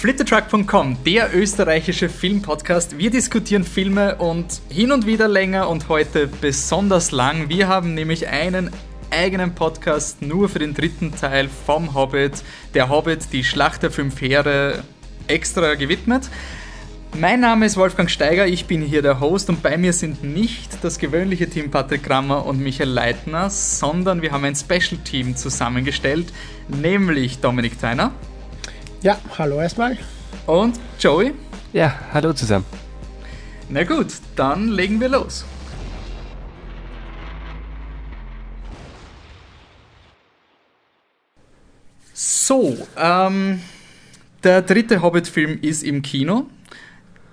Flittertruck.com, der österreichische Filmpodcast. Wir diskutieren Filme und hin und wieder länger und heute besonders lang. Wir haben nämlich einen eigenen Podcast nur für den dritten Teil vom Hobbit. Der Hobbit, die Schlacht der fünf Heere, extra gewidmet. Mein Name ist Wolfgang Steiger, ich bin hier der Host und bei mir sind nicht das gewöhnliche Team Patrick Grammer und Michael Leitner, sondern wir haben ein Special Team zusammengestellt, nämlich Dominik Theiner. Ja, hallo erstmal. Und Joey. Ja, hallo zusammen. Na gut, dann legen wir los. So, ähm, der dritte Hobbit-Film ist im Kino.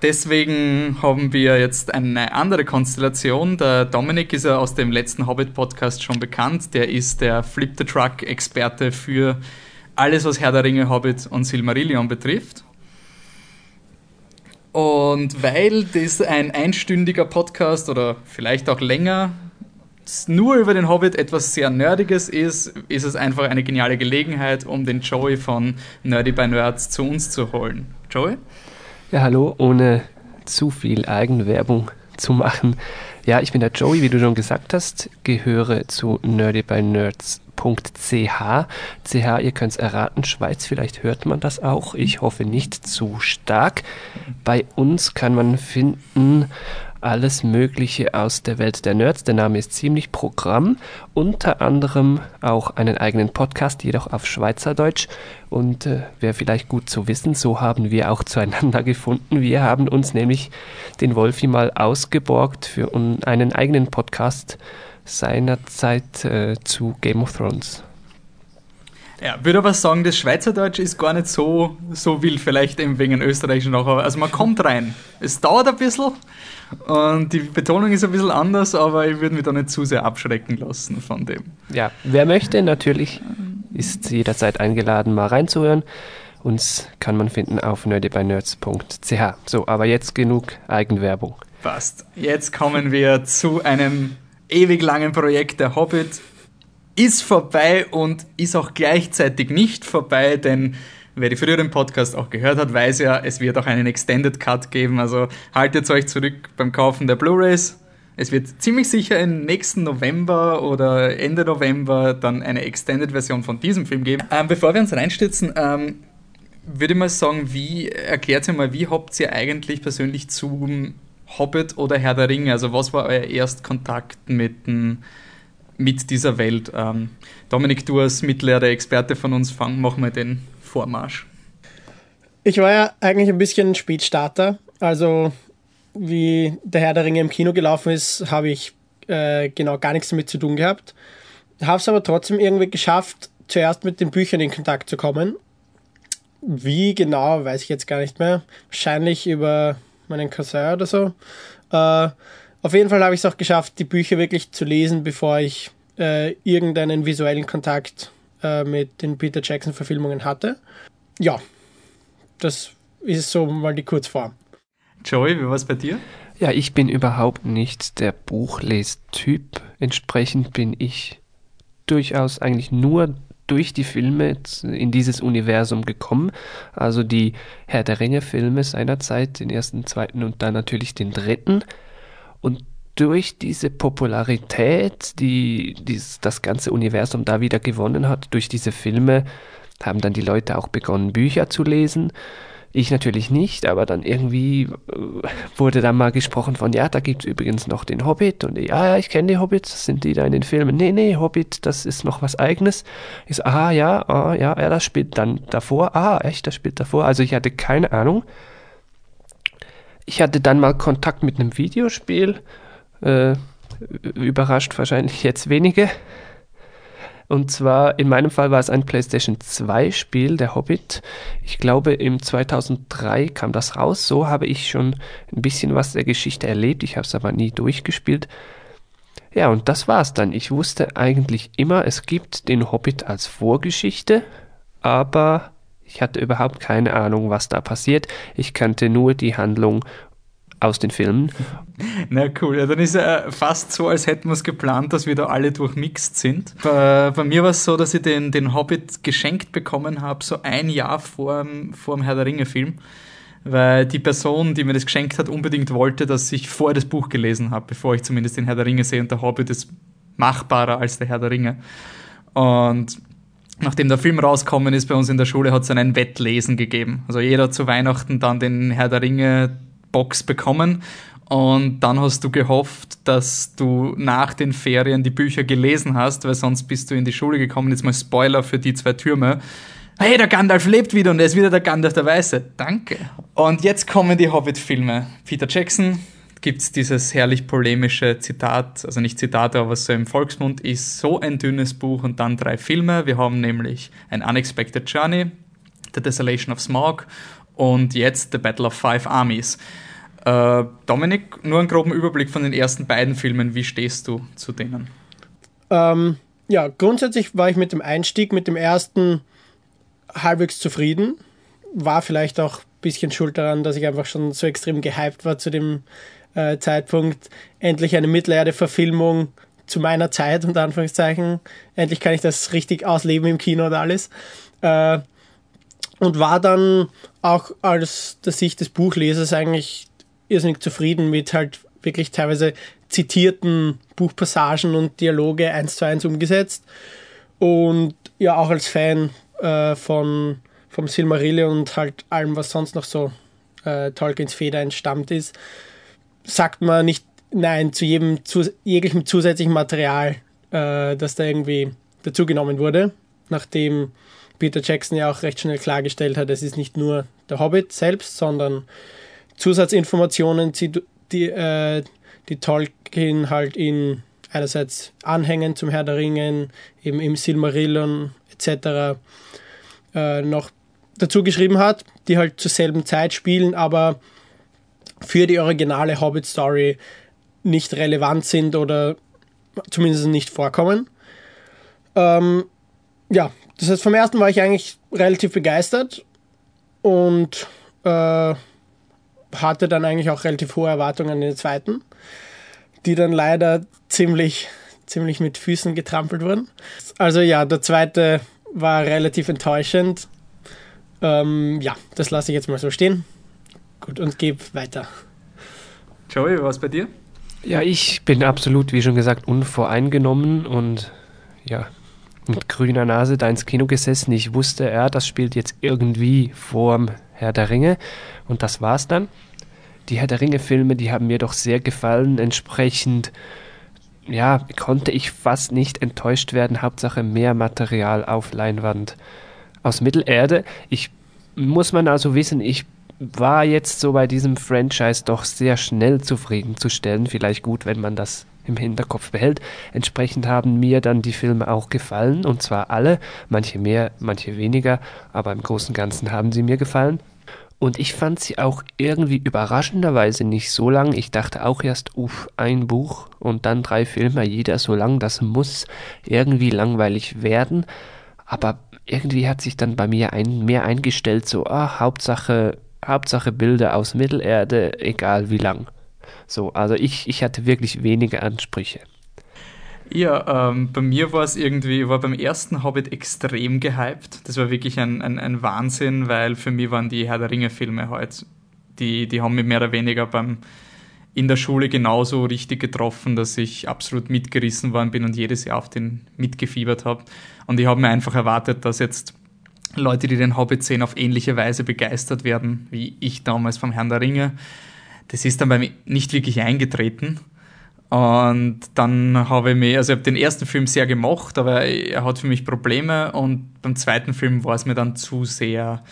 Deswegen haben wir jetzt eine andere Konstellation. Der Dominik ist ja aus dem letzten Hobbit-Podcast schon bekannt. Der ist der Flip the Truck-Experte für alles, was Herr der Ringe, Hobbit und Silmarillion betrifft. Und weil das ein einstündiger Podcast oder vielleicht auch länger nur über den Hobbit etwas sehr Nerdiges ist, ist es einfach eine geniale Gelegenheit, um den Joey von Nerdy by Nerds zu uns zu holen. Joey? Ja, hallo, ohne zu viel Eigenwerbung zu machen. Ja, ich bin der Joey, wie du schon gesagt hast, gehöre zu nerdybynerds.ch. CH, ihr könnt es erraten, Schweiz, vielleicht hört man das auch. Ich hoffe nicht zu stark. Bei uns kann man finden alles Mögliche aus der Welt der Nerds. Der Name ist ziemlich Programm. Unter anderem auch einen eigenen Podcast, jedoch auf Schweizerdeutsch. Und äh, wäre vielleicht gut zu wissen, so haben wir auch zueinander gefunden. Wir haben uns nämlich den Wolfi mal ausgeborgt für einen eigenen Podcast seinerzeit äh, zu Game of Thrones. Ja, würde aber sagen, das Schweizerdeutsch ist gar nicht so, so wild, vielleicht eben wegen Österreich noch. Also man kommt rein. Es dauert ein bisschen und die Betonung ist ein bisschen anders, aber ich würde mich da nicht zu sehr abschrecken lassen von dem. Ja, wer möchte, natürlich ist jederzeit eingeladen, mal reinzuhören. Uns kann man finden auf nerdybynerds.ch. So, aber jetzt genug Eigenwerbung. Passt. Jetzt kommen wir zu einem ewig langen Projekt. Der Hobbit ist vorbei und ist auch gleichzeitig nicht vorbei, denn wer die früheren Podcasts auch gehört hat, weiß ja, es wird auch einen Extended Cut geben. Also haltet euch zurück beim Kaufen der Blu-rays. Es wird ziemlich sicher im nächsten November oder Ende November dann eine Extended-Version von diesem Film geben. Ähm, bevor wir uns reinstürzen, ähm, würde ich mal sagen, wie, erklärt ihr mal, wie habt ihr eigentlich persönlich zum Hobbit oder Herr der Ringe? Also was war euer Erstkontakt mit, mit dieser Welt? Ähm, Dominik, du als mittlerer Experte von uns, fang, mach mal den Vormarsch. Ich war ja eigentlich ein bisschen Spätstarter. Also wie der Herr der Ringe im Kino gelaufen ist, habe ich äh, genau gar nichts damit zu tun gehabt. Habe es aber trotzdem irgendwie geschafft, zuerst mit den Büchern in Kontakt zu kommen. Wie genau, weiß ich jetzt gar nicht mehr. Wahrscheinlich über meinen Cousin oder so. Äh, auf jeden Fall habe ich es auch geschafft, die Bücher wirklich zu lesen, bevor ich äh, irgendeinen visuellen Kontakt äh, mit den Peter Jackson-Verfilmungen hatte. Ja, das ist so mal die Kurzform. Joey, wie war es bei dir? Ja, ich bin überhaupt nicht der Buchlestyp. Entsprechend bin ich durchaus eigentlich nur durch die Filme in dieses Universum gekommen. Also die Herr der Ringe-Filme seinerzeit, den ersten, zweiten und dann natürlich den dritten. Und durch diese Popularität, die, die das ganze Universum da wieder gewonnen hat, durch diese Filme, haben dann die Leute auch begonnen, Bücher zu lesen. Ich natürlich nicht, aber dann irgendwie äh, wurde dann mal gesprochen von, ja, da gibt es übrigens noch den Hobbit und ja, ja, ich kenne die Hobbits, sind die da in den Filmen. Nee, nee, Hobbit, das ist noch was eigenes. Ich so, aha, ja, ah, ja, ja, das spielt dann davor. Ah, echt, das spielt davor. Also ich hatte keine Ahnung. Ich hatte dann mal Kontakt mit einem Videospiel. Äh, überrascht wahrscheinlich jetzt wenige. Und zwar, in meinem Fall war es ein PlayStation 2 Spiel, der Hobbit. Ich glaube, im 2003 kam das raus. So habe ich schon ein bisschen was der Geschichte erlebt. Ich habe es aber nie durchgespielt. Ja, und das war's dann. Ich wusste eigentlich immer, es gibt den Hobbit als Vorgeschichte, aber ich hatte überhaupt keine Ahnung, was da passiert. Ich kannte nur die Handlung aus den Filmen. Na cool, ja, dann ist ja fast so, als hätten wir es geplant, dass wir da alle durchmixt sind. Bei, bei mir war es so, dass ich den, den Hobbit geschenkt bekommen habe, so ein Jahr vor, vor dem Herr der Ringe-Film weil die Person, die mir das geschenkt hat, unbedingt wollte, dass ich vorher das Buch gelesen habe, bevor ich zumindest den Herr der Ringe sehe und der Hobbit ist machbarer als der Herr der Ringe. Und nachdem der Film rausgekommen ist bei uns in der Schule, hat es dann ein Wettlesen gegeben. Also jeder hat zu Weihnachten dann den Herr der Ringe Box bekommen und dann hast du gehofft, dass du nach den Ferien die Bücher gelesen hast, weil sonst bist du in die Schule gekommen. Jetzt mal Spoiler für die zwei Türme hey, der Gandalf lebt wieder und er ist wieder der Gandalf der Weiße. Danke. Und jetzt kommen die Hobbit-Filme. Peter Jackson gibt es dieses herrlich polemische Zitat, also nicht Zitat, aber so im Volksmund ist so ein dünnes Buch und dann drei Filme. Wir haben nämlich ein Unexpected Journey, The Desolation of Smog und jetzt The Battle of Five Armies. Äh, Dominik, nur einen groben Überblick von den ersten beiden Filmen. Wie stehst du zu denen? Ähm, ja, grundsätzlich war ich mit dem Einstieg, mit dem ersten halbwegs zufrieden. War vielleicht auch ein bisschen schuld daran, dass ich einfach schon so extrem gehypt war zu dem äh, Zeitpunkt. Endlich eine Mittelerde-Verfilmung zu meiner Zeit, unter Anführungszeichen. Endlich kann ich das richtig ausleben im Kino und alles. Äh, und war dann auch aus der Sicht des Buchlesers eigentlich irrsinnig zufrieden mit halt wirklich teilweise zitierten Buchpassagen und Dialoge eins zu eins umgesetzt. Und ja, auch als Fan äh, von, vom Silmarillion und halt allem, was sonst noch so äh, Tolkiens Feder entstammt ist, sagt man nicht Nein zu jedem zu, jeglichem zusätzlichen Material, äh, das da irgendwie dazugenommen wurde, nachdem Peter Jackson ja auch recht schnell klargestellt hat, es ist nicht nur der Hobbit selbst, sondern Zusatzinformationen, die, die, äh, die Tolkien halt in einerseits Anhängen zum Herr der Ringen, eben im Silmarillion etc. Äh, noch dazu geschrieben hat, die halt zur selben Zeit spielen, aber für die originale Hobbit-Story nicht relevant sind oder zumindest nicht vorkommen. Ähm, ja, das heißt, vom ersten war ich eigentlich relativ begeistert und äh, hatte dann eigentlich auch relativ hohe Erwartungen an den zweiten, die dann leider ziemlich, ziemlich mit Füßen getrampelt wurden. Also ja, der zweite war relativ enttäuschend. Ähm, ja, das lasse ich jetzt mal so stehen. Gut, und gebe weiter. Joey, was bei dir? Ja, ich bin absolut, wie schon gesagt, unvoreingenommen und ja, mit grüner Nase da ins Kino gesessen. Ich wusste, ja, das spielt jetzt irgendwie vorm Herr der Ringe und das war's dann. Die Herr der Ringe-Filme, die haben mir doch sehr gefallen. Entsprechend ja, konnte ich fast nicht enttäuscht werden. Hauptsache mehr Material auf Leinwand aus Mittelerde. Ich muss man also wissen, ich war jetzt so bei diesem Franchise doch sehr schnell zufriedenzustellen. Vielleicht gut, wenn man das im Hinterkopf behält. Entsprechend haben mir dann die Filme auch gefallen, und zwar alle, manche mehr, manche weniger, aber im Großen und Ganzen haben sie mir gefallen. Und ich fand sie auch irgendwie überraschenderweise nicht so lang. Ich dachte auch erst, uff, ein Buch und dann drei Filme, jeder so lang, das muss irgendwie langweilig werden. Aber irgendwie hat sich dann bei mir ein, mehr eingestellt, so, ah, Hauptsache, Hauptsache Bilder aus Mittelerde, egal wie lang. So, also ich, ich hatte wirklich wenige Ansprüche. Ja, ähm, bei mir war es irgendwie, war beim ersten Hobbit extrem gehypt. Das war wirklich ein, ein, ein Wahnsinn, weil für mich waren die Herr der Ringe-Filme halt, die, die haben mich mehr oder weniger beim, in der Schule genauso richtig getroffen, dass ich absolut mitgerissen worden bin und jedes Jahr auf den mitgefiebert habe. Und ich habe mir einfach erwartet, dass jetzt Leute, die den Hobbit sehen, auf ähnliche Weise begeistert werden, wie ich damals vom Herrn der Ringe. Das ist dann bei mir nicht wirklich eingetreten. Und dann habe ich mir, also ich habe den ersten Film sehr gemocht, aber er hat für mich Probleme und beim zweiten Film war es mir dann zu sehr,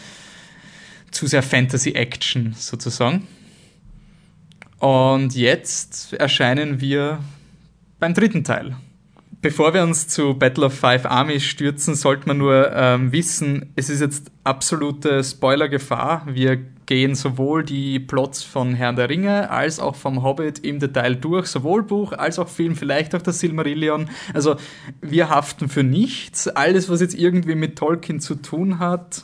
zu sehr Fantasy-Action sozusagen. Und jetzt erscheinen wir beim dritten Teil. Bevor wir uns zu Battle of Five Armies stürzen, sollte man nur ähm, wissen, es ist jetzt absolute Spoilergefahr. Wir gehen sowohl die Plots von Herrn der Ringe als auch vom Hobbit im Detail durch, sowohl Buch als auch Film, vielleicht auch das Silmarillion. Also wir haften für nichts. Alles, was jetzt irgendwie mit Tolkien zu tun hat,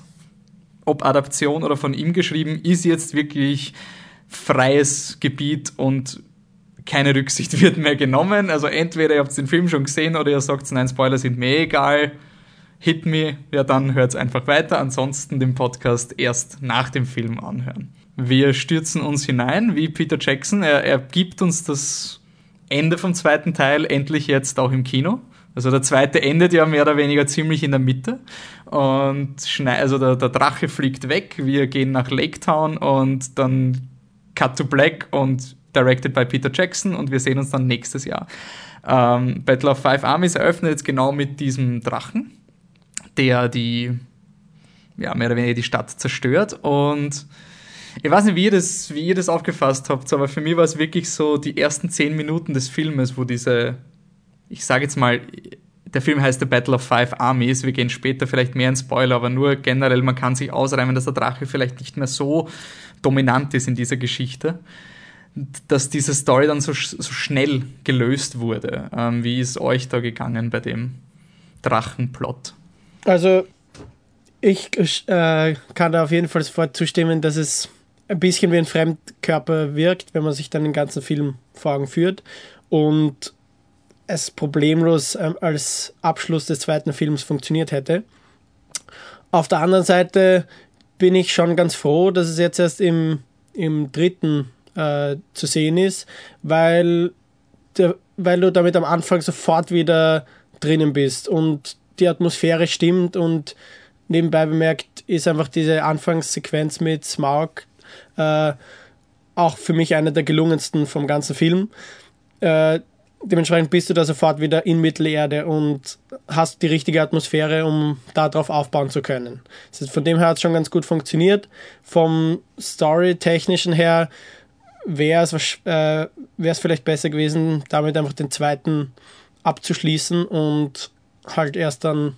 ob Adaption oder von ihm geschrieben, ist jetzt wirklich freies Gebiet und keine Rücksicht wird mehr genommen. Also entweder ihr habt den Film schon gesehen oder ihr sagt, nein, Spoiler sind mir egal, hit me, ja dann hört es einfach weiter. Ansonsten den Podcast erst nach dem Film anhören. Wir stürzen uns hinein, wie Peter Jackson. Er, er gibt uns das Ende vom zweiten Teil endlich jetzt auch im Kino. Also der zweite endet ja mehr oder weniger ziemlich in der Mitte. Und also der, der Drache fliegt weg, wir gehen nach Lake Town und dann Cut to Black und directed by Peter Jackson und wir sehen uns dann nächstes Jahr. Ähm, Battle of Five Armies eröffnet jetzt genau mit diesem Drachen, der die, ja, mehr oder weniger die Stadt zerstört und ich weiß nicht, wie ihr, das, wie ihr das aufgefasst habt, aber für mich war es wirklich so die ersten zehn Minuten des Filmes, wo diese, ich sage jetzt mal, der Film heißt The Battle of Five Armies. Wir gehen später vielleicht mehr in Spoiler, aber nur generell, man kann sich ausreimen, dass der Drache vielleicht nicht mehr so dominant ist in dieser Geschichte, dass diese Story dann so, so schnell gelöst wurde. Ähm, wie ist euch da gegangen bei dem Drachenplot? Also, ich äh, kann da auf jeden Fall sofort zustimmen, dass es ein bisschen wie ein Fremdkörper wirkt, wenn man sich dann den ganzen Film vor Augen führt. Und es problemlos ähm, als Abschluss des zweiten Films funktioniert hätte. Auf der anderen Seite bin ich schon ganz froh, dass es jetzt erst im, im dritten äh, zu sehen ist, weil, der, weil du damit am Anfang sofort wieder drinnen bist und die Atmosphäre stimmt und nebenbei bemerkt ist einfach diese Anfangssequenz mit Smaug äh, auch für mich eine der gelungensten vom ganzen Film. Äh, dementsprechend bist du da sofort wieder in Mittelerde und hast die richtige Atmosphäre, um darauf aufbauen zu können. von dem her hat es schon ganz gut funktioniert. Vom Story-technischen her wäre es äh, vielleicht besser gewesen, damit einfach den zweiten abzuschließen und halt erst dann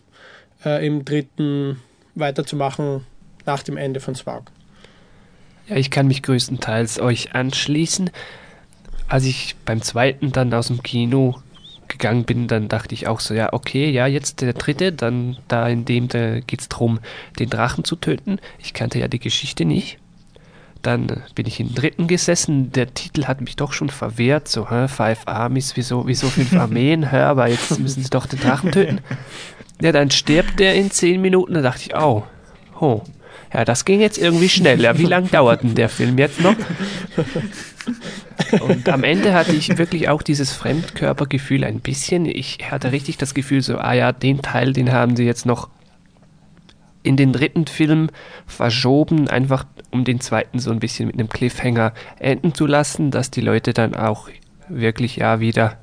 äh, im dritten weiterzumachen nach dem Ende von Spark. Ja, ich kann mich größtenteils euch anschließen. Als ich beim zweiten dann aus dem Kino gegangen bin, dann dachte ich auch so, ja, okay, ja, jetzt der dritte, dann da in dem da geht es darum, den Drachen zu töten. Ich kannte ja die Geschichte nicht. Dann bin ich im dritten gesessen. Der Titel hat mich doch schon verwehrt. So, hä, Five Armies, wieso, wieso fünf Armeen? hä, aber jetzt müssen sie doch den Drachen töten. Ja, dann stirbt der in zehn Minuten. Da dachte ich, oh, oh. Ja, das ging jetzt irgendwie schneller. Wie lange dauert denn der Film jetzt noch? Und am Ende hatte ich wirklich auch dieses Fremdkörpergefühl ein bisschen. Ich hatte richtig das Gefühl, so, ah ja, den Teil, den haben sie jetzt noch in den dritten Film verschoben, einfach um den zweiten so ein bisschen mit einem Cliffhanger enden zu lassen, dass die Leute dann auch wirklich ja wieder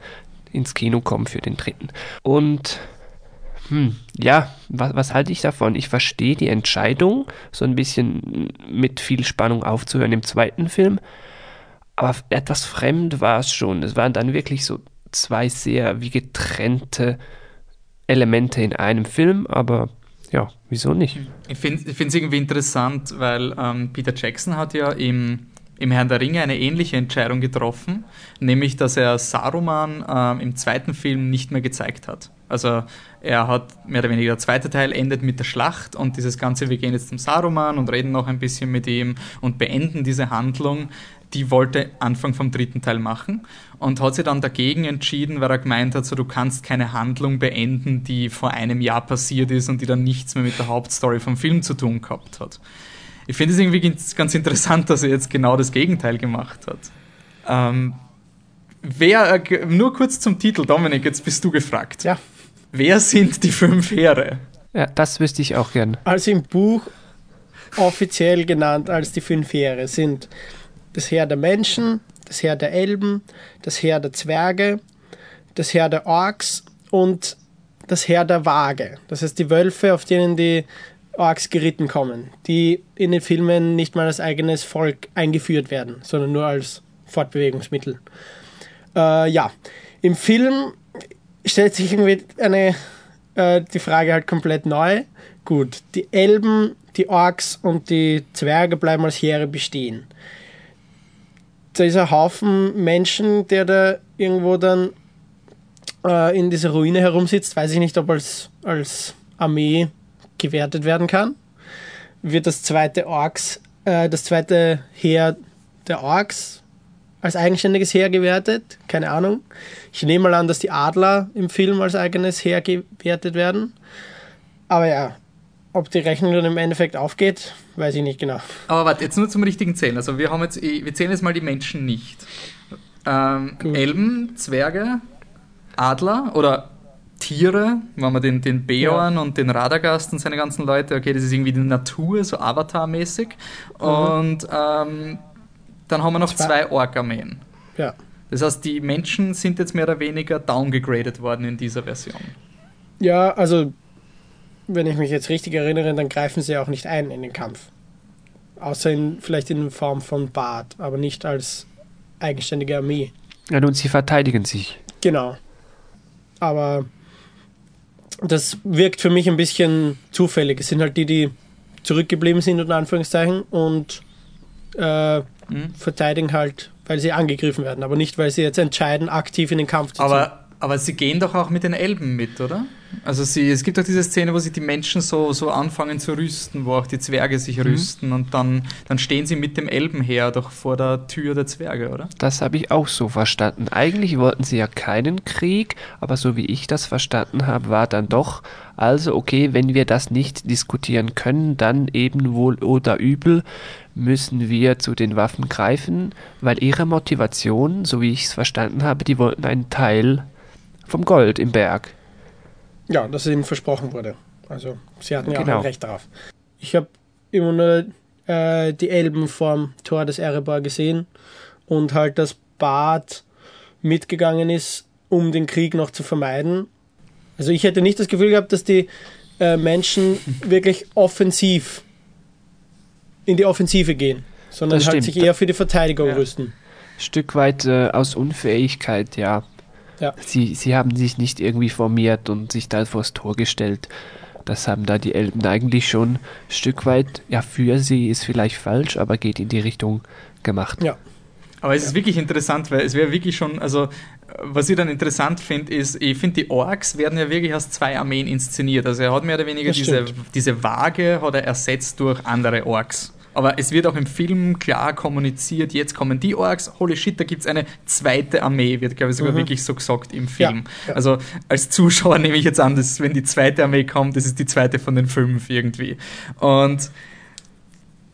ins Kino kommen für den dritten. Und hm, ja, was, was halte ich davon? Ich verstehe die Entscheidung, so ein bisschen mit viel Spannung aufzuhören im zweiten Film, aber etwas fremd war es schon. Es waren dann wirklich so zwei sehr wie getrennte Elemente in einem Film, aber wieso nicht? Ich finde es irgendwie interessant, weil ähm, Peter Jackson hat ja im, im Herrn der Ringe eine ähnliche Entscheidung getroffen, nämlich dass er Saruman ähm, im zweiten Film nicht mehr gezeigt hat. Also er hat mehr oder weniger der zweite Teil endet mit der Schlacht und dieses ganze, wir gehen jetzt zum Saruman und reden noch ein bisschen mit ihm und beenden diese Handlung die wollte Anfang vom dritten Teil machen und hat sich dann dagegen entschieden, weil er gemeint hat, so du kannst keine Handlung beenden, die vor einem Jahr passiert ist und die dann nichts mehr mit der Hauptstory vom Film zu tun gehabt hat. Ich finde es irgendwie ganz interessant, dass er jetzt genau das Gegenteil gemacht hat. Ähm, wer, äh, nur kurz zum Titel, Dominik, jetzt bist du gefragt. Ja. Wer sind die fünf Heere? Ja, das wüsste ich auch gern. Also im Buch offiziell genannt als die fünf Heere sind das Heer der Menschen, das Heer der Elben, das Heer der Zwerge, das Heer der Orks und das Heer der Waage. Das heißt die Wölfe, auf denen die Orks geritten kommen, die in den Filmen nicht mal als eigenes Volk eingeführt werden, sondern nur als Fortbewegungsmittel. Äh, ja, im Film stellt sich irgendwie eine, äh, die Frage halt komplett neu. Gut, die Elben, die Orks und die Zwerge bleiben als Heere bestehen ein Haufen Menschen, der da irgendwo dann äh, in dieser Ruine herumsitzt. Weiß ich nicht, ob als, als Armee gewertet werden kann. Wird das zweite Orks, äh, das zweite Heer der Orks als eigenständiges Heer gewertet. Keine Ahnung. Ich nehme mal an, dass die Adler im Film als eigenes Heer gewertet werden. Aber ja, ob die Rechnung dann im Endeffekt aufgeht, weiß ich nicht genau. Aber warte, jetzt nur zum richtigen Zählen. Also wir haben jetzt, wir zählen jetzt mal die Menschen nicht. Ähm, Elben, Zwerge, Adler oder Tiere, wenn man den, den Beorn ja. und den Radagast und seine ganzen Leute, okay, das ist irgendwie die Natur, so Avatar-mäßig. Mhm. Und ähm, dann haben wir noch zwei, zwei Ork-Armeen. Ja. Das heißt, die Menschen sind jetzt mehr oder weniger downgegradet worden in dieser Version. Ja, also wenn ich mich jetzt richtig erinnere, dann greifen sie auch nicht ein in den Kampf. Außer in, vielleicht in Form von Bart, aber nicht als eigenständige Armee. Ja, und sie verteidigen sich. Genau. Aber das wirkt für mich ein bisschen zufällig. Es sind halt die, die zurückgeblieben sind, unter Anführungszeichen, und äh, mhm. verteidigen halt, weil sie angegriffen werden, aber nicht, weil sie jetzt entscheiden, aktiv in den Kampf zu ziehen. Aber, aber sie gehen doch auch mit den Elben mit, oder? Also sie, es gibt doch diese Szene, wo sich die Menschen so, so anfangen zu rüsten, wo auch die Zwerge sich mhm. rüsten und dann, dann stehen sie mit dem Elbenheer doch vor der Tür der Zwerge, oder? Das habe ich auch so verstanden. Eigentlich wollten sie ja keinen Krieg, aber so wie ich das verstanden habe, war dann doch, also okay, wenn wir das nicht diskutieren können, dann eben wohl oder übel müssen wir zu den Waffen greifen, weil ihre Motivation, so wie ich es verstanden habe, die wollten einen Teil vom Gold im Berg. Ja, dass es ihnen versprochen wurde. Also sie hatten ja genau. auch ein Recht darauf. Ich habe immer nur äh, die Elben vorm Tor des Erebor gesehen und halt, dass Bart mitgegangen ist, um den Krieg noch zu vermeiden. Also ich hätte nicht das Gefühl gehabt, dass die äh, Menschen wirklich offensiv in die Offensive gehen, sondern halt sich eher für die Verteidigung ja. rüsten. Stück weit äh, aus Unfähigkeit, ja. Ja. Sie, sie haben sich nicht irgendwie formiert und sich da vors Tor gestellt. Das haben da die Elben eigentlich schon ein Stück weit, ja, für sie ist vielleicht falsch, aber geht in die Richtung gemacht. Ja. Aber es ist wirklich interessant, weil es wäre wirklich schon, also was ich dann interessant finde, ist, ich finde, die Orks werden ja wirklich aus zwei Armeen inszeniert. Also er hat mehr oder weniger diese, diese Waage hat er ersetzt durch andere Orks. Aber es wird auch im Film klar kommuniziert, jetzt kommen die Orks, holy shit, da gibt es eine zweite Armee, wird, glaube ich, sogar mhm. wirklich so gesagt im Film. Ja, ja. Also als Zuschauer nehme ich jetzt an, dass wenn die zweite Armee kommt, das ist die zweite von den fünf irgendwie. Und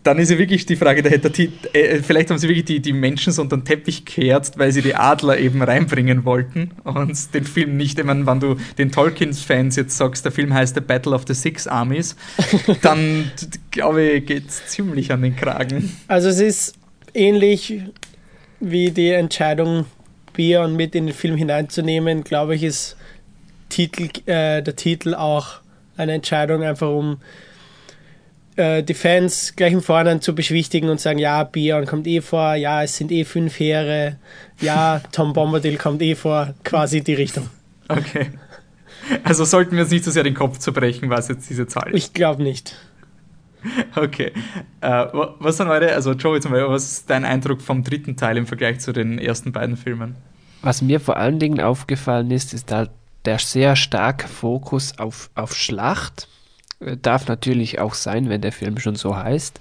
dann ist ja wirklich die Frage, da hätte die, äh, vielleicht haben sie wirklich die, die Menschen so unter den Teppich kehrt, weil sie die Adler eben reinbringen wollten und den Film nicht, ich meine, wenn du den Tolkien-Fans jetzt sagst, der Film heißt The Battle of the Six Armies, dann glaube ich, geht es ziemlich an den Kragen. Also es ist ähnlich wie die Entscheidung, Björn mit in den Film hineinzunehmen, glaube ich, ist Titel, äh, der Titel auch eine Entscheidung, einfach um äh, die Fans gleich im Vorhinein zu beschwichtigen und sagen, ja, Björn kommt eh vor, ja, es sind eh fünf Heere, ja, Tom Bombadil kommt eh vor, quasi die Richtung. Okay. Also sollten wir uns nicht so sehr den Kopf zerbrechen, was jetzt diese Zahl ist. Ich glaube nicht. Okay. Äh, was sind eure, also Joey zum Beispiel, was ist dein Eindruck vom dritten Teil im Vergleich zu den ersten beiden Filmen? Was mir vor allen Dingen aufgefallen ist, ist da der sehr starke Fokus auf, auf Schlacht Darf natürlich auch sein, wenn der Film schon so heißt.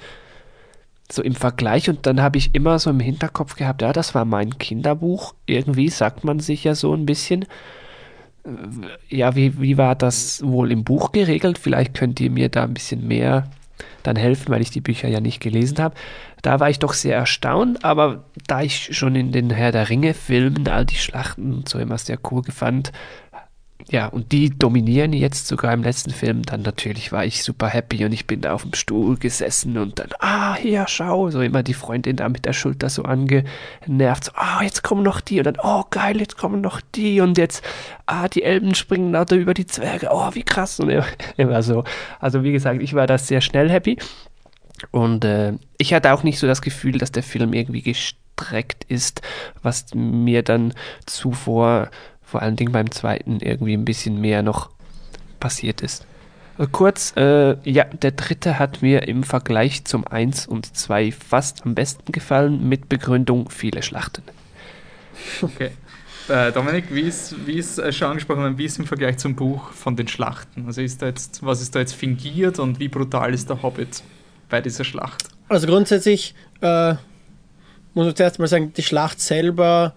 So im Vergleich und dann habe ich immer so im Hinterkopf gehabt, ja, das war mein Kinderbuch. Irgendwie sagt man sich ja so ein bisschen. Äh, ja, wie, wie war das wohl im Buch geregelt? Vielleicht könnt ihr mir da ein bisschen mehr dann helfen, weil ich die Bücher ja nicht gelesen habe. Da war ich doch sehr erstaunt, aber da ich schon in den Herr der Ringe Filmen all die Schlachten so immer sehr cool fand, ja, und die dominieren jetzt sogar im letzten Film. Dann natürlich war ich super happy und ich bin da auf dem Stuhl gesessen und dann, ah, hier, schau, so immer die Freundin da mit der Schulter so angenervt, so, ah, jetzt kommen noch die und dann, oh, geil, jetzt kommen noch die und jetzt, ah, die Elben springen lauter über die Zwerge, oh, wie krass und immer so. Also wie gesagt, ich war da sehr schnell happy und äh, ich hatte auch nicht so das Gefühl, dass der Film irgendwie gestreckt ist, was mir dann zuvor vor allen Dingen beim zweiten irgendwie ein bisschen mehr noch passiert ist. Äh, kurz, äh, ja, der dritte hat mir im Vergleich zum 1 und 2 fast am besten gefallen, mit Begründung viele Schlachten. Okay. Äh, Dominik, wie ist, wie ist äh, schon angesprochen, wie ist im Vergleich zum Buch von den Schlachten? Also ist da jetzt, was ist da jetzt fingiert und wie brutal ist der Hobbit bei dieser Schlacht? Also grundsätzlich äh, muss man zuerst mal sagen, die Schlacht selber,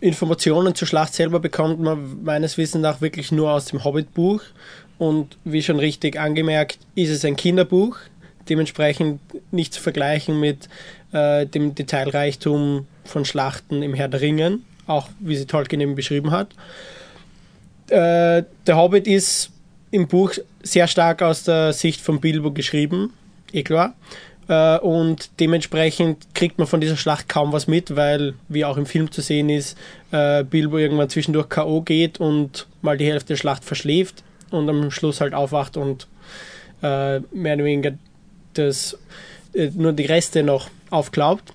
Informationen zur Schlacht selber bekommt man meines Wissens nach wirklich nur aus dem Hobbit-Buch. Und wie schon richtig angemerkt, ist es ein Kinderbuch, dementsprechend nicht zu vergleichen mit äh, dem Detailreichtum von Schlachten im Herr der Ringen, auch wie sie Tolkien eben beschrieben hat. Äh, der Hobbit ist im Buch sehr stark aus der Sicht von Bilbo geschrieben, eh klar. Äh, und dementsprechend kriegt man von dieser Schlacht kaum was mit, weil, wie auch im Film zu sehen ist, äh, Bilbo irgendwann zwischendurch K.O. geht und mal die Hälfte der Schlacht verschläft und am Schluss halt aufwacht und äh, mehr oder weniger das, äh, nur die Reste noch aufklaubt.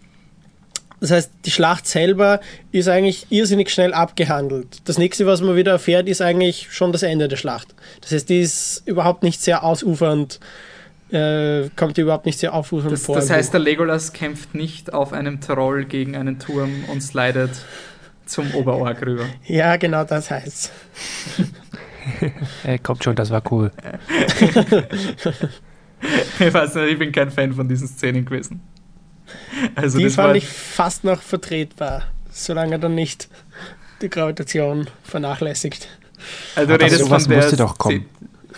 Das heißt, die Schlacht selber ist eigentlich irrsinnig schnell abgehandelt. Das nächste, was man wieder erfährt, ist eigentlich schon das Ende der Schlacht. Das heißt, die ist überhaupt nicht sehr ausufernd, äh, kommt überhaupt nicht sehr ausufernd das, vor. Das heißt, der Legolas kämpft nicht auf einem Troll gegen einen Turm und slidet zum Oberorg rüber. Ja, genau das heißt Hey, kommt schon, das war cool. ich weiß nicht, ich bin kein Fan von diesen Szenen gewesen. Also die fand ich fast noch vertretbar, solange er dann nicht die Gravitation vernachlässigt. Also du redest von der musste doch kommen.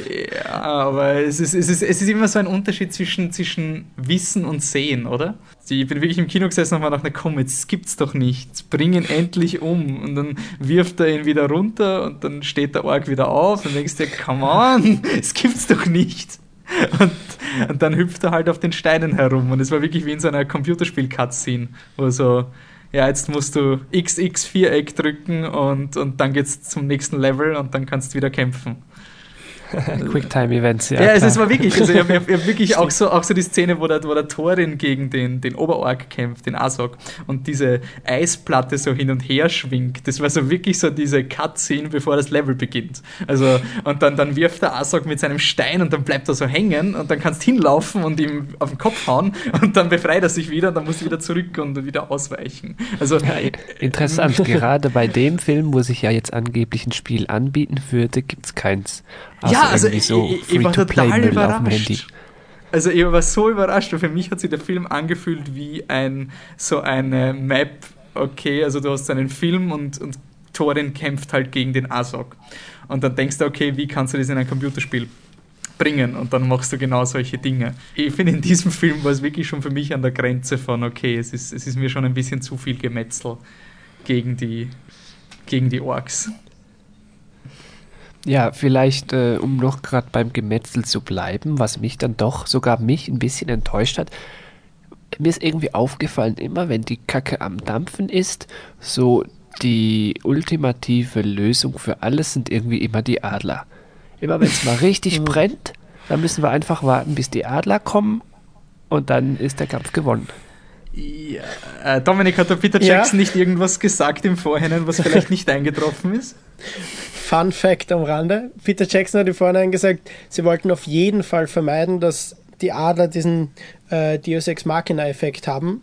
Ja, aber es ist, es, ist, es ist immer so ein Unterschied zwischen, zwischen Wissen und Sehen, oder? Ich bin wirklich im Kino gesessen und habe mir gedacht, komm, jetzt gibt's doch nichts. Bring ihn endlich um. Und dann wirft er ihn wieder runter und dann steht der Org wieder auf und denkst dir, come on, es gibt's doch nicht. Und, und, dann hüpft er halt auf den Steinen herum. Und es war wirklich wie in so einer Computerspiel-Cutscene, wo so, ja, jetzt musst du XX-Viereck drücken und, und dann geht's zum nächsten Level und dann kannst du wieder kämpfen. Quicktime-Events, ja. Ja, es war wirklich, also ich habe hab wirklich auch so, auch so die Szene, wo der, wo der Thorin gegen den, den Oberorg kämpft, den Asok, und diese Eisplatte so hin und her schwingt. Das war so wirklich so diese Cutscene, bevor das Level beginnt. Also, und dann, dann wirft der Asok mit seinem Stein und dann bleibt er so hängen und dann kannst du hinlaufen und ihm auf den Kopf hauen und dann befreit er sich wieder und dann muss er wieder zurück und wieder ausweichen. Also, ja, interessant, gerade bei dem Film, wo sich ja jetzt angeblich ein Spiel anbieten würde, gibt es keins. Also ja, also ich, so ich, ich war total überrascht. Also ich war so überrascht, weil für mich hat sich der Film angefühlt wie ein so eine Map. Okay, also du hast einen Film und, und Thorin kämpft halt gegen den Asok. Und dann denkst du, okay, wie kannst du das in ein Computerspiel bringen? Und dann machst du genau solche Dinge. Ich finde, in diesem Film war es wirklich schon für mich an der Grenze von, okay, es ist, es ist mir schon ein bisschen zu viel Gemetzel gegen die, gegen die Orks. Ja, vielleicht, äh, um noch gerade beim Gemetzel zu bleiben, was mich dann doch, sogar mich ein bisschen enttäuscht hat. Mir ist irgendwie aufgefallen, immer wenn die Kacke am Dampfen ist, so die ultimative Lösung für alles sind irgendwie immer die Adler. Immer wenn es mal richtig mhm. brennt, dann müssen wir einfach warten, bis die Adler kommen und dann ist der Kampf gewonnen. Ja, äh, Dominik, hat der Peter Jackson ja. nicht irgendwas gesagt im Vorhinein, was vielleicht nicht eingetroffen ist? Fun Fact am Rande: Peter Jackson hat im Vorhinein gesagt, sie wollten auf jeden Fall vermeiden, dass die Adler diesen äh, Deus Ex Machina-Effekt haben,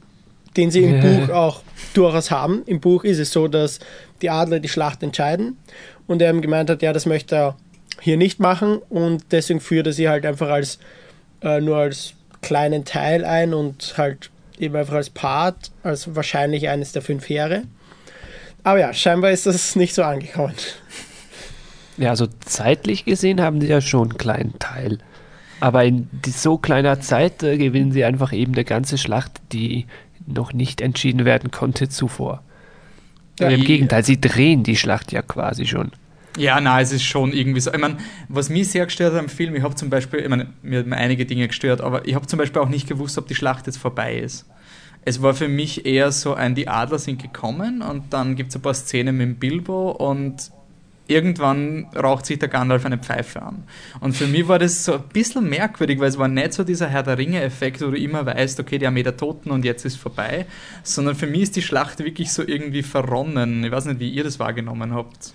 den sie im Buch auch durchaus haben. Im Buch ist es so, dass die Adler die Schlacht entscheiden und er eben gemeint hat, ja, das möchte er hier nicht machen und deswegen führt er sie halt einfach als äh, nur als kleinen Teil ein und halt eben einfach als Part, als wahrscheinlich eines der fünf Heere. Aber ja, scheinbar ist das nicht so angekommen. Ja, also zeitlich gesehen haben sie ja schon einen kleinen Teil. Aber in so kleiner Zeit äh, gewinnen sie einfach eben eine ganze Schlacht, die noch nicht entschieden werden konnte zuvor. Ja, Im Gegenteil, sie drehen die Schlacht ja quasi schon. Ja, na, es ist schon irgendwie so. Ich meine, was mich sehr gestört hat am Film, ich habe zum Beispiel, ich meine, mir haben einige Dinge gestört, aber ich habe zum Beispiel auch nicht gewusst, ob die Schlacht jetzt vorbei ist. Es war für mich eher so ein, die Adler sind gekommen und dann gibt es ein paar Szenen mit Bilbo und irgendwann raucht sich der Gandalf eine Pfeife an. Und für mich war das so ein bisschen merkwürdig, weil es war nicht so dieser Herr der Ringe-Effekt, wo du immer weißt, okay, die Armee der Toten und jetzt ist vorbei, sondern für mich ist die Schlacht wirklich so irgendwie verronnen. Ich weiß nicht, wie ihr das wahrgenommen habt.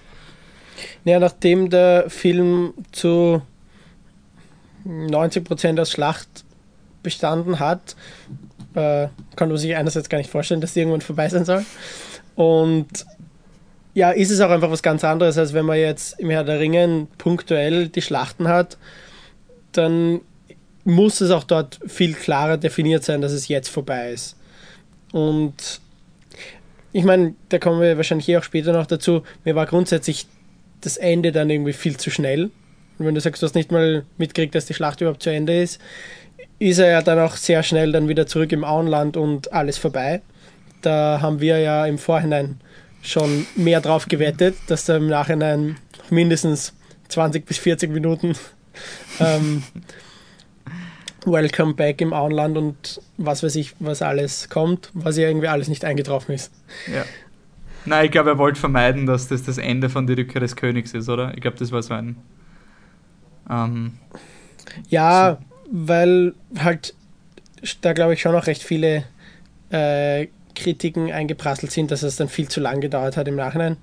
Ja, nachdem der Film zu 90% aus Schlacht bestanden hat, äh, kann man sich einerseits gar nicht vorstellen, dass die irgendwann vorbei sein soll. Und ja, ist es auch einfach was ganz anderes, als wenn man jetzt im Herr der Ringen punktuell die Schlachten hat, dann muss es auch dort viel klarer definiert sein, dass es jetzt vorbei ist. Und ich meine, da kommen wir wahrscheinlich eh auch später noch dazu. Mir war grundsätzlich das Ende dann irgendwie viel zu schnell. Und wenn du sagst, du hast nicht mal mitgekriegt, dass die Schlacht überhaupt zu Ende ist, ist er ja dann auch sehr schnell dann wieder zurück im Auenland und alles vorbei. Da haben wir ja im Vorhinein schon mehr drauf gewettet, dass da im Nachhinein mindestens 20 bis 40 Minuten ähm, Welcome Back im Auenland und was weiß ich, was alles kommt, was ja irgendwie alles nicht eingetroffen ist. Ja. Nein, ich glaube, er wollte vermeiden, dass das das Ende von der Rückkehr des Königs ist, oder? Ich glaube, das war so ein. Ähm, ja, so. weil halt da glaube ich schon noch recht viele äh, Kritiken eingeprasselt sind, dass es dann viel zu lang gedauert hat im Nachhinein.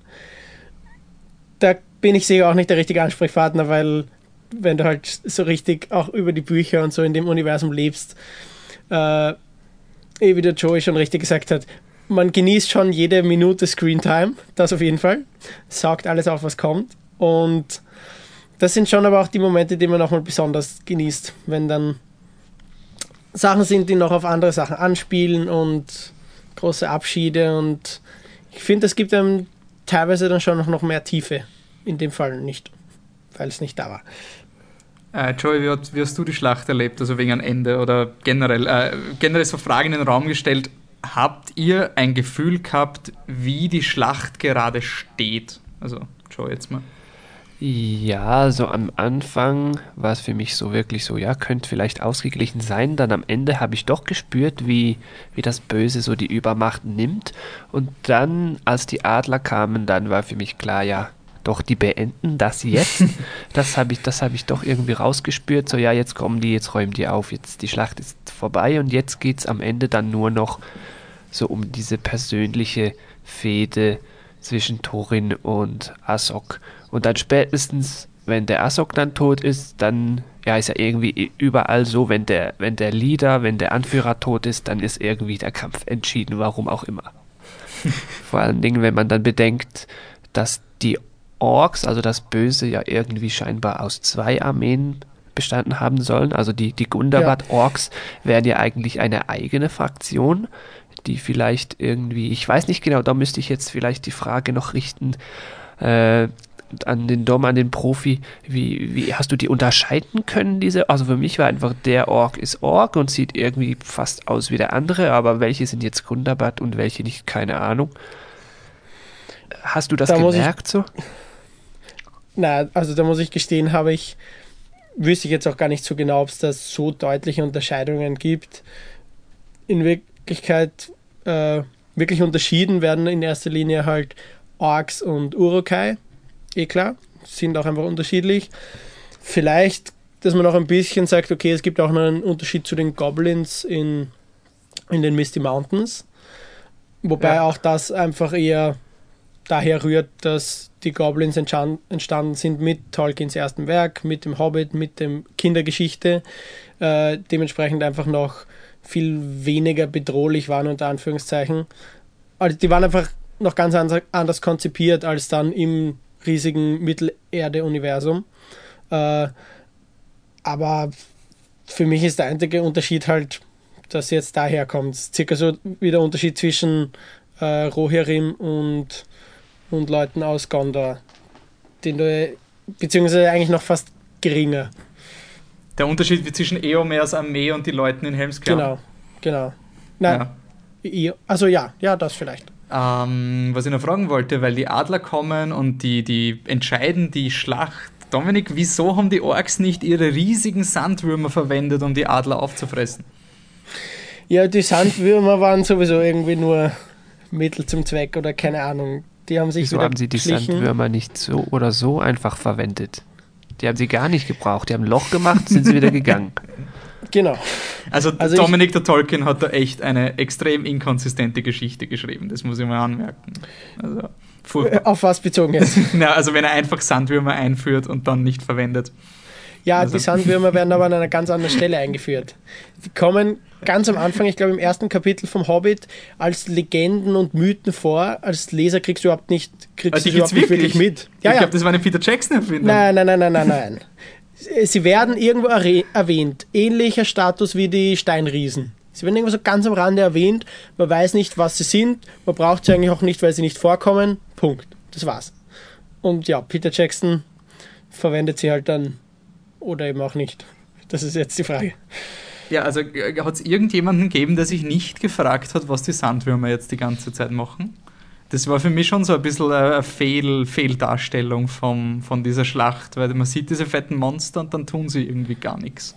Da bin ich sicher auch nicht der richtige Ansprechpartner, weil wenn du halt so richtig auch über die Bücher und so in dem Universum lebst, äh, eh wie der Joey schon richtig gesagt hat, man genießt schon jede Minute Screentime, das auf jeden Fall, saugt alles auf, was kommt und das sind schon aber auch die Momente, die man nochmal besonders genießt, wenn dann Sachen sind, die noch auf andere Sachen anspielen und große Abschiede und ich finde, es gibt einem teilweise dann schon noch mehr Tiefe. In dem Fall nicht, weil es nicht da war. Äh, Joey, wie, hast du die Schlacht erlebt, also wegen einem Ende oder generell, äh, generell so Fragen in den Raum gestellt? Habt ihr ein Gefühl gehabt, wie die Schlacht gerade steht? Also, Joey, jetzt mal. Ja, so am Anfang war es für mich so wirklich so, ja, könnte vielleicht ausgeglichen sein. Dann am Ende habe ich doch gespürt, wie, wie das Böse so die Übermacht nimmt. Und dann, als die Adler kamen, dann war für mich klar, ja, doch, die beenden das jetzt. das habe ich, das habe ich doch irgendwie rausgespürt. So, ja, jetzt kommen die, jetzt räumen die auf, jetzt die Schlacht ist vorbei und jetzt geht es am Ende dann nur noch so um diese persönliche Fehde zwischen Thorin und Asok. Und dann spätestens, wenn der Asok dann tot ist, dann ja, ist ja irgendwie überall so, wenn der, wenn der Leader, wenn der Anführer tot ist, dann ist irgendwie der Kampf entschieden, warum auch immer. Vor allen Dingen, wenn man dann bedenkt, dass die Orks, also das Böse, ja irgendwie scheinbar aus zwei Armeen bestanden haben sollen. Also die, die Gundabad-Orks ja. wären ja eigentlich eine eigene Fraktion, die vielleicht irgendwie, ich weiß nicht genau, da müsste ich jetzt vielleicht die Frage noch richten, äh, an den Dom, an den Profi, wie, wie hast du die unterscheiden können, diese? Also für mich war einfach der Ork ist Ork und sieht irgendwie fast aus wie der andere, aber welche sind jetzt Gundabad und welche nicht, keine Ahnung. Hast du das da gemerkt so? Na, also da muss ich gestehen, habe ich, wüsste ich jetzt auch gar nicht so genau, ob es da so deutliche Unterscheidungen gibt. In Wirklichkeit äh, wirklich unterschieden werden in erster Linie halt Orks und Urukai. Eh klar, sind auch einfach unterschiedlich. Vielleicht, dass man auch ein bisschen sagt, okay, es gibt auch noch einen Unterschied zu den Goblins in, in den Misty Mountains. Wobei ja. auch das einfach eher daher rührt, dass die Goblins entstanden sind mit Tolkiens ersten Werk, mit dem Hobbit, mit dem Kindergeschichte, äh, dementsprechend einfach noch viel weniger bedrohlich waren, unter Anführungszeichen. Also die waren einfach noch ganz anders konzipiert als dann im riesigen Mittelerde-Universum. Äh, aber für mich ist der einzige Unterschied halt, dass jetzt daher kommt. Circa so wie der Unterschied zwischen äh, Rohirrim und und Leuten aus Gondor. Den du, beziehungsweise eigentlich noch fast geringer. Der Unterschied zwischen Eomers Armee und die Leuten in Helmskirchen. Genau, genau. Nein, ja. also ja, ja, das vielleicht. Ähm, was ich noch fragen wollte, weil die Adler kommen und die, die entscheiden die Schlacht. Dominik, wieso haben die Orks nicht ihre riesigen Sandwürmer verwendet, um die Adler aufzufressen? Ja, die Sandwürmer waren sowieso irgendwie nur Mittel zum Zweck oder keine Ahnung. Die haben sich Wieso haben sie die geschlichen. Sandwürmer nicht so oder so einfach verwendet? Die haben sie gar nicht gebraucht. Die haben ein Loch gemacht, sind sie wieder gegangen. Genau. Also, also Dominic der Tolkien hat da echt eine extrem inkonsistente Geschichte geschrieben. Das muss ich mal anmerken. Also, furchtbar. Auf was bezogen jetzt? Na, also wenn er einfach Sandwürmer einführt und dann nicht verwendet. Ja, also. die Sandwürmer werden aber an einer ganz anderen Stelle eingeführt. Die kommen ganz am Anfang, ich glaube im ersten Kapitel vom Hobbit, als Legenden und Mythen vor. Als Leser kriegst du überhaupt nicht, kriegst also du überhaupt wirklich? nicht wirklich mit. Ja, ich glaube, das war eine Peter Jackson-Erfindung. Nein, nein, nein, nein, nein, nein. Sie werden irgendwo erwähnt. Ähnlicher Status wie die Steinriesen. Sie werden irgendwo so ganz am Rande erwähnt, man weiß nicht, was sie sind, man braucht sie eigentlich auch nicht, weil sie nicht vorkommen. Punkt. Das war's. Und ja, Peter Jackson verwendet sie halt dann oder eben auch nicht. Das ist jetzt die Frage. Ja, also äh, hat es irgendjemanden gegeben, der sich nicht gefragt hat, was die Sandwürmer jetzt die ganze Zeit machen? Das war für mich schon so ein bisschen eine Fehl, Fehldarstellung vom, von dieser Schlacht, weil man sieht diese fetten Monster und dann tun sie irgendwie gar nichts.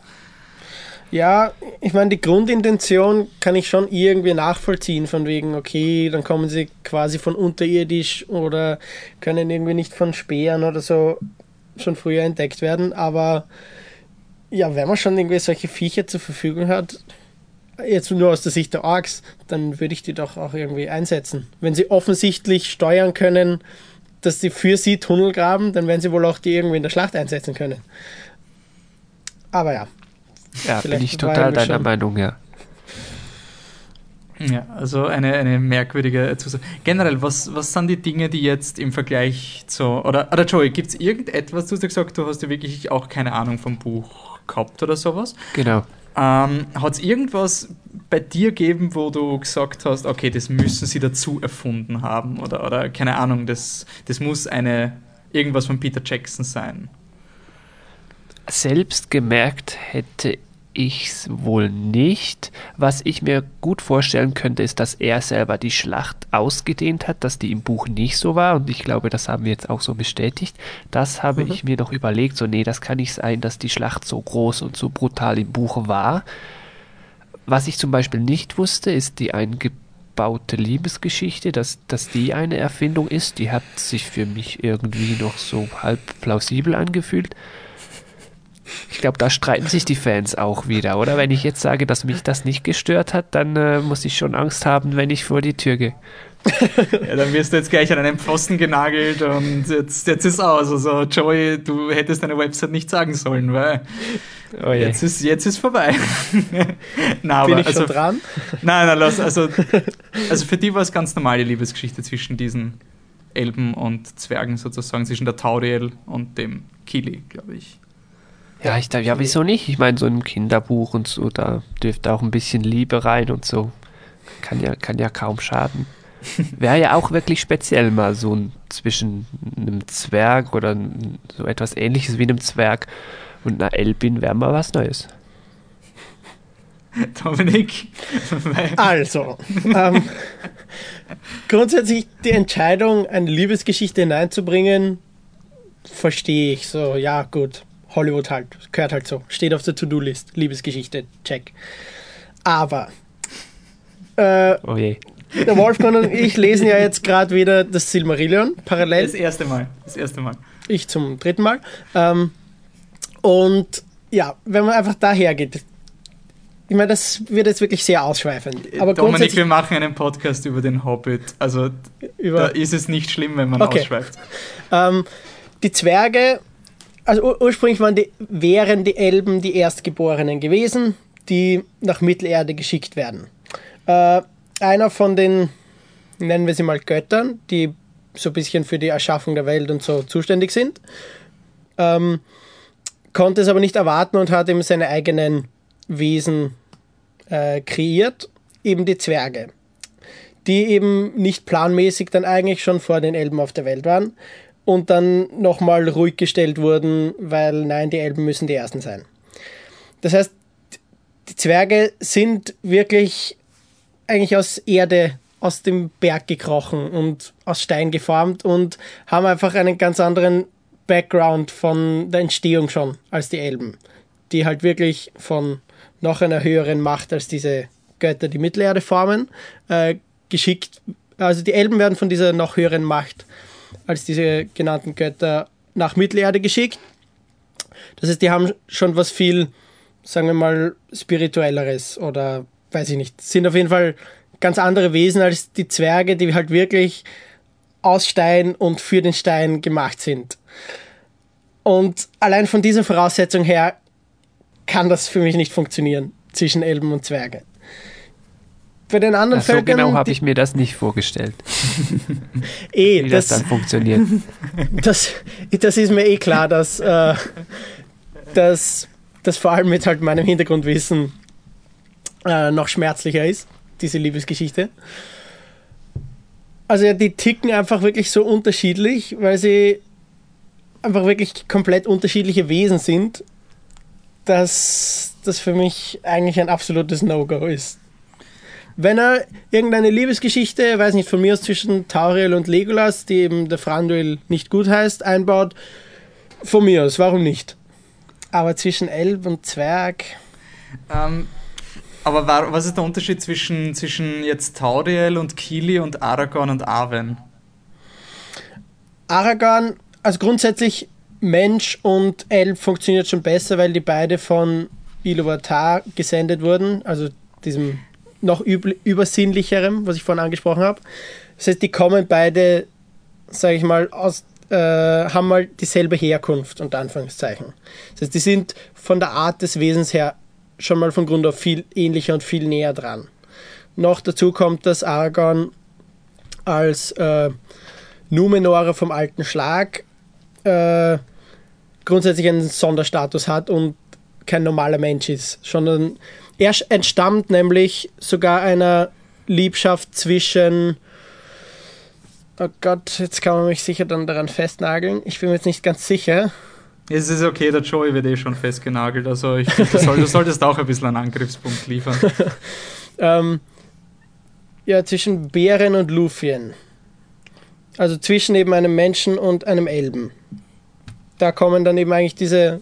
Ja, ich meine, die Grundintention kann ich schon irgendwie nachvollziehen, von wegen, okay, dann kommen sie quasi von unterirdisch oder können irgendwie nicht von Speeren oder so schon früher entdeckt werden, aber ja, wenn man schon irgendwie solche Viecher zur Verfügung hat, jetzt nur aus der Sicht der Orks, dann würde ich die doch auch irgendwie einsetzen. Wenn sie offensichtlich steuern können, dass sie für sie Tunnel graben, dann werden sie wohl auch die irgendwie in der Schlacht einsetzen können. Aber ja. Ja, bin ich total deiner schon. Meinung, ja. Ja, also eine, eine merkwürdige Zusatz. Generell, was, was sind die Dinge, die jetzt im Vergleich zu. Oder, oder Joey, gibt es irgendetwas, du hast ja gesagt, du hast ja wirklich auch keine Ahnung vom Buch gehabt oder sowas? Genau. Ähm, Hat es irgendwas bei dir gegeben, wo du gesagt hast, okay, das müssen sie dazu erfunden haben? Oder, oder keine Ahnung, das, das muss eine irgendwas von Peter Jackson sein? Selbst gemerkt hätte ich es wohl nicht. Was ich mir gut vorstellen könnte, ist, dass er selber die Schlacht ausgedehnt hat, dass die im Buch nicht so war. Und ich glaube, das haben wir jetzt auch so bestätigt. Das habe mhm. ich mir noch überlegt. So, nee, das kann nicht sein, dass die Schlacht so groß und so brutal im Buch war. Was ich zum Beispiel nicht wusste, ist die eingebaute Liebesgeschichte, dass, dass die eine Erfindung ist. Die hat sich für mich irgendwie noch so halb plausibel angefühlt. Ich glaube, da streiten sich die Fans auch wieder, oder? Wenn ich jetzt sage, dass mich das nicht gestört hat, dann äh, muss ich schon Angst haben, wenn ich vor die Tür gehe. ja, dann wirst du jetzt gleich an einen Pfosten genagelt und jetzt, jetzt ist aus. Also, Joey, du hättest deine Website nicht sagen sollen, weil oh jetzt, ist, jetzt ist vorbei. na, Bin aber, ich also, schon dran? Nein, nein, lass, also, also für die war es ganz normale Liebesgeschichte zwischen diesen Elben und Zwergen sozusagen, zwischen der Tauriel und dem Kili, glaube ich. Ja, ich dachte, ja, wieso nicht? Ich meine, so ein Kinderbuch und so, da dürfte auch ein bisschen Liebe rein und so. Kann ja, kann ja kaum schaden. Wäre ja auch wirklich speziell mal so ein, zwischen einem Zwerg oder so etwas ähnliches wie einem Zwerg und einer Elbin wäre mal was Neues. Dominik. also, ähm, grundsätzlich die Entscheidung, eine Liebesgeschichte hineinzubringen, verstehe ich so. Ja, gut. Hollywood halt, gehört halt so. Steht auf der To-Do-List. Liebesgeschichte, check. Aber äh, oh je. der Wolfgang und ich lesen ja jetzt gerade wieder das Silmarillion parallel. Das erste Mal. Das erste Mal. Ich zum dritten Mal. Ähm, und ja, wenn man einfach daher geht, ich meine, das wird jetzt wirklich sehr ausschweifend. Aber Dominik, wir machen einen Podcast über den Hobbit. Also über da ist es nicht schlimm, wenn man okay. ausschweift. Ähm, die Zwerge also ur ursprünglich waren die, wären die Elben die Erstgeborenen gewesen, die nach Mittelerde geschickt werden. Äh, einer von den, nennen wir sie mal Göttern, die so ein bisschen für die Erschaffung der Welt und so zuständig sind, ähm, konnte es aber nicht erwarten und hat eben seine eigenen Wesen äh, kreiert, eben die Zwerge, die eben nicht planmäßig dann eigentlich schon vor den Elben auf der Welt waren und dann nochmal ruhig gestellt wurden, weil nein, die Elben müssen die Ersten sein. Das heißt, die Zwerge sind wirklich eigentlich aus Erde, aus dem Berg gekrochen und aus Stein geformt und haben einfach einen ganz anderen Background von der Entstehung schon als die Elben, die halt wirklich von noch einer höheren Macht als diese Götter, die Mittelerde formen, äh, geschickt. Also die Elben werden von dieser noch höheren Macht als diese genannten Götter nach Mittelerde geschickt. Das heißt, die haben schon was viel, sagen wir mal, spirituelleres oder weiß ich nicht, sind auf jeden Fall ganz andere Wesen als die Zwerge, die halt wirklich aus Stein und für den Stein gemacht sind. Und allein von dieser Voraussetzung her kann das für mich nicht funktionieren zwischen Elben und Zwerge. Bei den anderen Ach, so Völkern. genau habe ich mir das nicht vorgestellt. eh, Wie das, das, dann funktioniert. Das, das ist mir eh klar, dass, äh, dass, dass vor allem mit halt meinem Hintergrundwissen äh, noch schmerzlicher ist, diese Liebesgeschichte. Also ja, die ticken einfach wirklich so unterschiedlich, weil sie einfach wirklich komplett unterschiedliche Wesen sind, dass das für mich eigentlich ein absolutes No-Go ist. Wenn er irgendeine Liebesgeschichte, weiß nicht, von mir aus zwischen Tauriel und Legolas, die eben der Franduil nicht gut heißt, einbaut, von mir aus, warum nicht? Aber zwischen Elb und Zwerg. Ähm, aber war, was ist der Unterschied zwischen, zwischen jetzt Tauriel und Kili und Aragorn und Arwen? Aragorn, also grundsätzlich Mensch und Elb funktioniert schon besser, weil die beide von Iluvatar gesendet wurden, also diesem noch übersinnlicherem, was ich vorhin angesprochen habe. Das heißt, die kommen beide, sage ich mal, aus, äh, haben mal dieselbe Herkunft, unter Anführungszeichen. Das heißt, die sind von der Art des Wesens her schon mal von Grund auf viel ähnlicher und viel näher dran. Noch dazu kommt, dass Aragorn als äh, Numenorer vom alten Schlag äh, grundsätzlich einen Sonderstatus hat und kein normaler Mensch ist, sondern er entstammt nämlich sogar einer Liebschaft zwischen Oh Gott, jetzt kann man mich sicher dann daran festnageln. Ich bin mir jetzt nicht ganz sicher. Es ist okay, der Joey wird eh schon festgenagelt. Also ich finde, du, soll, du solltest auch ein bisschen einen Angriffspunkt liefern. ähm, ja, zwischen Bären und Lufien. Also zwischen eben einem Menschen und einem Elben. Da kommen dann eben eigentlich diese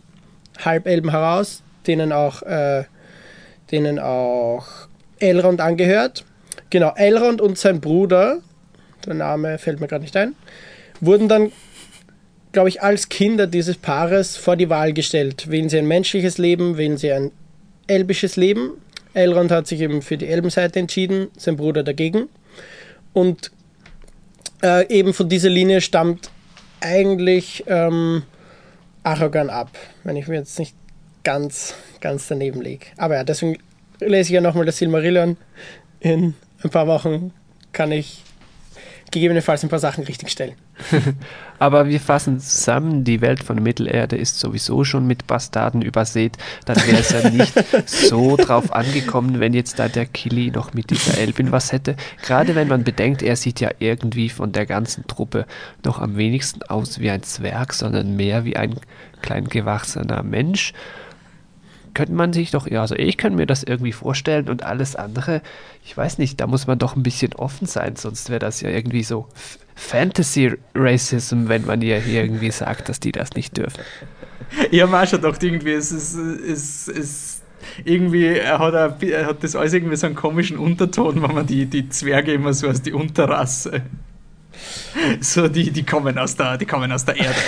Halbelben heraus, denen auch, äh, denen auch Elrond angehört. Genau, Elrond und sein Bruder, der Name fällt mir gerade nicht ein, wurden dann glaube ich, als Kinder dieses Paares vor die Wahl gestellt. Wählen sie ein menschliches Leben, wählen sie ein elbisches Leben. Elrond hat sich eben für die Elbenseite entschieden, sein Bruder dagegen. Und äh, eben von dieser Linie stammt eigentlich ähm, Aragorn ab, wenn ich mir jetzt nicht ganz, ganz daneben lege. Aber ja, deswegen lese ich ja nochmal das Silmarillion. In ein paar Wochen kann ich gegebenenfalls ein paar Sachen richtigstellen. Aber wir fassen zusammen, die Welt von Mittelerde ist sowieso schon mit Bastarden übersät. Dann wäre es ja nicht so drauf angekommen, wenn jetzt da der Killy noch mit dieser Elbin was hätte. Gerade wenn man bedenkt, er sieht ja irgendwie von der ganzen Truppe noch am wenigsten aus wie ein Zwerg, sondern mehr wie ein klein gewachsener Mensch könnte man sich doch, ja, also ich könnte mir das irgendwie vorstellen und alles andere, ich weiß nicht, da muss man doch ein bisschen offen sein, sonst wäre das ja irgendwie so Fantasy Racism, wenn man ja irgendwie sagt, dass die das nicht dürfen. Ja, man schon doch irgendwie, es ist, es ist irgendwie er hat, er hat das alles irgendwie so einen komischen Unterton, wenn man die, die Zwerge immer so als die Unterrasse. So, die, die kommen aus der, die kommen aus der Erde.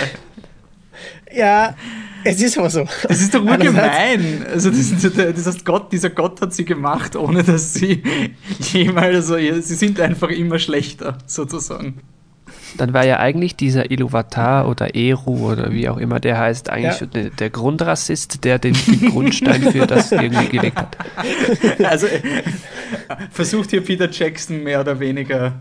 Ja, es ist aber so. Das ist doch urgemein. Also das, das heißt, Gott, dieser Gott hat sie gemacht, ohne dass sie jemals, also sie sind einfach immer schlechter, sozusagen. Dann war ja eigentlich dieser Iluvatar oder Eru oder wie auch immer der heißt, eigentlich ja. der, der, Grundrassist, der den, den Grundstein für das irgendwie gelegt hat. Also versucht hier Peter Jackson mehr oder weniger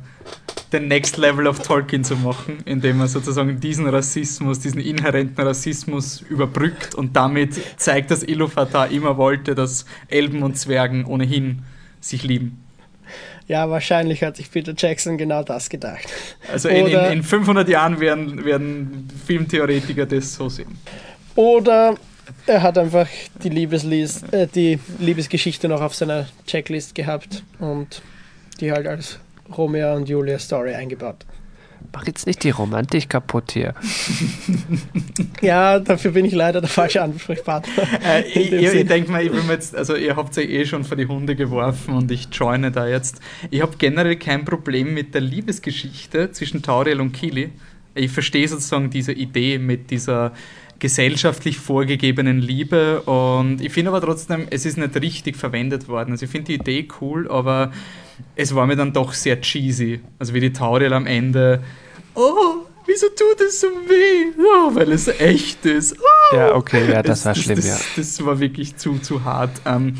den Next Level of Tolkien zu machen, indem er sozusagen diesen Rassismus, diesen inhärenten Rassismus überbrückt und damit zeigt, dass Iluvatar immer wollte, dass Elben und Zwergen ohnehin sich lieben. Ja, wahrscheinlich hat sich Peter Jackson genau das gedacht. Also in, in, in 500 Jahren werden, werden Filmtheoretiker das so sehen. Oder er hat einfach die, Liebeslies, äh, die Liebesgeschichte noch auf seiner Checklist gehabt und die halt als Romeo und Julia Story eingebaut. Mach jetzt nicht die Romantik kaputt hier. ja, dafür bin ich leider der falsche Ansprechpartner. Äh, ich, ich denke mal, ich bin jetzt, also ihr habt ja eh schon vor die Hunde geworfen und ich joine da jetzt. Ich habe generell kein Problem mit der Liebesgeschichte zwischen Tauriel und Kili. Ich verstehe sozusagen diese Idee mit dieser gesellschaftlich vorgegebenen Liebe und ich finde aber trotzdem, es ist nicht richtig verwendet worden. Also ich finde die Idee cool, aber es war mir dann doch sehr cheesy. Also wie die Tauriel am Ende, oh, wieso tut es so weh? Oh, weil es echt ist. Oh. Ja, okay, ja, das, das war schlimm, das, ja. Das war wirklich zu, zu hart. Ähm,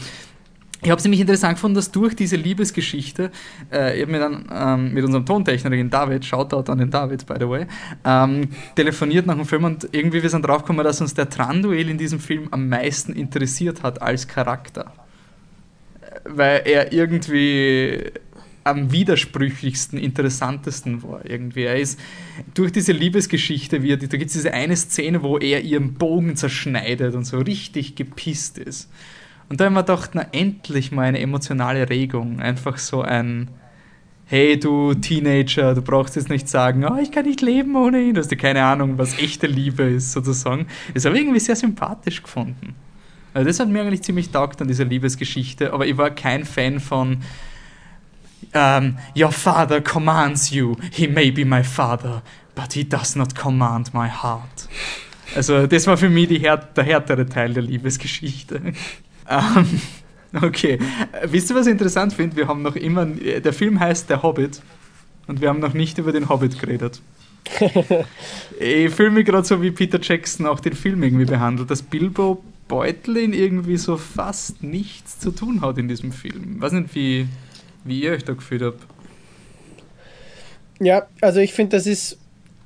ich habe es nämlich interessant gefunden, dass durch diese Liebesgeschichte, äh, ich habe mir dann ähm, mit unserem Tontechniker, David, Shoutout an den David, by the way, ähm, telefoniert nach dem Film und irgendwie wir sind draufgekommen, dass uns der Tranduel in diesem Film am meisten interessiert hat als Charakter. Weil er irgendwie am widersprüchlichsten, interessantesten war. Irgendwie. Er ist durch diese Liebesgeschichte, wie er, da gibt es diese eine Szene, wo er ihren Bogen zerschneidet und so richtig gepisst ist. Und da haben wir gedacht, na endlich mal eine emotionale Regung. Einfach so ein, hey du Teenager, du brauchst jetzt nicht sagen, oh, ich kann nicht leben ohne ihn. Du hast ja keine Ahnung, was echte Liebe ist, sozusagen. Das habe ich irgendwie sehr sympathisch gefunden. Also das hat mir eigentlich ziemlich taugt an dieser Liebesgeschichte, aber ich war kein Fan von um, Your father commands you, he may be my father, but he does not command my heart. Also das war für mich Här der härtere Teil der Liebesgeschichte. Um, okay, wisst ihr, was ich interessant finde? Wir haben noch immer, der Film heißt Der Hobbit und wir haben noch nicht über den Hobbit geredet. ich fühle mich gerade so, wie Peter Jackson auch den Film irgendwie behandelt, dass Bilbo Beutlin irgendwie so fast nichts zu tun hat in diesem Film. Ich weiß nicht, wie, wie ihr euch da gefühlt habt. Ja, also ich finde, das ist,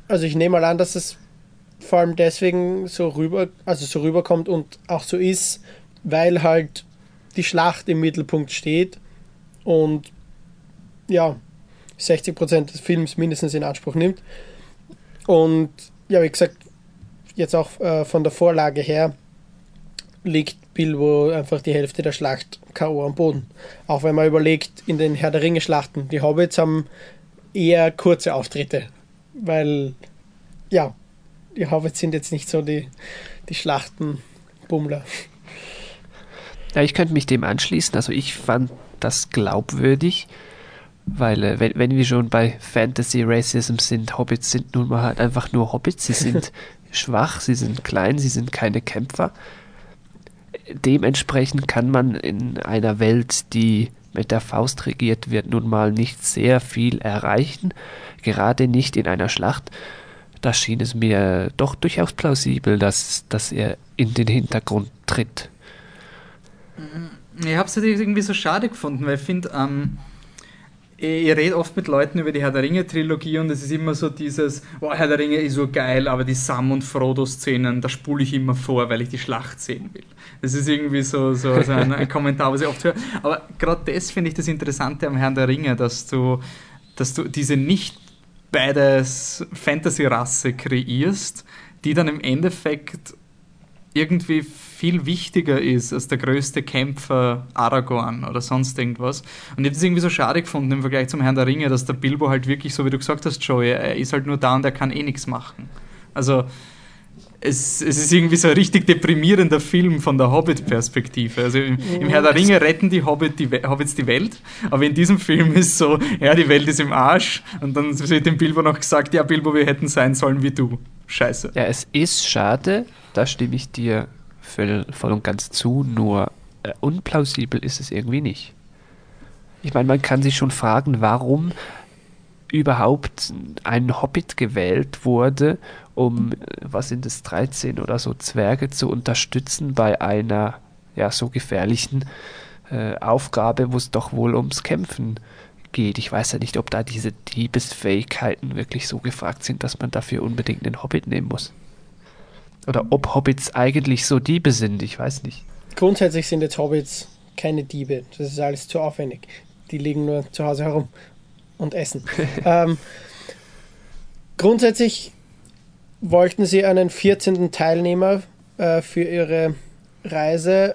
also ich nehme mal an, dass es vor allem deswegen so rüber, also so rüberkommt und auch so ist, weil halt die Schlacht im Mittelpunkt steht und ja, 60% des Films mindestens in Anspruch nimmt. Und ja, wie gesagt, jetzt auch äh, von der Vorlage her liegt Bilbo einfach die Hälfte der Schlacht K.O. am Boden. Auch wenn man überlegt, in den Herr der Ringe Schlachten, die Hobbits haben eher kurze Auftritte, weil ja, die Hobbits sind jetzt nicht so die, die Schlachtenbummler. Ja, ich könnte mich dem anschließen. Also ich fand das glaubwürdig, weil äh, wenn, wenn wir schon bei Fantasy Racism sind, Hobbits sind nun mal halt einfach nur Hobbits. Sie sind schwach, sie sind klein, sie sind keine Kämpfer dementsprechend kann man in einer Welt, die mit der Faust regiert wird, nun mal nicht sehr viel erreichen, gerade nicht in einer Schlacht. Da schien es mir doch durchaus plausibel, dass, dass er in den Hintergrund tritt. Ich habe es irgendwie so schade gefunden, weil ich finde, ähm, ich rede oft mit Leuten über die Herr der Ringe-Trilogie und es ist immer so dieses, oh, Herr der Ringe ist so geil, aber die Sam- und Frodo-Szenen, da spule ich immer vor, weil ich die Schlacht sehen will. Das ist irgendwie so, so, so ein, ein, Kommentar, was ich oft höre. Aber gerade das finde ich das Interessante am Herrn der Ringe, dass du, dass du diese nicht beides Fantasy-Rasse kreierst, die dann im Endeffekt irgendwie viel wichtiger ist als der größte Kämpfer Aragorn oder sonst irgendwas. Und ich habe es irgendwie so schade gefunden im Vergleich zum Herrn der Ringe, dass der Bilbo halt wirklich, so wie du gesagt hast, Joey, er ist halt nur da und er kann eh nichts machen. Also es, es ist irgendwie so ein richtig deprimierender Film von der Hobbit-Perspektive. Also im, im, Herr der Ringe retten die, Hobbit die Hobbits die Welt, aber in diesem Film ist so, ja, die Welt ist im Arsch und dann wird dem Bilbo noch gesagt, ja, Bilbo, wir hätten sein sollen wie du. Scheiße. Ja, es ist schade, da stimme ich dir voll, voll und ganz zu, nur äh, unplausibel ist es irgendwie nicht. Ich meine, man kann sich schon fragen, warum überhaupt ein Hobbit gewählt wurde, um, äh, was sind es, 13 oder so Zwerge zu unterstützen bei einer ja so gefährlichen äh, Aufgabe, wo es doch wohl ums Kämpfen geht. Ich weiß ja nicht, ob da diese Diebesfähigkeiten wirklich so gefragt sind, dass man dafür unbedingt einen Hobbit nehmen muss. Oder ob Hobbits eigentlich so Diebe sind, ich weiß nicht. Grundsätzlich sind jetzt Hobbits keine Diebe. Das ist alles zu aufwendig. Die liegen nur zu Hause herum und essen. ähm, grundsätzlich wollten sie einen 14. Teilnehmer äh, für ihre Reise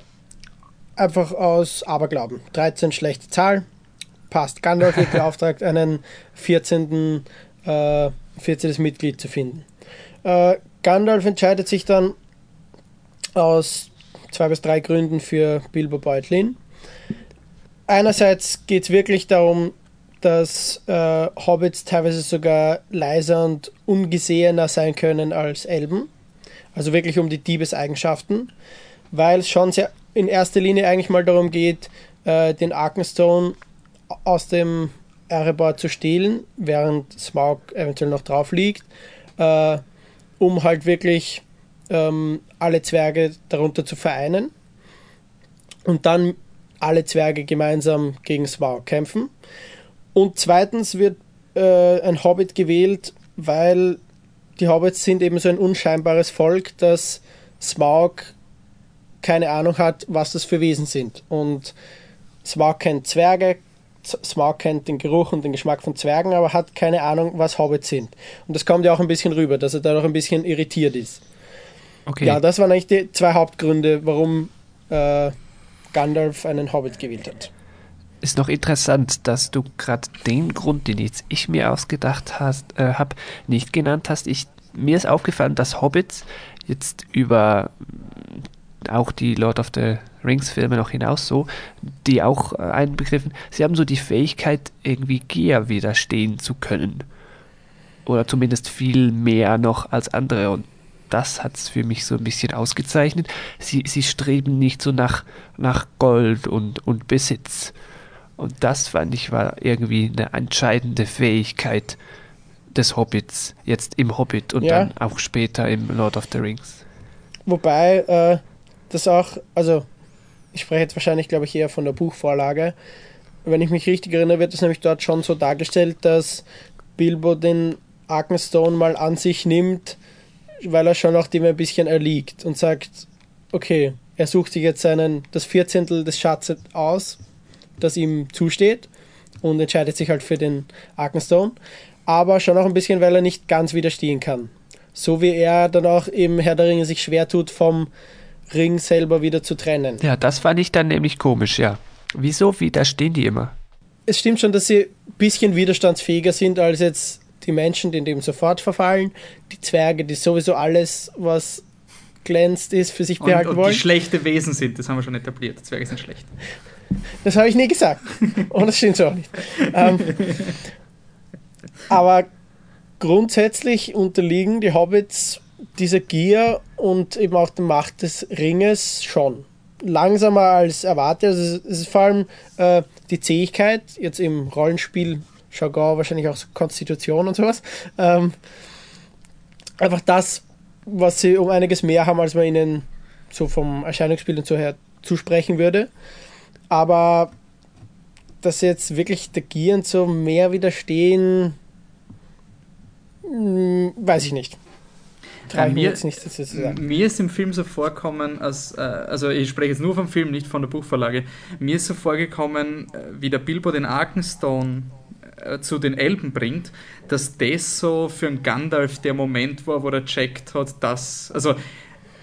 einfach aus Aberglauben. 13 schlechte Zahl, passt. Gandalf wird beauftragt, einen 14. Äh, 14. Mitglied zu finden. Äh, Gandalf entscheidet sich dann aus zwei bis drei Gründen für Bilbo Beutlin. Einerseits geht es wirklich darum, dass äh, Hobbits teilweise sogar leiser und ungesehener sein können als Elben. Also wirklich um die Diebeseigenschaften, weil es schon sehr in erster Linie eigentlich mal darum geht, äh, den Arkenstone aus dem Erebor zu stehlen, während Smaug eventuell noch drauf liegt. Äh, um halt wirklich ähm, alle Zwerge darunter zu vereinen und dann alle Zwerge gemeinsam gegen Smaug kämpfen. Und zweitens wird äh, ein Hobbit gewählt, weil die Hobbits sind eben so ein unscheinbares Volk, dass Smaug keine Ahnung hat, was das für Wesen sind. Und Smaug kennt Zwerge, Smaug kennt den Geruch und den Geschmack von Zwergen, aber hat keine Ahnung, was Hobbits sind. Und das kommt ja auch ein bisschen rüber, dass er dadurch ein bisschen irritiert ist. Okay. Ja, das waren eigentlich die zwei Hauptgründe, warum äh, Gandalf einen Hobbit gewählt hat. Ist noch interessant, dass du gerade den Grund, den jetzt ich mir ausgedacht äh, habe, nicht genannt hast. Ich, mir ist aufgefallen, dass Hobbits jetzt über auch die Lord of the Rings-Filme noch hinaus so, die auch äh, einbegriffen, sie haben so die Fähigkeit, irgendwie Gier widerstehen zu können. Oder zumindest viel mehr noch als andere. Und das hat es für mich so ein bisschen ausgezeichnet. Sie, sie streben nicht so nach, nach Gold und, und Besitz. Und das fand ich war irgendwie eine entscheidende Fähigkeit des Hobbits, jetzt im Hobbit und ja. dann auch später im Lord of the Rings. Wobei äh, das auch, also ich spreche jetzt wahrscheinlich, glaube ich, eher von der Buchvorlage. Wenn ich mich richtig erinnere, wird es nämlich dort schon so dargestellt, dass Bilbo den Arkenstone mal an sich nimmt, weil er schon auch dem ein bisschen erliegt und sagt, okay, er sucht sich jetzt seinen, das Vierzehntel des Schatzes aus, das ihm zusteht und entscheidet sich halt für den Arkenstone, aber schon auch ein bisschen, weil er nicht ganz widerstehen kann. So wie er dann auch im Herr der Ringe sich schwer tut, vom Ring selber wieder zu trennen. Ja, das fand ich dann nämlich komisch, ja. Wieso widerstehen die immer? Es stimmt schon, dass sie ein bisschen widerstandsfähiger sind als jetzt die Menschen, die in dem sofort verfallen, die Zwerge, die sowieso alles, was glänzt, ist, für sich behalten und, und wollen. Die schlechte Wesen sind, das haben wir schon etabliert. Zwerge sind schlecht. Das habe ich nie gesagt. Und das stimmt so auch nicht. Ähm, aber grundsätzlich unterliegen die Hobbits dieser Gier und eben auch der Macht des Ringes schon. Langsamer als erwartet. Also es ist vor allem äh, die Zähigkeit, jetzt im Rollenspiel, Jargon, wahrscheinlich auch Konstitution und sowas. Ähm, einfach das, was sie um einiges mehr haben, als man ihnen so vom Erscheinungsbild und so her zusprechen würde. Aber dass jetzt wirklich der Gier und so mehr widerstehen, hm, weiß ich nicht. Ja, mir, mir, ist im Film so vorgekommen, als, äh, also ich spreche jetzt nur vom Film, nicht von der Buchvorlage, mir ist so vorgekommen, äh, wie der Bilbo den Arkenstone äh, zu den Elben bringt, dass das so für einen Gandalf der Moment war, wo er checkt hat, dass, also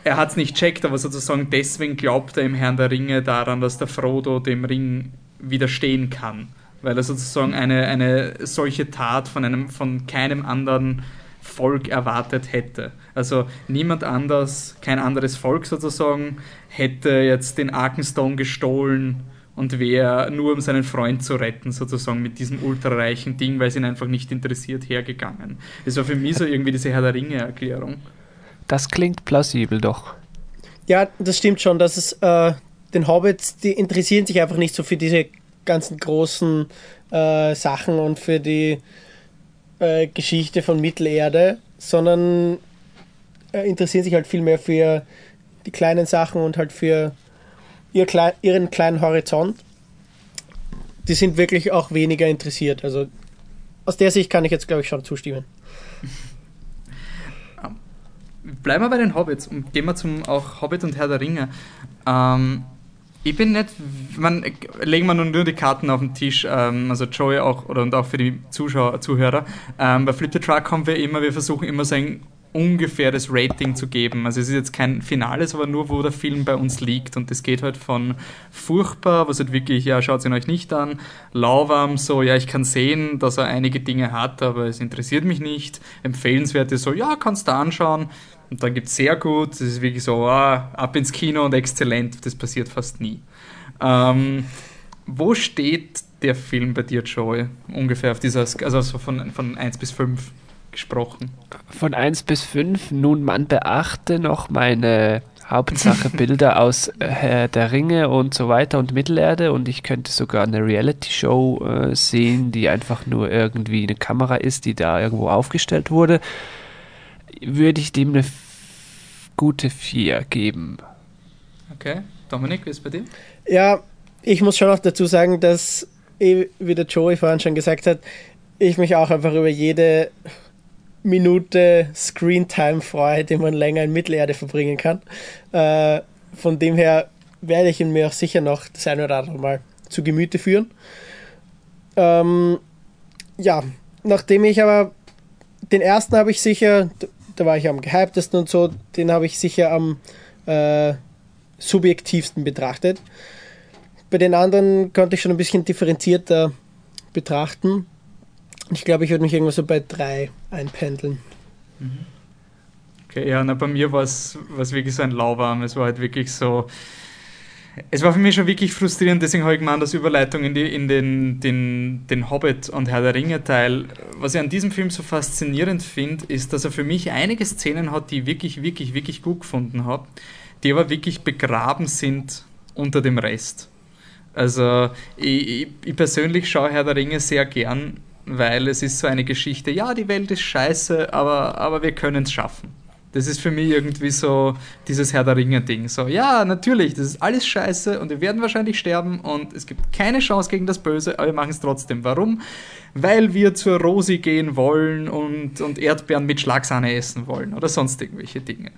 er hat es nicht checkt, aber sozusagen deswegen glaubt er im Herrn der Ringe daran, dass der Frodo dem Ring widerstehen kann. Weil er sozusagen eine, eine solche Tat von, einem, von keinem anderen Volk erwartet hätte. Also niemand anders, kein anderes Volk sozusagen, hätte jetzt den Arkenstone gestohlen und wäre nur um seinen Freund zu retten, sozusagen mit diesem ultrareichen Ding, weil es ihn einfach nicht interessiert, hergegangen. Das war für mich so irgendwie diese Herr der Ringe-Erklärung. Das klingt plausibel doch. Ja, das stimmt schon, dass es äh, den Hobbits, die interessieren sich einfach nicht so für diese ganzen großen äh, Sachen und für die äh, Geschichte von Mittelerde, sondern interessieren sich halt viel mehr für die kleinen Sachen und halt für ihr ihren kleinen Horizont. Die sind wirklich auch weniger interessiert. Also aus der Sicht kann ich jetzt, glaube ich, schon zustimmen. Bleiben wir bei den Hobbits und gehen wir zum auch Hobbit und Herr der Ringe. Ähm, ich bin nicht, man, legen wir nur die Karten auf den Tisch, ähm, also Joey auch, oder und auch für die Zuschauer, Zuhörer. Ähm, bei Flip the Truck haben wir immer, wir versuchen immer so ein ungefähres Rating zu geben. Also es ist jetzt kein Finales, aber nur, wo der Film bei uns liegt. Und das geht halt von furchtbar, was halt wirklich, ja, schaut ihn euch nicht an, lauwarm, so, ja, ich kann sehen, dass er einige Dinge hat, aber es interessiert mich nicht. Empfehlenswert ist so, ja, kannst du anschauen. Und dann gibt es sehr gut, das ist wirklich so, ah, ab ins Kino und exzellent, das passiert fast nie. Ähm, wo steht der Film bei dir, Joey? Ungefähr auf dieser, also von, von 1 bis 5 gesprochen. Von 1 bis 5, nun man beachte noch meine Hauptsache Bilder aus Herr der Ringe und so weiter und Mittelerde und ich könnte sogar eine Reality-Show äh, sehen, die einfach nur irgendwie eine Kamera ist, die da irgendwo aufgestellt wurde, würde ich dem eine gute 4 geben. Okay, Dominik, wie ist es bei dir? Ja, ich muss schon auch dazu sagen, dass, eh, wie der Joey vorhin schon gesagt hat, ich mich auch einfach über jede Minute Screentime freue, die man länger in Mittelerde verbringen kann. Äh, von dem her werde ich ihn mir auch sicher noch das eine oder andere Mal zu Gemüte führen. Ähm, ja, nachdem ich aber den ersten habe ich sicher, da war ich am gehyptesten und so, den habe ich sicher am äh, subjektivsten betrachtet. Bei den anderen konnte ich schon ein bisschen differenzierter betrachten. Ich glaube, ich würde mich irgendwo so bei drei einpendeln. Okay, ja, na, bei mir war es wirklich so ein Lauwarm. Es war halt wirklich so. Es war für mich schon wirklich frustrierend, deswegen habe ich gemeint, dass Überleitung in, die, in den, den, den Hobbit und Herr der Ringe Teil. Was ich an diesem Film so faszinierend finde, ist, dass er für mich einige Szenen hat, die ich wirklich, wirklich, wirklich gut gefunden habe, die aber wirklich begraben sind unter dem Rest. Also ich, ich, persönlich schaue Herr der Ringe sehr gern, weil es ist so eine Geschichte, ja, die Welt ist scheiße, aber, aber wir können es schaffen. Das ist für mich irgendwie so dieses Herr der Ringe-Ding. So, ja, natürlich, das ist alles scheiße und wir werden wahrscheinlich sterben und es gibt keine Chance gegen das Böse, aber wir machen es trotzdem. Warum? Weil wir zur Rosi gehen wollen und, und Erdbeeren mit Schlagsahne essen wollen oder sonst irgendwelche Dinge.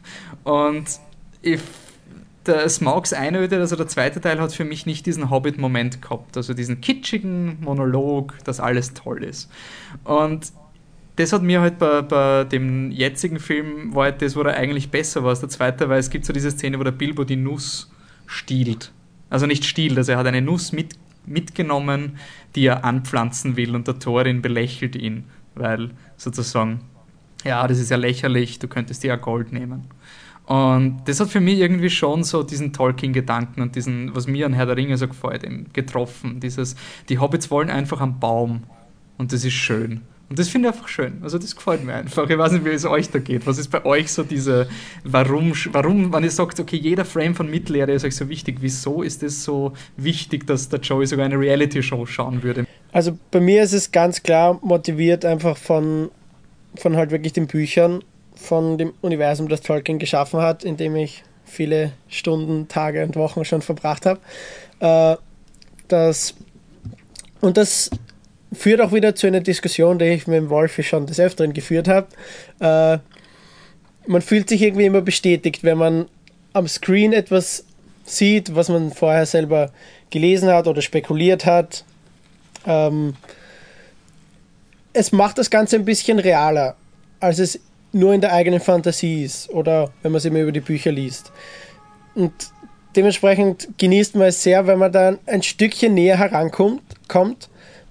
Und ich der Smaugs Einöde, also der zweite Teil, hat für mich nicht diesen Hobbit-Moment gehabt. Also diesen kitschigen Monolog, dass alles toll ist. Und das hat mir halt bei, bei dem jetzigen Film, war halt das, wo er eigentlich besser war als der zweite, weil es gibt so diese Szene, wo der Bilbo die Nuss stiehlt. Also nicht stiehlt, also er hat eine Nuss mit, mitgenommen, die er anpflanzen will und der Thorin belächelt ihn, weil sozusagen, ja, das ist ja lächerlich, du könntest dir ja Gold nehmen. Und das hat für mich irgendwie schon so diesen Tolkien-Gedanken und diesen, was mir an Herr der Ringe so gefällt, eben getroffen. Dieses, die Hobbits wollen einfach am Baum und das ist schön. Und das finde ich einfach schön. Also das gefällt mir einfach. Ich weiß nicht, wie es euch da geht. Was ist bei euch so diese, warum, warum, wenn ihr sagt, okay, jeder Frame von Mittelerde ist euch so wichtig, wieso ist es so wichtig, dass der Joey sogar eine Reality-Show schauen würde? Also bei mir ist es ganz klar motiviert einfach von, von halt wirklich den Büchern von dem Universum, das Tolkien geschaffen hat, in dem ich viele Stunden, Tage und Wochen schon verbracht habe. Äh, das, und das führt auch wieder zu einer Diskussion, die ich mit dem Wolfi schon des Öfteren geführt habe. Äh, man fühlt sich irgendwie immer bestätigt, wenn man am Screen etwas sieht, was man vorher selber gelesen hat oder spekuliert hat. Ähm, es macht das Ganze ein bisschen realer, als es nur in der eigenen Fantasie ist oder wenn man es immer über die Bücher liest. Und dementsprechend genießt man es sehr, wenn man dann ein Stückchen näher herankommt, kommt.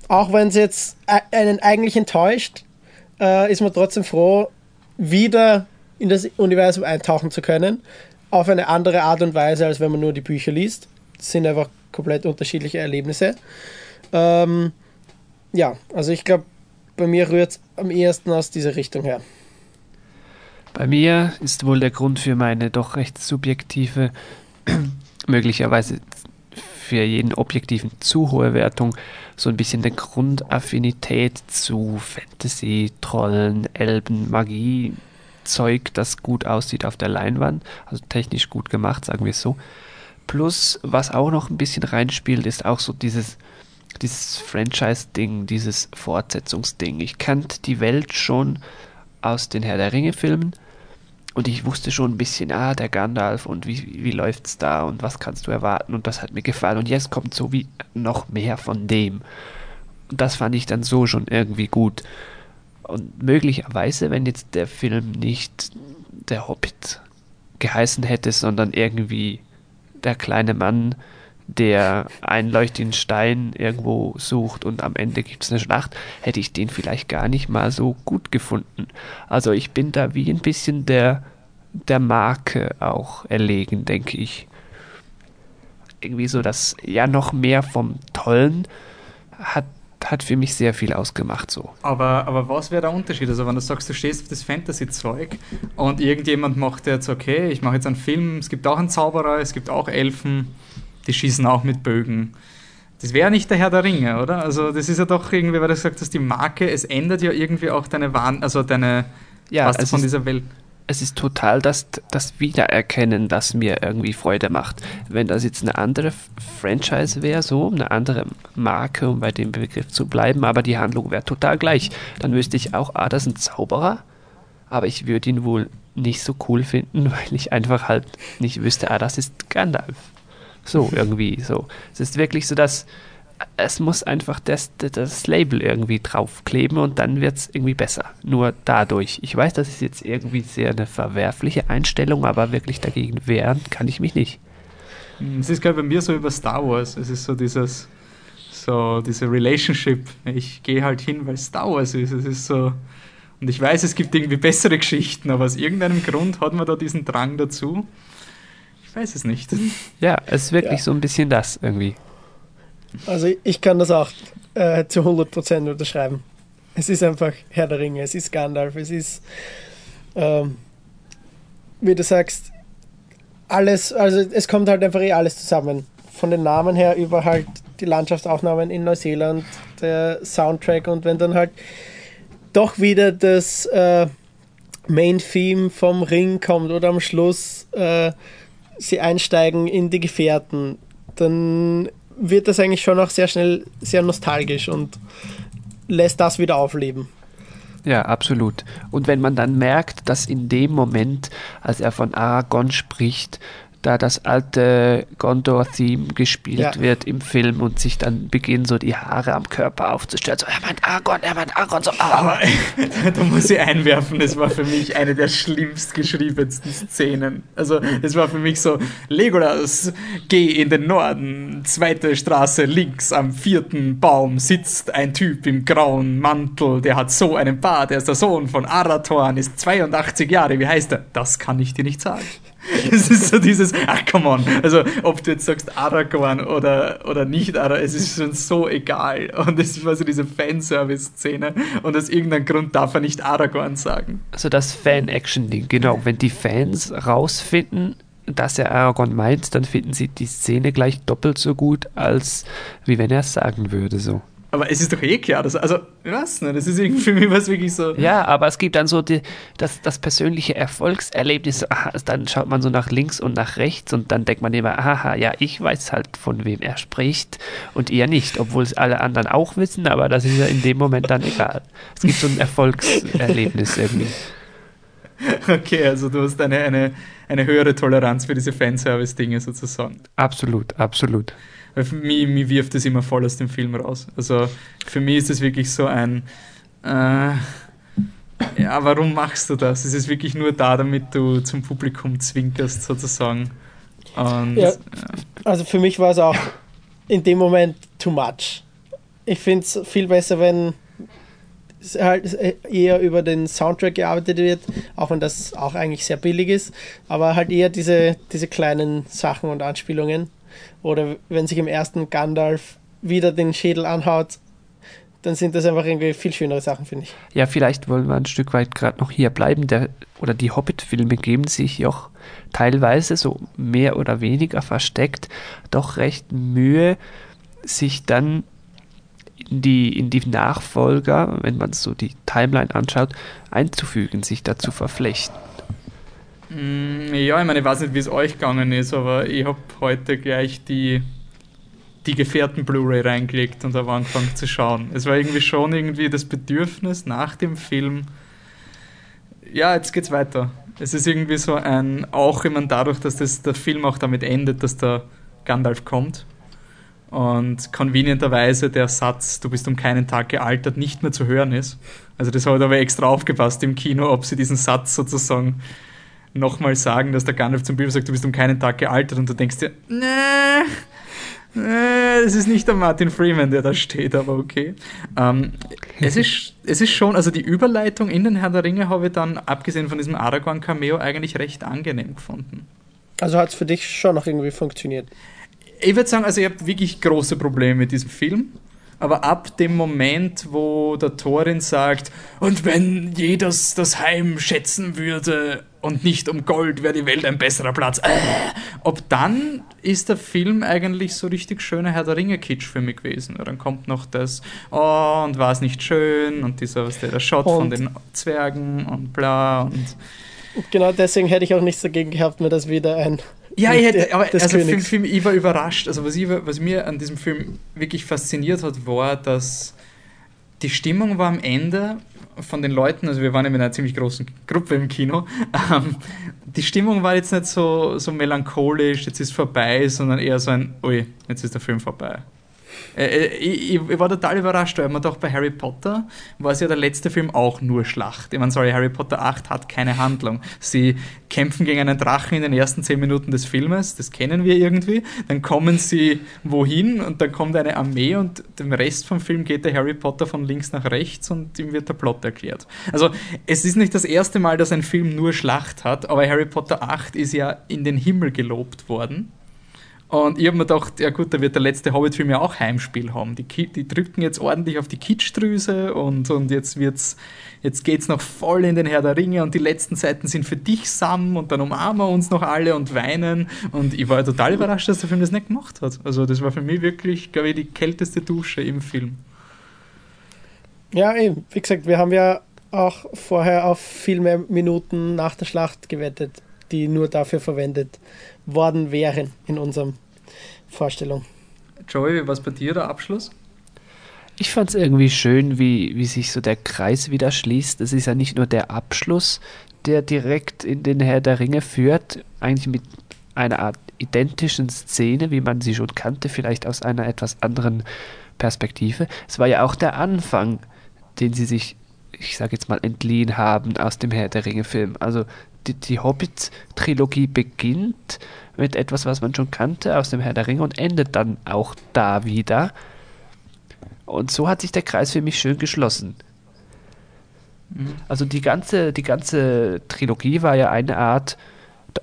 Auch wenn es jetzt einen eigentlich enttäuscht, äh, ist man trotzdem froh, wieder in das Universum eintauchen zu können. Auf eine andere Art und Weise, als wenn man nur die Bücher liest. Das sind einfach komplett unterschiedliche Erlebnisse. Ähm, ja, also ich glaube, bei mir rührt es am ehesten aus dieser Richtung her. Bei mir ist wohl der Grund für meine doch recht subjektive, möglicherweise für jeden objektiven zu hohe Wertung so ein bisschen der Grundaffinität zu Fantasy, Trollen, Elben, Magie, Zeug, das gut aussieht auf der Leinwand, also technisch gut gemacht, sagen wir es so. Plus, was auch noch ein bisschen reinspielt, ist auch so dieses, dieses Franchise-Ding, dieses Fortsetzungsding. Ich kannte die Welt schon aus den Herr der Ringe-Filmen und ich wusste schon ein bisschen, ah, der Gandalf und wie, wie läuft's da und was kannst du erwarten und das hat mir gefallen. Und jetzt kommt so wie noch mehr von dem. Und das fand ich dann so schon irgendwie gut. Und möglicherweise, wenn jetzt der Film nicht der Hobbit geheißen hätte, sondern irgendwie der kleine Mann, der einen leuchtenden Stein irgendwo sucht und am Ende gibt es eine Schlacht, hätte ich den vielleicht gar nicht mal so gut gefunden. Also ich bin da wie ein bisschen der, der Marke auch erlegen, denke ich. Irgendwie so das, ja, noch mehr vom Tollen hat, hat für mich sehr viel ausgemacht so. Aber, aber was wäre der Unterschied? Also wenn du sagst, du stehst auf das Fantasy-Zeug und irgendjemand macht jetzt, okay, ich mache jetzt einen Film, es gibt auch einen Zauberer, es gibt auch Elfen, die schießen auch mit Bögen. Das wäre nicht der Herr der Ringe, oder? Also das ist ja doch irgendwie, weil du gesagt hast, die Marke, es ändert ja irgendwie auch deine Wahn, also deine, ja, was von ist, dieser Welt. Es ist total das, das Wiedererkennen, das mir irgendwie Freude macht. Wenn das jetzt eine andere Franchise wäre, so, eine andere Marke, um bei dem Begriff zu bleiben, aber die Handlung wäre total gleich, dann wüsste ich auch, ah, das ist ein Zauberer, aber ich würde ihn wohl nicht so cool finden, weil ich einfach halt nicht wüsste, ah, das ist Gandalf. So, irgendwie so. Es ist wirklich so, dass es muss einfach das, das Label irgendwie draufkleben und dann wird es irgendwie besser. Nur dadurch. Ich weiß, das ist jetzt irgendwie sehr eine verwerfliche Einstellung, aber wirklich dagegen wehren kann ich mich nicht. Hm, es ist gerade bei mir so über Star Wars. Es ist so dieses, so diese Relationship. Ich gehe halt hin, weil Star Wars ist. Es ist so. Und ich weiß, es gibt irgendwie bessere Geschichten, aber aus irgendeinem Grund hat man da diesen Drang dazu. Ich weiß es nicht. Ja, es ist wirklich ja. so ein bisschen das irgendwie. Also ich kann das auch äh, zu 100% unterschreiben. Es ist einfach Herr der Ringe, es ist Gandalf, es ist, ähm, wie du sagst, alles, also es kommt halt einfach eh alles zusammen. Von den Namen her über halt die Landschaftsaufnahmen in Neuseeland, der Soundtrack und wenn dann halt doch wieder das äh, Main-Theme vom Ring kommt oder am Schluss äh, sie einsteigen in die Gefährten, dann wird das eigentlich schon auch sehr schnell sehr nostalgisch und lässt das wieder aufleben. Ja, absolut. Und wenn man dann merkt, dass in dem Moment, als er von Aragon spricht, da das alte Gondor-Theme gespielt ja. wird im Film und sich dann beginnen so die Haare am Körper aufzustellen. So, er meint Argon, er meint Argon. So, oh. Aber da muss ich einwerfen, das war für mich eine der schlimmst geschriebensten Szenen. Also, es war für mich so: Legolas, geh in den Norden, zweite Straße links, am vierten Baum sitzt ein Typ im grauen Mantel, der hat so einen Bart, er ist der Sohn von Arathorn, ist 82 Jahre. Wie heißt er? Das kann ich dir nicht sagen. Es ist so dieses, ach come on, also ob du jetzt sagst Aragorn oder, oder nicht Aragorn, es ist schon so egal. Und es war so diese Fanservice-Szene und aus irgendeinem Grund darf er nicht Aragorn sagen. Also das Fan-Action-Ding, genau. Wenn die Fans rausfinden, dass er Aragorn meint, dann finden sie die Szene gleich doppelt so gut, als wie wenn er es sagen würde, so. Aber es ist doch eh klar, dass, also, was, ne? Das ist irgendwie für mich was wirklich so. Ja, aber es gibt dann so die, das, das persönliche Erfolgserlebnis. Aha, dann schaut man so nach links und nach rechts und dann denkt man immer, aha, ja, ich weiß halt, von wem er spricht und ihr nicht, obwohl es alle anderen auch wissen, aber das ist ja in dem Moment dann egal. Es gibt so ein Erfolgserlebnis irgendwie. Okay, also du hast eine, eine, eine höhere Toleranz für diese Fanservice-Dinge sozusagen. Absolut, absolut. Weil für mich, mich wirft das immer voll aus dem Film raus. Also für mich ist es wirklich so ein, äh, ja, warum machst du das? Es ist wirklich nur da, damit du zum Publikum zwinkerst, sozusagen. Und, ja, Also für mich war es auch in dem Moment too much. Ich finde es viel besser, wenn halt eher über den Soundtrack gearbeitet wird, auch wenn das auch eigentlich sehr billig ist, aber halt eher diese, diese kleinen Sachen und Anspielungen. Oder wenn sich im ersten Gandalf wieder den Schädel anhaut, dann sind das einfach irgendwie viel schönere Sachen, finde ich. Ja, vielleicht wollen wir ein Stück weit gerade noch hier bleiben. Der, oder die Hobbit-Filme geben sich auch teilweise so mehr oder weniger versteckt doch recht Mühe, sich dann in die, in die Nachfolger, wenn man so die Timeline anschaut, einzufügen, sich dazu verflechten. Mm, ja, ich meine, ich weiß nicht, wie es euch gegangen ist, aber ich habe heute gleich die, die Gefährten Blu-ray reingelegt und habe angefangen zu schauen. Es war irgendwie schon irgendwie das Bedürfnis nach dem Film, ja, jetzt geht's weiter. Es ist irgendwie so ein, auch immer dadurch, dass das, der Film auch damit endet, dass der Gandalf kommt und convenienterweise der Satz, du bist um keinen Tag gealtert, nicht mehr zu hören ist. Also das habe ich aber extra aufgepasst im Kino, ob sie diesen Satz sozusagen nochmal sagen, dass der Gandalf zum Bilbo sagt, du bist um keinen Tag gealtert und du denkst dir, nee, nee, das ist nicht der Martin Freeman, der da steht, aber okay. Ähm, es, ist, es ist schon, also die Überleitung in den Herr der Ringe habe ich dann, abgesehen von diesem Aragorn-Cameo, eigentlich recht angenehm gefunden. Also hat es für dich schon noch irgendwie funktioniert? Ich würde sagen, also ich habe wirklich große Probleme mit diesem Film. Aber ab dem Moment, wo der Thorin sagt, und wenn jedes das Heim schätzen würde und nicht um Gold, wäre die Welt ein besserer Platz. Äh, ob dann ist der Film eigentlich so richtig schöner Herr der Ringe-Kitsch für mich gewesen. Dann kommt noch das, oh, und war es nicht schön und dieser, was der, der Shot und von den Zwergen und bla und. Genau deswegen hätte ich auch nichts dagegen gehabt, mir das wieder ein ja, ich hätte, aber also Film, Film, ich war überrascht. Also was, ich, was mir an diesem Film wirklich fasziniert hat, war, dass die Stimmung war am Ende von den Leuten, also wir waren mit einer ziemlich großen Gruppe im Kino, ähm, die Stimmung war jetzt nicht so, so melancholisch, jetzt ist vorbei, sondern eher so ein, ui, jetzt ist der Film vorbei. Äh, äh, ich, ich, war total überrascht, weil man doch bei Harry Potter war es ja der letzte Film auch nur Schlacht. Ich meine, sorry, Harry Potter 8 hat keine Handlung. Sie kämpfen gegen einen Drachen in den ersten 10 Minuten des Filmes, das kennen wir irgendwie. Dann kommen sie wohin und dann kommt eine Armee und dem Rest vom Film geht der Harry Potter von links nach rechts und ihm wird der Plot erklärt. Also es ist nicht das erste Mal, dass ein Film nur Schlacht hat, aber Harry Potter 8 ist ja in den Himmel gelobt worden. Und ich habe mir gedacht, ja gut, da wird der letzte Hobbit-Film ja auch Heimspiel haben. Die, die drücken jetzt ordentlich auf die Kitschdrüse und, und jetzt wird's, jetzt geht's noch voll in den Herr der Ringe und die letzten Seiten sind für dich, Sam, und dann umarmen wir uns noch alle und weinen. Und ich war total überrascht, dass der Film das nicht gemacht hat. Also das war für mich wirklich, glaube ich, die kälteste Dusche im Film. Ja, eben. Wie gesagt, wir haben ja auch vorher auf viel mehr Minuten nach der Schlacht gewettet, die nur dafür verwendet worden wären in unserem Vorstellung. Joey, was bei dir der Abschluss? Ich fand es irgendwie schön, wie, wie sich so der Kreis wieder schließt. Es ist ja nicht nur der Abschluss, der direkt in den Herr der Ringe führt, eigentlich mit einer Art identischen Szene, wie man sie schon kannte, vielleicht aus einer etwas anderen Perspektive. Es war ja auch der Anfang, den sie sich, ich sage jetzt mal, entliehen haben aus dem Herr der Ringe-Film. Also die, die Hobbit-Trilogie beginnt mit etwas, was man schon kannte aus dem Herr der Ringe und endet dann auch da wieder. Und so hat sich der Kreis für mich schön geschlossen. Also die ganze, die ganze Trilogie war ja eine Art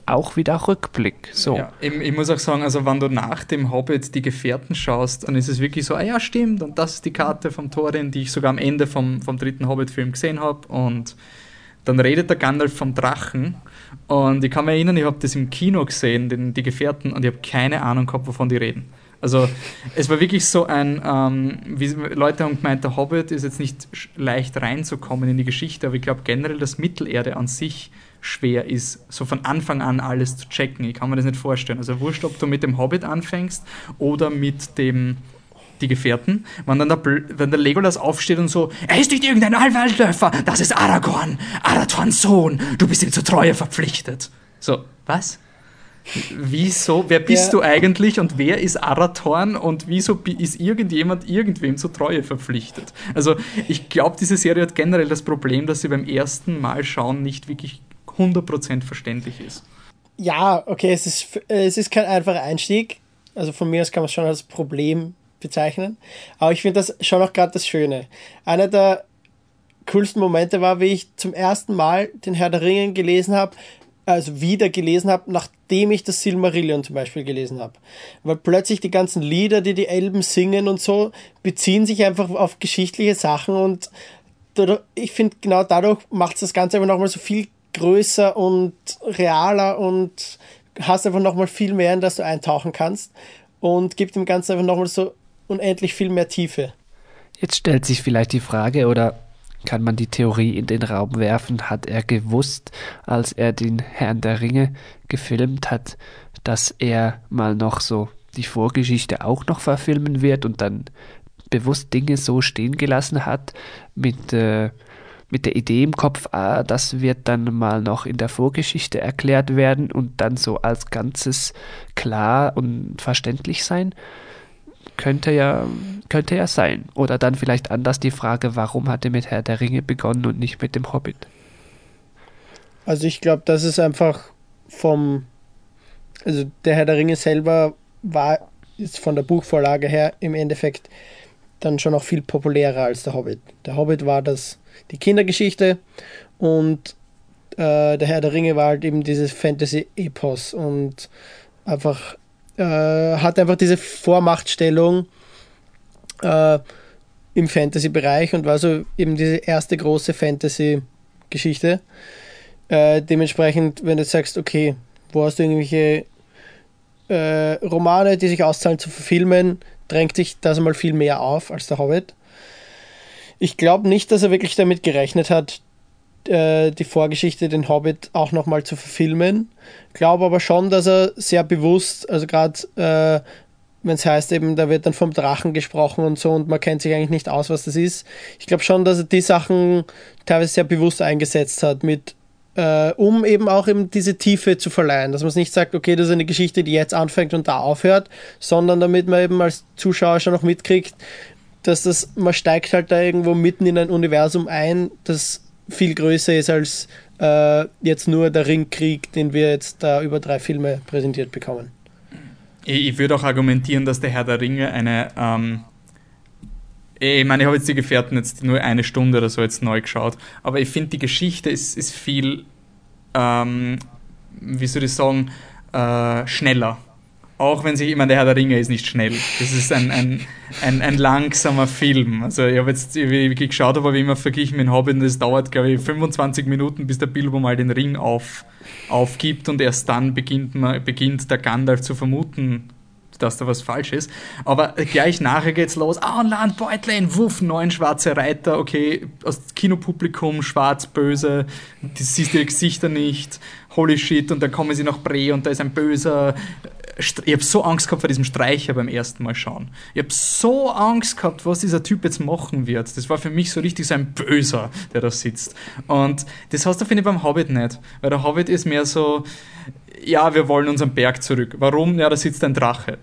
auch wieder Rückblick. So. Ja, ich, ich, muss auch sagen, also wenn du nach dem Hobbit die Gefährten schaust, dann ist es wirklich so, ah ja, stimmt, und das ist die Karte vom Thorin, die ich sogar am Ende vom, vom dritten Hobbit-Film gesehen habe. Und dann redet der Gandalf vom Drachen. Und ich kann mich erinnern, ich habe das im Kino gesehen, den, die Gefährten, und ich habe keine Ahnung gehabt, wovon die reden. Also es war wirklich so ein, ähm, wie Leute haben gemeint, der Hobbit ist jetzt nicht leicht reinzukommen in die Geschichte, aber ich glaube generell, dass Mittelerde an sich schwer ist, so von Anfang an alles zu checken. Ich kann mir das nicht vorstellen. Also wurscht, ob du mit dem Hobbit anfängst oder mit dem die Gefährten, wenn dann der, wenn der Legolas aufsteht und so, er ist nicht irgendein Allwaldläufer, das ist Aragorn, Arathorns Sohn, du bist ihm zur Treue verpflichtet. So, was? Wieso, wer bist ja. du eigentlich und wer ist Arathorn und wieso ist irgendjemand irgendwem zur Treue verpflichtet? Also ich glaube, diese Serie hat generell das Problem, dass sie beim ersten Mal schauen nicht wirklich 100% verständlich ist. Ja, okay, es ist, es ist kein einfacher Einstieg. Also von mir aus kann man es schon als Problem bezeichnen. Aber ich finde das schon auch gerade das Schöne. Einer der coolsten Momente war, wie ich zum ersten Mal den Herr der Ringe gelesen habe, also wieder gelesen habe, nachdem ich das Silmarillion zum Beispiel gelesen habe. Weil plötzlich die ganzen Lieder, die die Elben singen und so, beziehen sich einfach auf geschichtliche Sachen und ich finde genau dadurch macht es das Ganze einfach nochmal so viel größer und realer und hast einfach nochmal viel mehr, in das du eintauchen kannst und gibt dem Ganzen einfach nochmal so unendlich viel mehr Tiefe. Jetzt stellt sich vielleicht die Frage, oder kann man die Theorie in den Raum werfen, hat er gewusst, als er den Herrn der Ringe gefilmt hat, dass er mal noch so die Vorgeschichte auch noch verfilmen wird und dann bewusst Dinge so stehen gelassen hat mit, äh, mit der Idee im Kopf, ah, das wird dann mal noch in der Vorgeschichte erklärt werden und dann so als Ganzes klar und verständlich sein könnte ja, könnte ja sein. Oder dann vielleicht anders die Frage, warum hat er mit Herr der Ringe begonnen und nicht mit dem Hobbit? Also ich glaube, das ist einfach vom, also der Herr der Ringe selber war ist von der Buchvorlage her im Endeffekt dann schon auch viel populärer als der Hobbit. Der Hobbit war das die Kindergeschichte und äh, der Herr der Ringe war halt eben dieses Fantasy-Epos und einfach äh, hat einfach diese Vormachtstellung äh, im Fantasy-Bereich und war so eben diese erste große Fantasy-Geschichte. Äh, dementsprechend, wenn du sagst, okay, wo hast du irgendwelche äh, Romane, die sich auszahlen zu verfilmen, drängt sich das einmal viel mehr auf als der Hobbit. Ich glaube nicht, dass er wirklich damit gerechnet hat, äh, die Vorgeschichte, den Hobbit, auch nochmal zu verfilmen. Glaube aber schon, dass er sehr bewusst, also gerade äh, wenn es heißt eben, da wird dann vom Drachen gesprochen und so und man kennt sich eigentlich nicht aus, was das ist. Ich glaube schon, dass er die Sachen teilweise sehr bewusst eingesetzt hat mit äh, um eben auch eben diese Tiefe zu verleihen, dass man es nicht sagt, okay, das ist eine Geschichte, die jetzt anfängt und da aufhört, sondern damit man eben als Zuschauer schon noch mitkriegt, dass das, man steigt halt da irgendwo mitten in ein Universum ein, das viel größer ist als äh, jetzt nur der Ringkrieg, den wir jetzt da über drei Filme präsentiert bekommen. Ich, ich würde auch argumentieren, dass der Herr der Ringe eine ähm, ich meine, ich habe jetzt die Gefährten jetzt nur eine Stunde oder so jetzt neu geschaut, aber ich finde, die Geschichte ist, ist viel, ähm, wie soll ich sagen, äh, schneller. Auch wenn sich immer der Herr der Ringe ist nicht schnell. Das ist ein, ein, ein, ein langsamer Film. Also ich habe jetzt, wie ich geschaut habe ich immer verglichen mit Hobbit, das dauert, glaube ich, 25 Minuten, bis der Bilbo mal den Ring auf, aufgibt und erst dann beginnt, man, beginnt der Gandalf zu vermuten, dass da was falsch ist. Aber gleich nachher geht's los. Ah, ein Land, Beutlin, wuff, neun schwarze Reiter, okay, aus Kinopublikum, schwarz, böse, du siehst ihre Gesichter nicht, holy shit, und dann kommen sie nach Bre und da ist ein böser. Ich habe so Angst gehabt vor diesem Streicher beim ersten Mal schauen. Ich habe so Angst gehabt, was dieser Typ jetzt machen wird. Das war für mich so richtig so ein Böser, der da sitzt. Und das hast du, finde ich, beim Hobbit nicht. Weil der Hobbit ist mehr so, ja, wir wollen unseren Berg zurück. Warum? Ja, da sitzt ein Drache.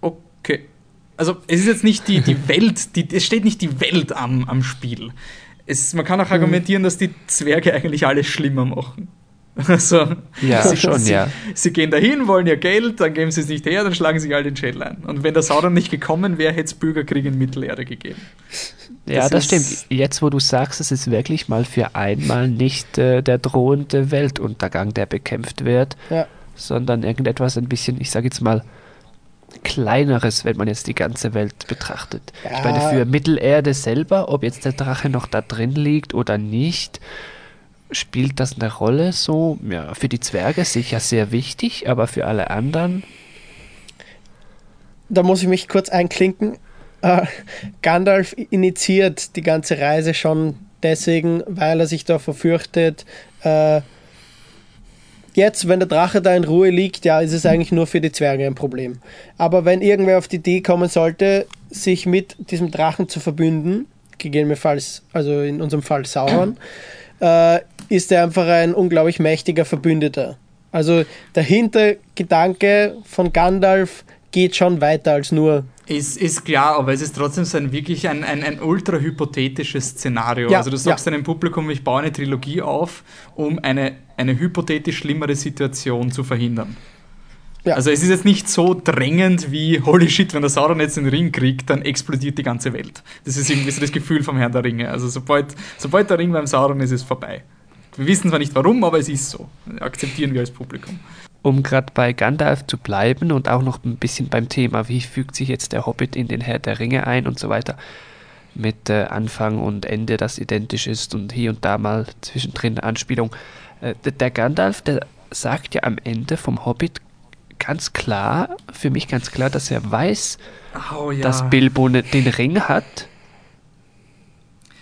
Okay. Also es ist jetzt nicht die, die Welt, die, es steht nicht die Welt am, am Spiel. Es, man kann auch argumentieren, dass die Zwerge eigentlich alles schlimmer machen. Also, ja, sie, schon, sie, ja. sie gehen dahin, wollen ihr Geld, dann geben sie es nicht her, dann schlagen sie all den Schädel ein. Und wenn der Sauron nicht gekommen wäre, hätte es Bürgerkrieg in Mittelerde gegeben. Ja, das, das stimmt. Jetzt, wo du sagst, es ist wirklich mal für einmal nicht äh, der drohende Weltuntergang, der bekämpft wird, ja. sondern irgendetwas ein bisschen, ich sage jetzt mal, kleineres, wenn man jetzt die ganze Welt betrachtet. Ja. Ich meine, für Mittelerde selber, ob jetzt der Drache noch da drin liegt oder nicht, spielt das eine Rolle so? Ja, für die Zwerge sicher sehr wichtig, aber für alle anderen. Da muss ich mich kurz einklinken. Äh, Gandalf initiiert die ganze Reise schon deswegen, weil er sich davor fürchtet, äh, jetzt, wenn der Drache da in Ruhe liegt, ja, ist es eigentlich nur für die Zwerge ein Problem. Aber wenn irgendwer auf die Idee kommen sollte, sich mit diesem Drachen zu verbünden, gegebenenfalls, also in unserem Fall Sauron, äh, ist er einfach ein unglaublich mächtiger Verbündeter. Also der Hintergedanke von Gandalf geht schon weiter als nur ist, ist klar, aber es ist trotzdem so ein wirklich ein, ein, ein ultra hypothetisches Szenario. Ja, also du sagst ja. deinem Publikum, ich baue eine Trilogie auf, um eine, eine hypothetisch schlimmere Situation zu verhindern. Ja. Also es ist jetzt nicht so drängend wie, holy shit, wenn der Sauron jetzt den Ring kriegt, dann explodiert die ganze Welt. Das ist irgendwie so das Gefühl vom Herrn der Ringe. Also sobald, sobald der Ring beim Sauron ist, ist es vorbei. Wir wissen zwar nicht warum, aber es ist so. Akzeptieren wir als Publikum um gerade bei Gandalf zu bleiben und auch noch ein bisschen beim Thema, wie fügt sich jetzt der Hobbit in den Herr der Ringe ein und so weiter, mit äh, Anfang und Ende, das identisch ist und hier und da mal zwischendrin Anspielung. Äh, der Gandalf, der sagt ja am Ende vom Hobbit ganz klar, für mich ganz klar, dass er weiß, oh, ja. dass Bilbo ne, den Ring hat,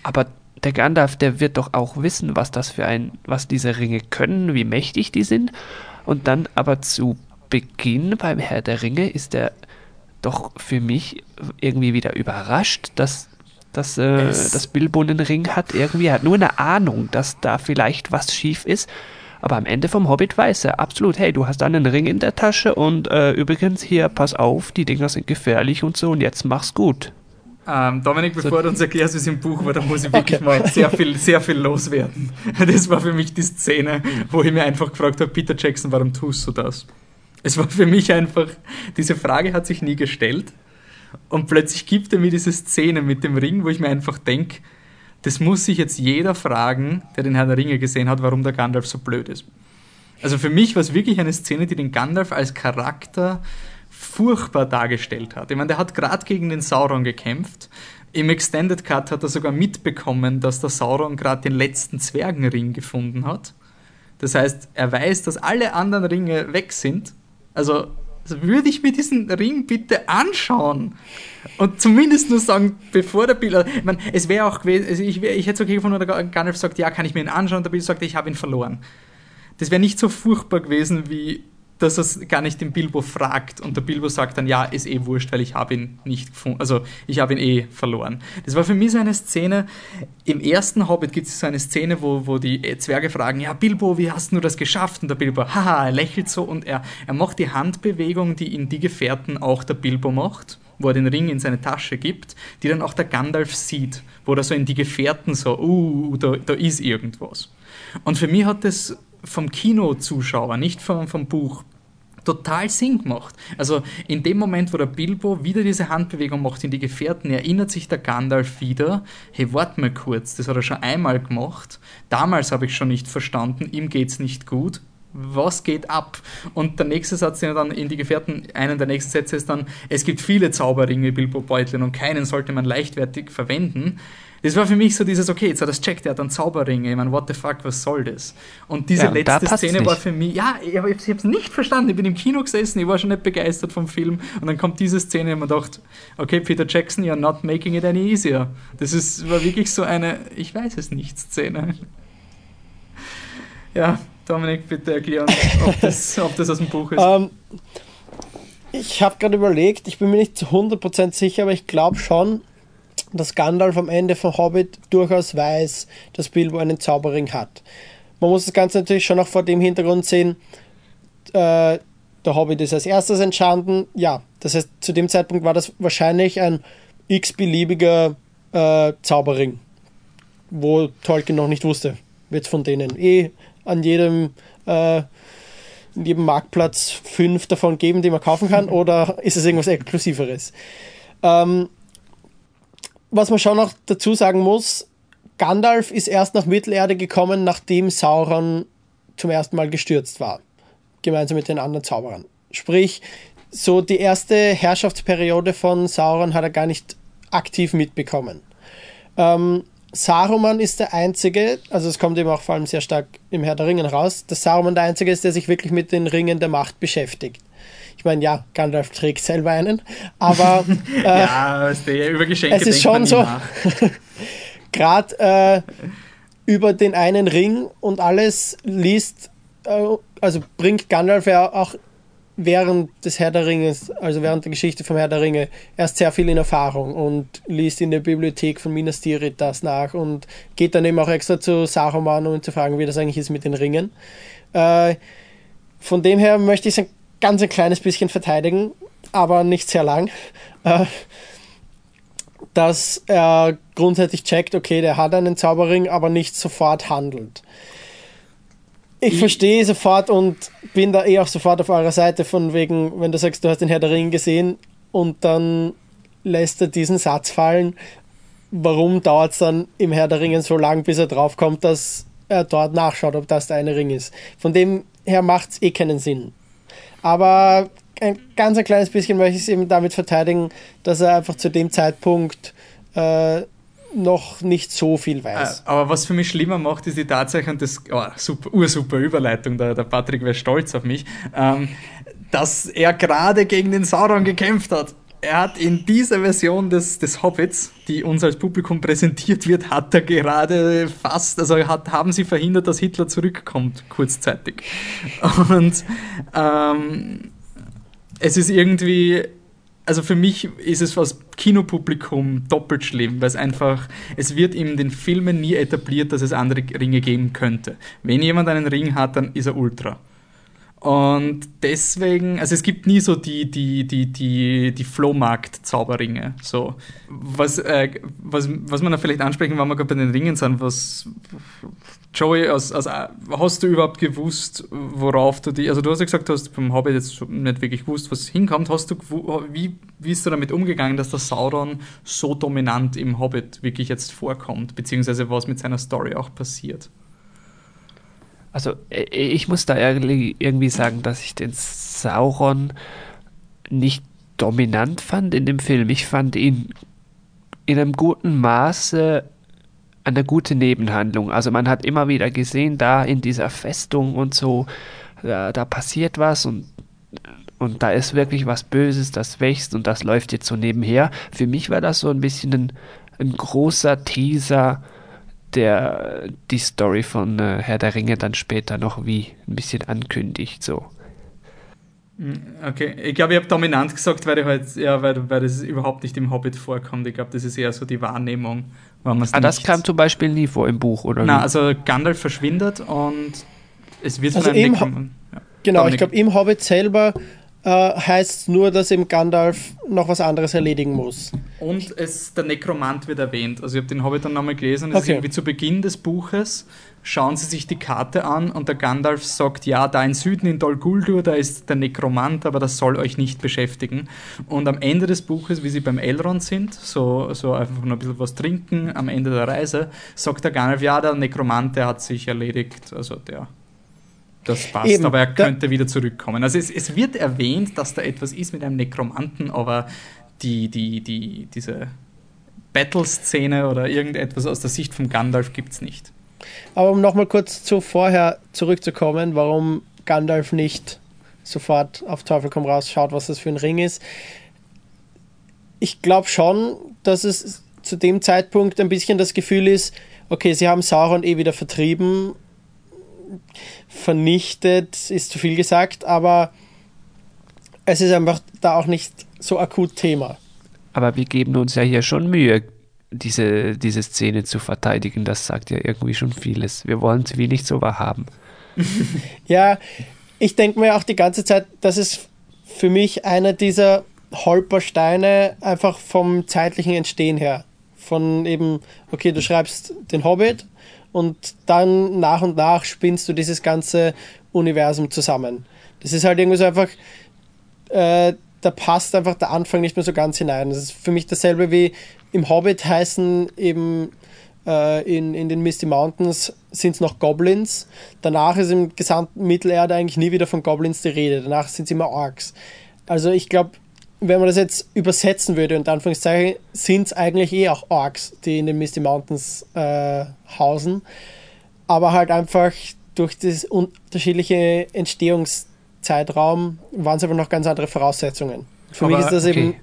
aber der Gandalf, der wird doch auch wissen, was das für ein, was diese Ringe können, wie mächtig die sind und dann aber zu Beginn beim Herr der Ringe ist er doch für mich irgendwie wieder überrascht, dass, dass, äh, das Bilbo einen Ring hat. Irgendwie er hat nur eine Ahnung, dass da vielleicht was schief ist. Aber am Ende vom Hobbit weiß er absolut, hey, du hast einen Ring in der Tasche und äh, übrigens hier, pass auf, die Dinger sind gefährlich und so und jetzt mach's gut. Ähm, Dominik, bevor so, du uns erklärst, wie es im Buch war, da muss ich wirklich okay. mal sehr viel, sehr viel loswerden. Das war für mich die Szene, wo ich mir einfach gefragt habe, Peter Jackson, warum tust du das? Es war für mich einfach, diese Frage hat sich nie gestellt. Und plötzlich gibt er mir diese Szene mit dem Ring, wo ich mir einfach denke, das muss sich jetzt jeder fragen, der den Herrn der Ringe gesehen hat, warum der Gandalf so blöd ist. Also für mich war es wirklich eine Szene, die den Gandalf als Charakter furchtbar dargestellt hat. Ich meine, der hat gerade gegen den Sauron gekämpft. Im Extended Cut hat er sogar mitbekommen, dass der Sauron gerade den letzten Zwergenring gefunden hat. Das heißt, er weiß, dass alle anderen Ringe weg sind. Also, also würde ich mir diesen Ring bitte anschauen und zumindest nur sagen, bevor der Bild. Ich meine, es wäre auch gewesen, also ich, ich hätte es okay gefunden, wenn der Gandalf sagt, ja, kann ich mir ihn anschauen, und der Bild sagt, ich habe ihn verloren. Das wäre nicht so furchtbar gewesen wie dass es gar nicht den Bilbo fragt und der Bilbo sagt dann, ja, ist eh wurscht, weil ich habe ihn nicht gefunden, also ich habe ihn eh verloren. Das war für mich so eine Szene, im ersten Hobbit gibt es so eine Szene, wo, wo die Zwerge fragen, ja, Bilbo, wie hast du das geschafft? Und der Bilbo, haha, er lächelt so und er, er macht die Handbewegung, die in die Gefährten auch der Bilbo macht, wo er den Ring in seine Tasche gibt, die dann auch der Gandalf sieht, wo er so in die Gefährten so, uh, da, da ist irgendwas. Und für mich hat das vom Kinozuschauer, nicht vom, vom Buch, total Sinn gemacht. Also in dem Moment, wo der Bilbo wieder diese Handbewegung macht in die Gefährten, erinnert sich der Gandalf wieder, hey, warte mal kurz, das hat er schon einmal gemacht. Damals habe ich schon nicht verstanden, ihm geht's nicht gut. Was geht ab? Und der nächste Satz, den er dann in die Gefährten, einen der nächsten Sätze ist dann, es gibt viele Zauberringe, Bilbo Beutlin, und keinen sollte man leichtfertig verwenden das war für mich so dieses, okay, jetzt hat er es checkt, er hat einen Zauberring, ich meine, what the fuck, was soll das? Und diese ja, letzte Szene war für mich, ja, ich habe es nicht verstanden, ich bin im Kino gesessen, ich war schon nicht begeistert vom Film und dann kommt diese Szene und man dachte, okay, Peter Jackson, you're not making it any easier. Das ist, war wirklich so eine, ich weiß es nicht, Szene. Ja, Dominik, bitte erklären, ob das, ob das aus dem Buch ist. Um, ähm, ich habe gerade überlegt, ich bin mir nicht zu 100% sicher, aber ich glaube schon, dass Gandalf am Ende von Hobbit durchaus weiß, dass Bilbo einen Zauberring hat. Man muss das Ganze natürlich schon auch vor dem Hintergrund sehen, äh, der Hobbit ist als erstes entstanden. Ja, das heißt, zu dem Zeitpunkt war das wahrscheinlich ein x-beliebiger äh, Zauberring, wo Tolkien noch nicht wusste. Wird es von denen eh an jedem, äh, jedem Marktplatz fünf davon geben, die man kaufen kann, oder ist es irgendwas Exklusiveres? Ähm, was man schon noch dazu sagen muss, Gandalf ist erst nach Mittelerde gekommen, nachdem Sauron zum ersten Mal gestürzt war. Gemeinsam mit den anderen Zauberern. Sprich, so die erste Herrschaftsperiode von Sauron hat er gar nicht aktiv mitbekommen. Ähm, Saruman ist der Einzige, also es kommt eben auch vor allem sehr stark im Herr der Ringen raus, dass Saruman der Einzige ist, der sich wirklich mit den Ringen der Macht beschäftigt. Ich meine, ja, Gandalf trägt selber einen, aber äh, ja, über Geschenke es ist schon so, gerade äh, über den einen Ring und alles liest, äh, also bringt Gandalf ja auch während des Herr der Ringe, also während der Geschichte vom Herr der Ringe, erst sehr viel in Erfahrung und liest in der Bibliothek von Minas Tirith das nach und geht dann eben auch extra zu Saruman, um zu fragen, wie das eigentlich ist mit den Ringen. Äh, von dem her möchte ich sagen, ganz ein kleines bisschen verteidigen, aber nicht sehr lang. Äh, dass er grundsätzlich checkt, okay, der hat einen Zauberring, aber nicht sofort handelt. Ich, verstehe sofort und bin da eh auch sofort auf eurer Seite, von wegen, wenn du sagst, du hast den Herr der Ring gesehen und dann lässt er diesen Satz fallen. Warum dauert es dann im Herr der Ringen so lang, bis er draufkommt, dass er dort nachschaut, ob das der eine Ring ist? Von dem her macht es eh keinen Sinn. Aber ein ganz ein kleines bisschen möchte ich es eben damit verteidigen, dass er einfach zu dem Zeitpunkt äh, noch nicht so viel weiß. Äh, aber was für mich schlimmer macht, ist die Tatsache, und das, oh, super, ursuper Überleitung, der, der Patrick wäre stolz auf mich, ähm, dass er gerade gegen den Sauron gekämpft hat. Er hat in dieser Version des, des Hobbits, die uns als Publikum präsentiert wird, hat er gerade fast, also hat, haben sie verhindert, dass Hitler zurückkommt, kurzzeitig. Und ähm, es ist irgendwie, also für mich ist es als Kinopublikum doppelt schlimm, weil es einfach, es wird in den Filmen nie etabliert, dass es andere Ringe geben könnte. Wenn jemand einen Ring hat, dann ist er Ultra. Und deswegen, also es gibt nie so die, die, die, die, die Flohmarkt-Zauberringe. So. Was, äh, was, was man da vielleicht ansprechen, wenn wir gerade bei den Ringen sind, was Joey, aus, aus, hast du überhaupt gewusst, worauf du die, also du hast ja gesagt, du hast beim Hobbit jetzt nicht wirklich gewusst, was hinkommt. Hast du, wie, wie bist du damit umgegangen, dass der Sauron so dominant im Hobbit wirklich jetzt vorkommt, beziehungsweise was mit seiner Story auch passiert? Also äh, ich muss da irgendwie sagen, dass ich den Sauron nicht dominant fand in dem Film. Ich fand ihn in einem guten Maße eine gute Nebenhandlung. Also man hat immer wieder gesehen, da in dieser Festung und so, da, da passiert was und, und da ist wirklich was Böses, das wächst und das läuft jetzt so nebenher. Für mich war das so ein bisschen ein, ein großer Teaser der die Story von äh, Herr der Ringe dann später noch wie ein bisschen ankündigt. So. Hm, okay, ich glaube, ich habe dominant gesagt, weil, ich halt, ja, weil, weil das überhaupt nicht im Hobbit vorkommt. Ich glaube, das ist eher so die Wahrnehmung. ah, das kam zum Beispiel nie vor im Buch, oder? Nein, also Gandalf verschwindet und es wird also im ja. Genau, Dominik. ich glaube, im Hobbit selber äh, heißt nur, dass eben Gandalf noch was anderes erledigen muss. Und es, der Nekromant wird erwähnt. Also ich habe den Hobbit dann nochmal gelesen. Es okay. ist irgendwie zu Beginn des Buches schauen sie sich die Karte an und der Gandalf sagt, ja, da im Süden in Dol Guldur, da ist der Nekromant, aber das soll euch nicht beschäftigen. Und am Ende des Buches, wie sie beim Elrond sind, so, so einfach nur ein bisschen was trinken am Ende der Reise, sagt der Gandalf, ja, der Nekromant, der hat sich erledigt, also der das passt, Eben, aber er könnte wieder zurückkommen. Also es, es, wird erwähnt, dass da etwas ist mit einem Nekromanten, aber die, die, die, diese Battle-Szene oder irgendetwas aus der Sicht von Gandalf gibt es nicht. Aber um nochmal kurz zu vorher zurückzukommen, warum Gandalf nicht sofort auf Teufel komm raus schaut, was das für ein Ring ist. Ich glaube schon, dass es zu dem Zeitpunkt ein bisschen das Gefühl ist, okay, sie haben Sauron eh wieder vertrieben, vernichtet, ist zu viel gesagt, aber es ist einfach da auch nicht so akut Thema. Aber wir geben uns ja hier schon Mühe, diese, diese Szene zu verteidigen, das sagt ja irgendwie schon vieles. Wir wollen es wie nicht so wahrhaben. ja, ich denke mir auch die ganze Zeit, das ist für mich einer dieser Holpersteine einfach vom zeitlichen Entstehen her. Von eben, okay, du schreibst den Hobbit und dann nach und nach spinnst du dieses ganze Universum zusammen. Das ist halt irgendwie so einfach, äh, da passt einfach der Anfang nicht mehr so ganz hinein. Das ist für mich dasselbe wie im Hobbit heißen eben äh, in, in den Misty Mountains sind es noch Goblins. Danach ist im gesamten Mittelerde eigentlich nie wieder von Goblins die Rede. Danach sind es immer Orks. Also ich glaube, wenn man das jetzt übersetzen würde, und Anführungszeichen, sind es eigentlich eh auch Orks, die in den Misty Mountains äh, hausen. Aber halt einfach durch das unterschiedliche Entstehungszeitraum waren es aber noch ganz andere Voraussetzungen. Für aber, mich ist das okay. eben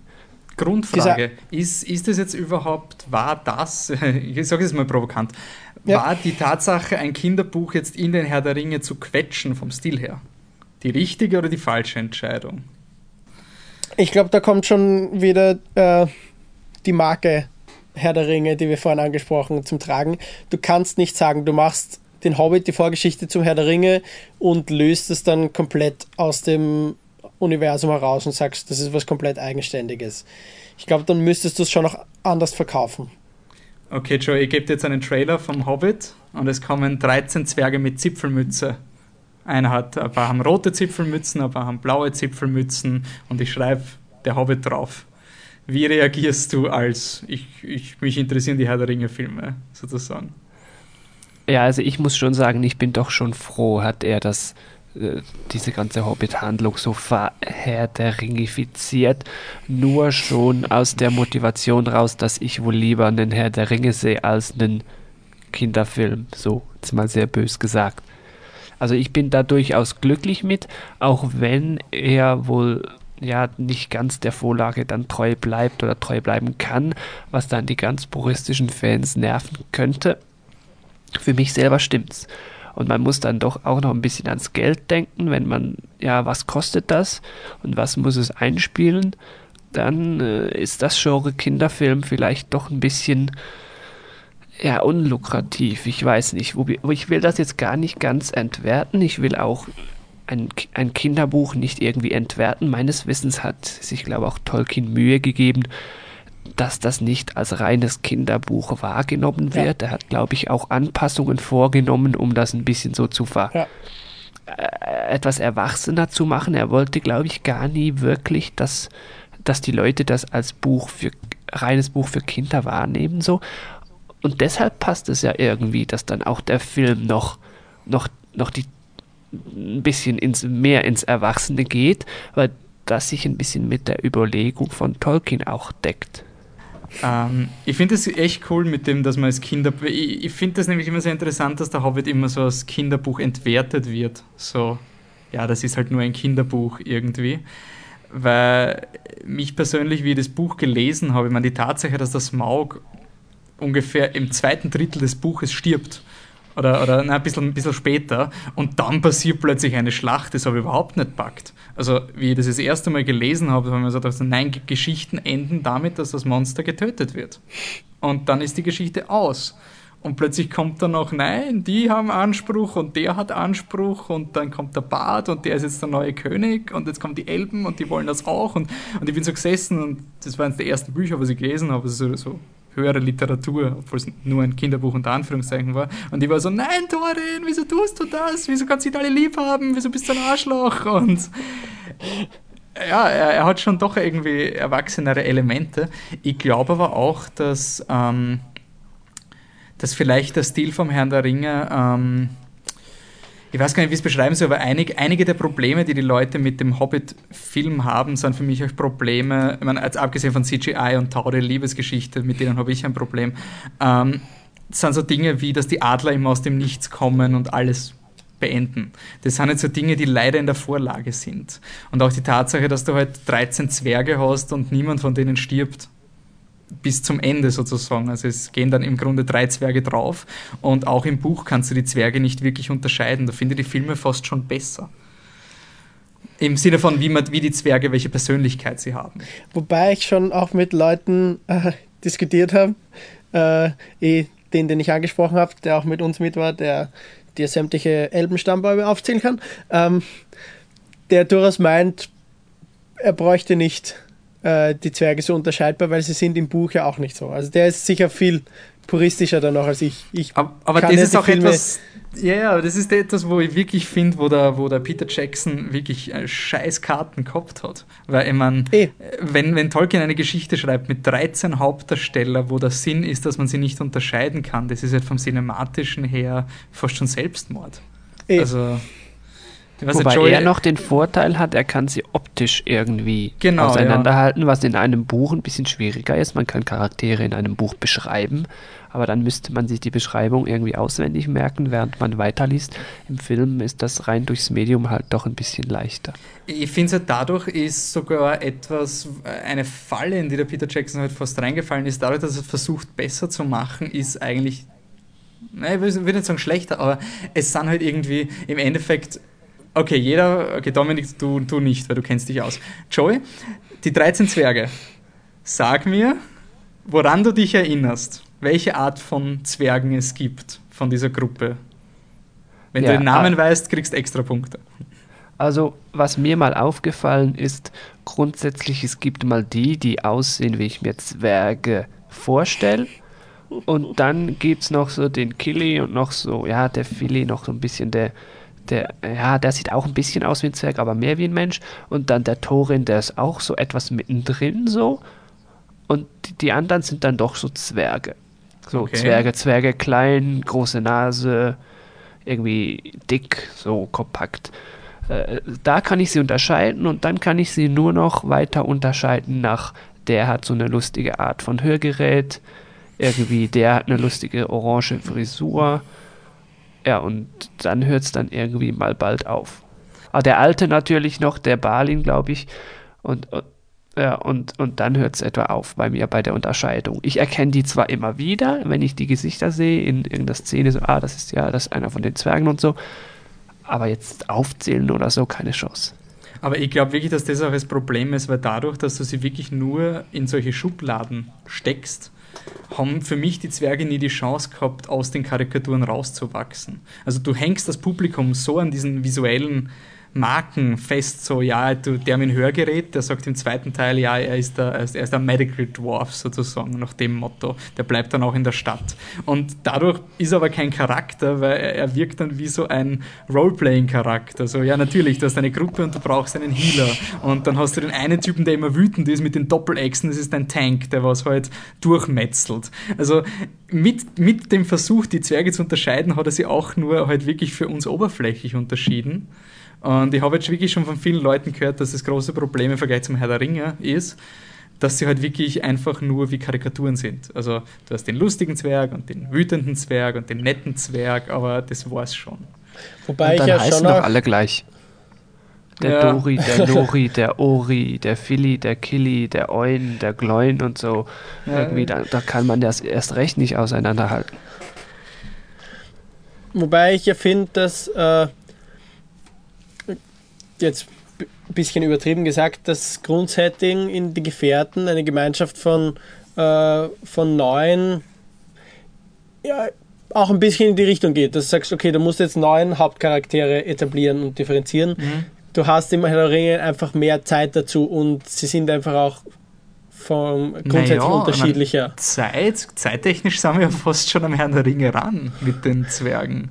Grundfrage, ist, ist das jetzt überhaupt, war das, ich sage es mal provokant, ja. war die Tatsache, ein Kinderbuch jetzt in den Herr der Ringe zu quetschen vom Stil her, die richtige oder die falsche Entscheidung? Ich glaube, da kommt schon wieder äh, die Marke Herr der Ringe, die wir vorhin angesprochen zum Tragen. Du kannst nicht sagen, du machst den Hobbit, die Vorgeschichte zum Herr der Ringe und löst es dann komplett aus dem Universum heraus und sagst, das ist was komplett Eigenständiges. Ich glaube, dann müsstest du es schon noch anders verkaufen. Okay, Joe, gebe dir jetzt einen Trailer vom Hobbit und es kommen 13 Zwerge mit Zipfelmütze. Einer hat, ein paar haben rote Zipfelmützen, ein paar haben blaue Zipfelmützen und ich schreibe der Hobbit drauf. Wie reagierst du als, ich, ich mich interessieren die Herr der Ringe-Filme sozusagen? Ja, also ich muss schon sagen, ich bin doch schon froh, hat er das äh, diese ganze Hobbit-Handlung so verherrringifiziert, nur schon aus der Motivation raus, dass ich wohl lieber einen Herr der Ringe sehe als einen Kinderfilm, so jetzt mal sehr bös gesagt. Also ich bin da durchaus glücklich mit, auch wenn er wohl ja nicht ganz der Vorlage dann treu bleibt oder treu bleiben kann, was dann die ganz puristischen Fans nerven könnte. Für mich selber stimmt's. Und man muss dann doch auch noch ein bisschen ans Geld denken, wenn man, ja, was kostet das und was muss es einspielen, dann äh, ist das Genre Kinderfilm vielleicht doch ein bisschen ja, unlukrativ. Ich weiß nicht. Wo, ich will das jetzt gar nicht ganz entwerten. Ich will auch ein, ein Kinderbuch nicht irgendwie entwerten. Meines Wissens hat sich, glaube ich, auch Tolkien Mühe gegeben, dass das nicht als reines Kinderbuch wahrgenommen wird. Ja. Er hat, glaube ich, auch Anpassungen vorgenommen, um das ein bisschen so zu ver ja. äh, etwas erwachsener zu machen. Er wollte, glaube ich, gar nie wirklich, dass, dass die Leute das als Buch für reines Buch für Kinder wahrnehmen so. Und deshalb passt es ja irgendwie, dass dann auch der Film noch, noch, noch die ein bisschen ins, mehr ins Erwachsene geht, weil das sich ein bisschen mit der Überlegung von Tolkien auch deckt. Ähm, ich finde es echt cool mit dem, dass man als Kinder. Ich, ich finde das nämlich immer sehr interessant, dass der Hobbit immer so als Kinderbuch entwertet wird. So, ja, das ist halt nur ein Kinderbuch irgendwie. Weil mich persönlich, wie ich das Buch gelesen habe, ich meine, die Tatsache, dass das Smaug ungefähr im zweiten Drittel des Buches stirbt Oder, oder na, ein, bisschen, ein bisschen später. Und dann passiert plötzlich eine Schlacht, das habe ich überhaupt nicht packt. Also, wie ich das das erste Mal gelesen habe, habe ich mir so gedacht, nein, Geschichten enden damit, dass das Monster getötet wird. Und dann ist die Geschichte aus. Und plötzlich kommt dann noch, nein, die haben Anspruch und der hat Anspruch und dann kommt der Bart und der ist jetzt der neue König und jetzt kommen die Elben und die wollen das auch. Und, und ich bin so gesessen und das war eines der ersten Bücher, was ich gelesen habe, so, so höhere Literatur, obwohl es nur ein Kinderbuch unter Anführungszeichen war. Und die war so, nein, Thorin, wieso tust du das? Wieso kannst du nicht alle lieb haben? Wieso bist du ein Arschloch? Und ja, er, er hat schon doch irgendwie erwachsenere Elemente. Ich glaube aber auch, dass, ähm, dass vielleicht der Stil vom Herrn der Ringe ähm, ich weiß gar nicht, wie ich es beschreiben soll, aber einig, einige der Probleme, die die Leute mit dem Hobbit-Film haben, sind für mich auch Probleme, ich meine, als abgesehen von CGI und taure Liebesgeschichte, mit denen habe ich ein Problem, ähm, sind so Dinge wie, dass die Adler immer aus dem Nichts kommen und alles beenden. Das sind jetzt so Dinge, die leider in der Vorlage sind. Und auch die Tatsache, dass du halt 13 Zwerge hast und niemand von denen stirbt bis zum Ende sozusagen. Also es gehen dann im Grunde drei Zwerge drauf und auch im Buch kannst du die Zwerge nicht wirklich unterscheiden. Da finde ich die Filme fast schon besser. Im Sinne von, wie, man, wie die Zwerge, welche Persönlichkeit sie haben. Wobei ich schon auch mit Leuten äh, diskutiert habe, äh, eh, den, den ich angesprochen habe, der auch mit uns mit war, der dir sämtliche Elbenstammbäume aufzählen kann, ähm, der durchaus meint, er bräuchte nicht äh, die Zwerge so unterscheidbar, weil sie sind im Buch ja auch nicht so. Also der ist sicher viel puristischer dann noch als ich. ich aber, aber das ist auch Filme etwas, ja, ja, das ist etwas, wo ich wirklich finde, wo der, wo der Peter Jackson wirklich äh, scheiß Karten gehabt hat. Weil ich meine, eh. wenn, wenn Tolkien eine Geschichte schreibt mit 13 Hauptdarsteller, wo der Sinn ist, dass man sie nicht unterscheiden kann, das ist halt vom Cinematischen her fast schon Selbstmord. Eh. Also Wobei Joey, er noch den Vorteil hat, er kann sie optisch irgendwie genau, auseinanderhalten, ja. was in einem Buch ein bisschen schwieriger ist. Man kann Charaktere in einem Buch beschreiben, aber dann müsste man sich die Beschreibung irgendwie auswendig merken, während man weiterliest. Im Film ist das rein durchs Medium halt doch ein bisschen leichter. Ich finde, halt dadurch ist sogar etwas, eine Falle, in die der Peter Jackson halt fast reingefallen ist, dadurch, dass er versucht, besser zu machen, ist eigentlich Nein, ich will nicht sagen schlechter, aber es sind halt irgendwie im Endeffekt Okay, jeder, okay, Dominik, du, du nicht, weil du kennst dich aus. Joey, die 13 Zwerge. Sag mir, woran du dich erinnerst, welche Art von Zwergen es gibt von dieser Gruppe. Wenn ja, du den Namen äh, weißt, kriegst du extra Punkte. Also, was mir mal aufgefallen ist, grundsätzlich, es gibt mal die, die aussehen, wie ich mir Zwerge vorstelle. Und dann gibt es noch so den Killy und noch so, ja, der Philly, noch so ein bisschen der, der, ja, der sieht auch ein bisschen aus wie ein Zwerg, aber mehr wie ein Mensch. Und dann der Thorin, der ist auch so etwas mittendrin so. Und die anderen sind dann doch so Zwerge. So okay. Zwerge, Zwerge, klein, große Nase, irgendwie dick, so kompakt. Äh, da kann ich sie unterscheiden und dann kann ich sie nur noch weiter unterscheiden nach, der hat so eine lustige Art von Hörgerät, irgendwie, der hat eine lustige orange Frisur ja, und dann hört es dann irgendwie mal bald auf. Aber ah, der alte natürlich noch, der Balin, glaube ich. Und, und, ja, und, und dann hört es etwa auf bei mir bei der Unterscheidung. Ich erkenne die zwar immer wieder, wenn ich die Gesichter sehe in irgendeiner Szene, so, ah, das ist ja, das ist einer von den Zwergen und so. Aber jetzt aufzählen oder so, keine Chance. Aber ich glaube wirklich, dass das auch das Problem ist, weil dadurch, dass du sie wirklich nur in solche Schubladen steckst, haben für mich die Zwerge nie die Chance gehabt, aus den Karikaturen rauszuwachsen. Also du hängst das Publikum so an diesen visuellen Marken fest, so, ja, du, der mit dem Hörgerät, der sagt im zweiten Teil, ja, er ist der, er ist der Medical Dwarf sozusagen, nach dem Motto. Der bleibt dann auch in der Stadt. Und dadurch ist er aber kein Charakter, weil er, er wirkt dann wie so ein Roleplaying-Charakter. So, ja, natürlich, du hast eine Gruppe und du brauchst einen Healer. Und dann hast du den einen Typen, der immer wütend ist mit den Doppelechsen, das ist ein Tank, der was halt durchmetzelt. Also mit, mit dem Versuch, die Zwerge zu unterscheiden, hat er sie auch nur halt wirklich für uns oberflächlich unterschieden. Und ich habe jetzt wirklich schon von vielen Leuten gehört, dass das große Problem im Vergleich zum Herr der Ringe ist, dass sie halt wirklich einfach nur wie Karikaturen sind. Also du hast den lustigen Zwerg und den wütenden Zwerg und den netten Zwerg, aber das war's schon. Wobei und dann ich ja heißen schon doch alle gleich. Der ja. Dori, der Lori, der Ori, der Philly, der Killy, der Eun, der Gloin und so. Ja. Irgendwie, da, da kann man das erst recht nicht auseinanderhalten. Wobei ich ja finde, dass äh, jetzt ein bisschen übertrieben gesagt, das Grundsetting in die Gefährten, eine Gemeinschaft von, äh, von neun, ja, auch ein bisschen in die Richtung geht, dass du sagst, okay, du musst jetzt neun Hauptcharaktere etablieren und differenzieren. Mhm. Du hast im Herr der Ringe einfach mehr Zeit dazu und sie sind einfach auch vom grundsätzlich naja, unterschiedlicher. Zeit, zeittechnisch sind wir fast schon am Herrn der Ringe ran mit den Zwergen.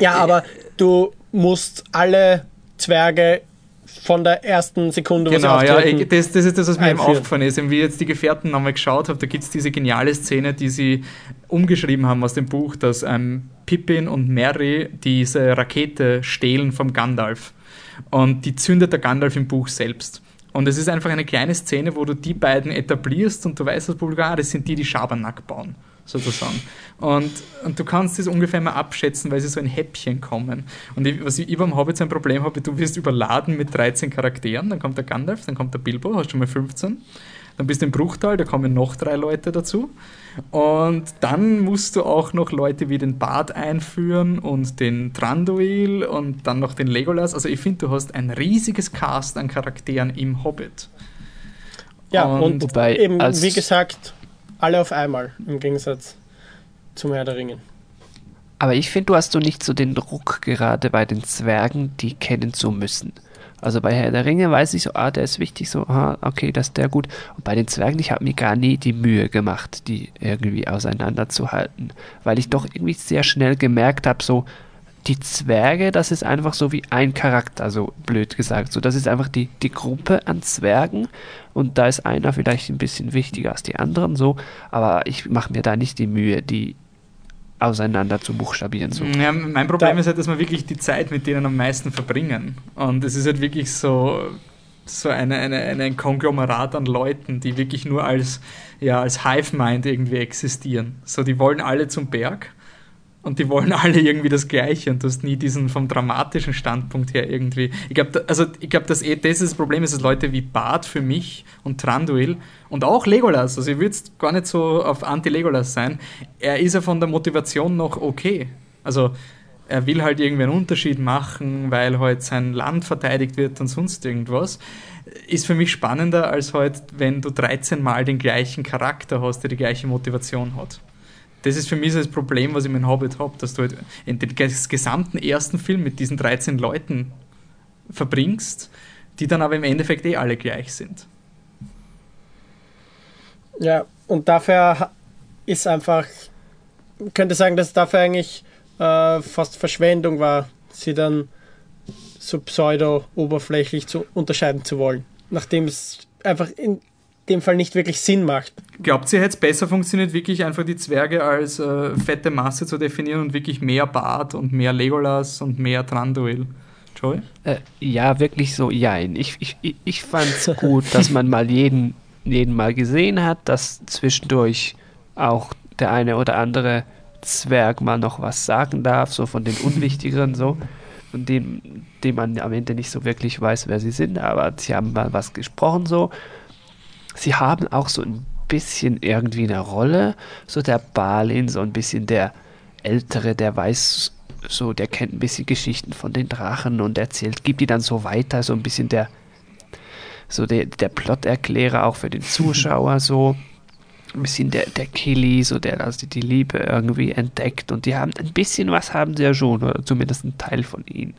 Ja, aber du musst alle Zwerge von der ersten Sekunde, wo genau, ja, das, das ist das, was mir eben aufgefallen ist. Wie ich jetzt die Gefährten nochmal geschaut habe, da gibt es diese geniale Szene, die sie umgeschrieben haben aus dem Buch, dass ähm, Pippin und Merry diese Rakete stehlen vom Gandalf. Und die zündet der Gandalf im Buch selbst. Und es ist einfach eine kleine Szene, wo du die beiden etablierst und du weißt als ah, das sind die, die Schabernack bauen, sozusagen. Und, und du kannst das ungefähr mal abschätzen, weil sie so in Häppchen kommen. Und ich, was ich, beim Hobbit so ein Problem habe, du wirst überladen mit 13 Charakteren, dann kommt der Gandalf, dann kommt der Bilbo, hast schon mal 15. Dann bist du im Bruchtal, da kommen noch drei Leute dazu. Und dann musst du auch noch Leute wie den Bart einführen und den Tranduil und dann noch den Legolas. Also ich finde, du hast ein riesiges Cast an Charakteren im Hobbit. Ja, und, und wobei, eben, wie gesagt, alle auf einmal im Gegensatz zum Herr der Ringen. Aber ich finde, du hast so nicht so den Druck gerade bei den Zwergen, die kennen zu müssen. Also bei Herr der Ringe weiß ich so, ah, der ist wichtig, so, ah, okay, das ist der gut. Und bei den Zwergen, ich habe mir gar nie die Mühe gemacht, die irgendwie auseinanderzuhalten, weil ich doch irgendwie sehr schnell gemerkt habe, so, die Zwerge, das ist einfach so wie ein Charakter, so blöd gesagt. So, das ist einfach die, die Gruppe an Zwergen und da ist einer vielleicht ein bisschen wichtiger als die anderen, so, aber ich mache mir da nicht die Mühe, die auseinander zu buchstabieren. So. Ja, mein Problem da ist halt, dass wir wirklich die Zeit mit denen am meisten verbringen. Und es ist halt wirklich so, so eine, eine, eine, ein Konglomerat an Leuten, die wirklich nur als, ja, als Hive-Mind irgendwie existieren. So, die wollen alle zum Berg und die wollen alle irgendwie das Gleiche und du hast nie diesen vom dramatischen Standpunkt her irgendwie. Ich glaube, also ich glaube, dass eh das, das Problem ist, dass Leute wie Bart für mich und Tranduil und auch Legolas, also ich würde gar nicht so auf Anti-Legolas sein, er ist ja von der Motivation noch okay. Also er will halt irgendwie einen Unterschied machen, weil halt sein Land verteidigt wird und sonst irgendwas. Ist für mich spannender, als halt, wenn du 13 Mal den gleichen Charakter hast, der die gleiche Motivation hat das ist für mich so das Problem, was ich mit Hobbit habe, dass du halt in den gesamten ersten Film mit diesen 13 Leuten verbringst, die dann aber im Endeffekt eh alle gleich sind. Ja, und dafür ist einfach, könnte sagen, dass dafür eigentlich äh, fast Verschwendung war, sie dann so pseudo-oberflächlich zu unterscheiden zu wollen. Nachdem es einfach in dem Fall nicht wirklich Sinn macht. Glaubt ihr, hätte es besser funktioniert, wirklich einfach die Zwerge als äh, fette Masse zu definieren und wirklich mehr Bart und mehr Legolas und mehr Tranduil? Joey? Äh, ja, wirklich so, ja. Ich, ich, ich fand es gut, dass man mal jeden, jeden mal gesehen hat, dass zwischendurch auch der eine oder andere Zwerg mal noch was sagen darf, so von den Unwichtigeren so, von denen, denen man am Ende nicht so wirklich weiß, wer sie sind, aber sie haben mal was gesprochen so sie haben auch so ein bisschen irgendwie eine Rolle. So der Balin, so ein bisschen der Ältere, der weiß so, der kennt ein bisschen Geschichten von den Drachen und erzählt, gibt die dann so weiter, so ein bisschen der, so der, der Plotterklärer auch für den Zuschauer, so ein bisschen der, der Killy, so der also die Liebe irgendwie entdeckt und die haben ein bisschen was haben sie ja schon, oder zumindest ein Teil von ihnen.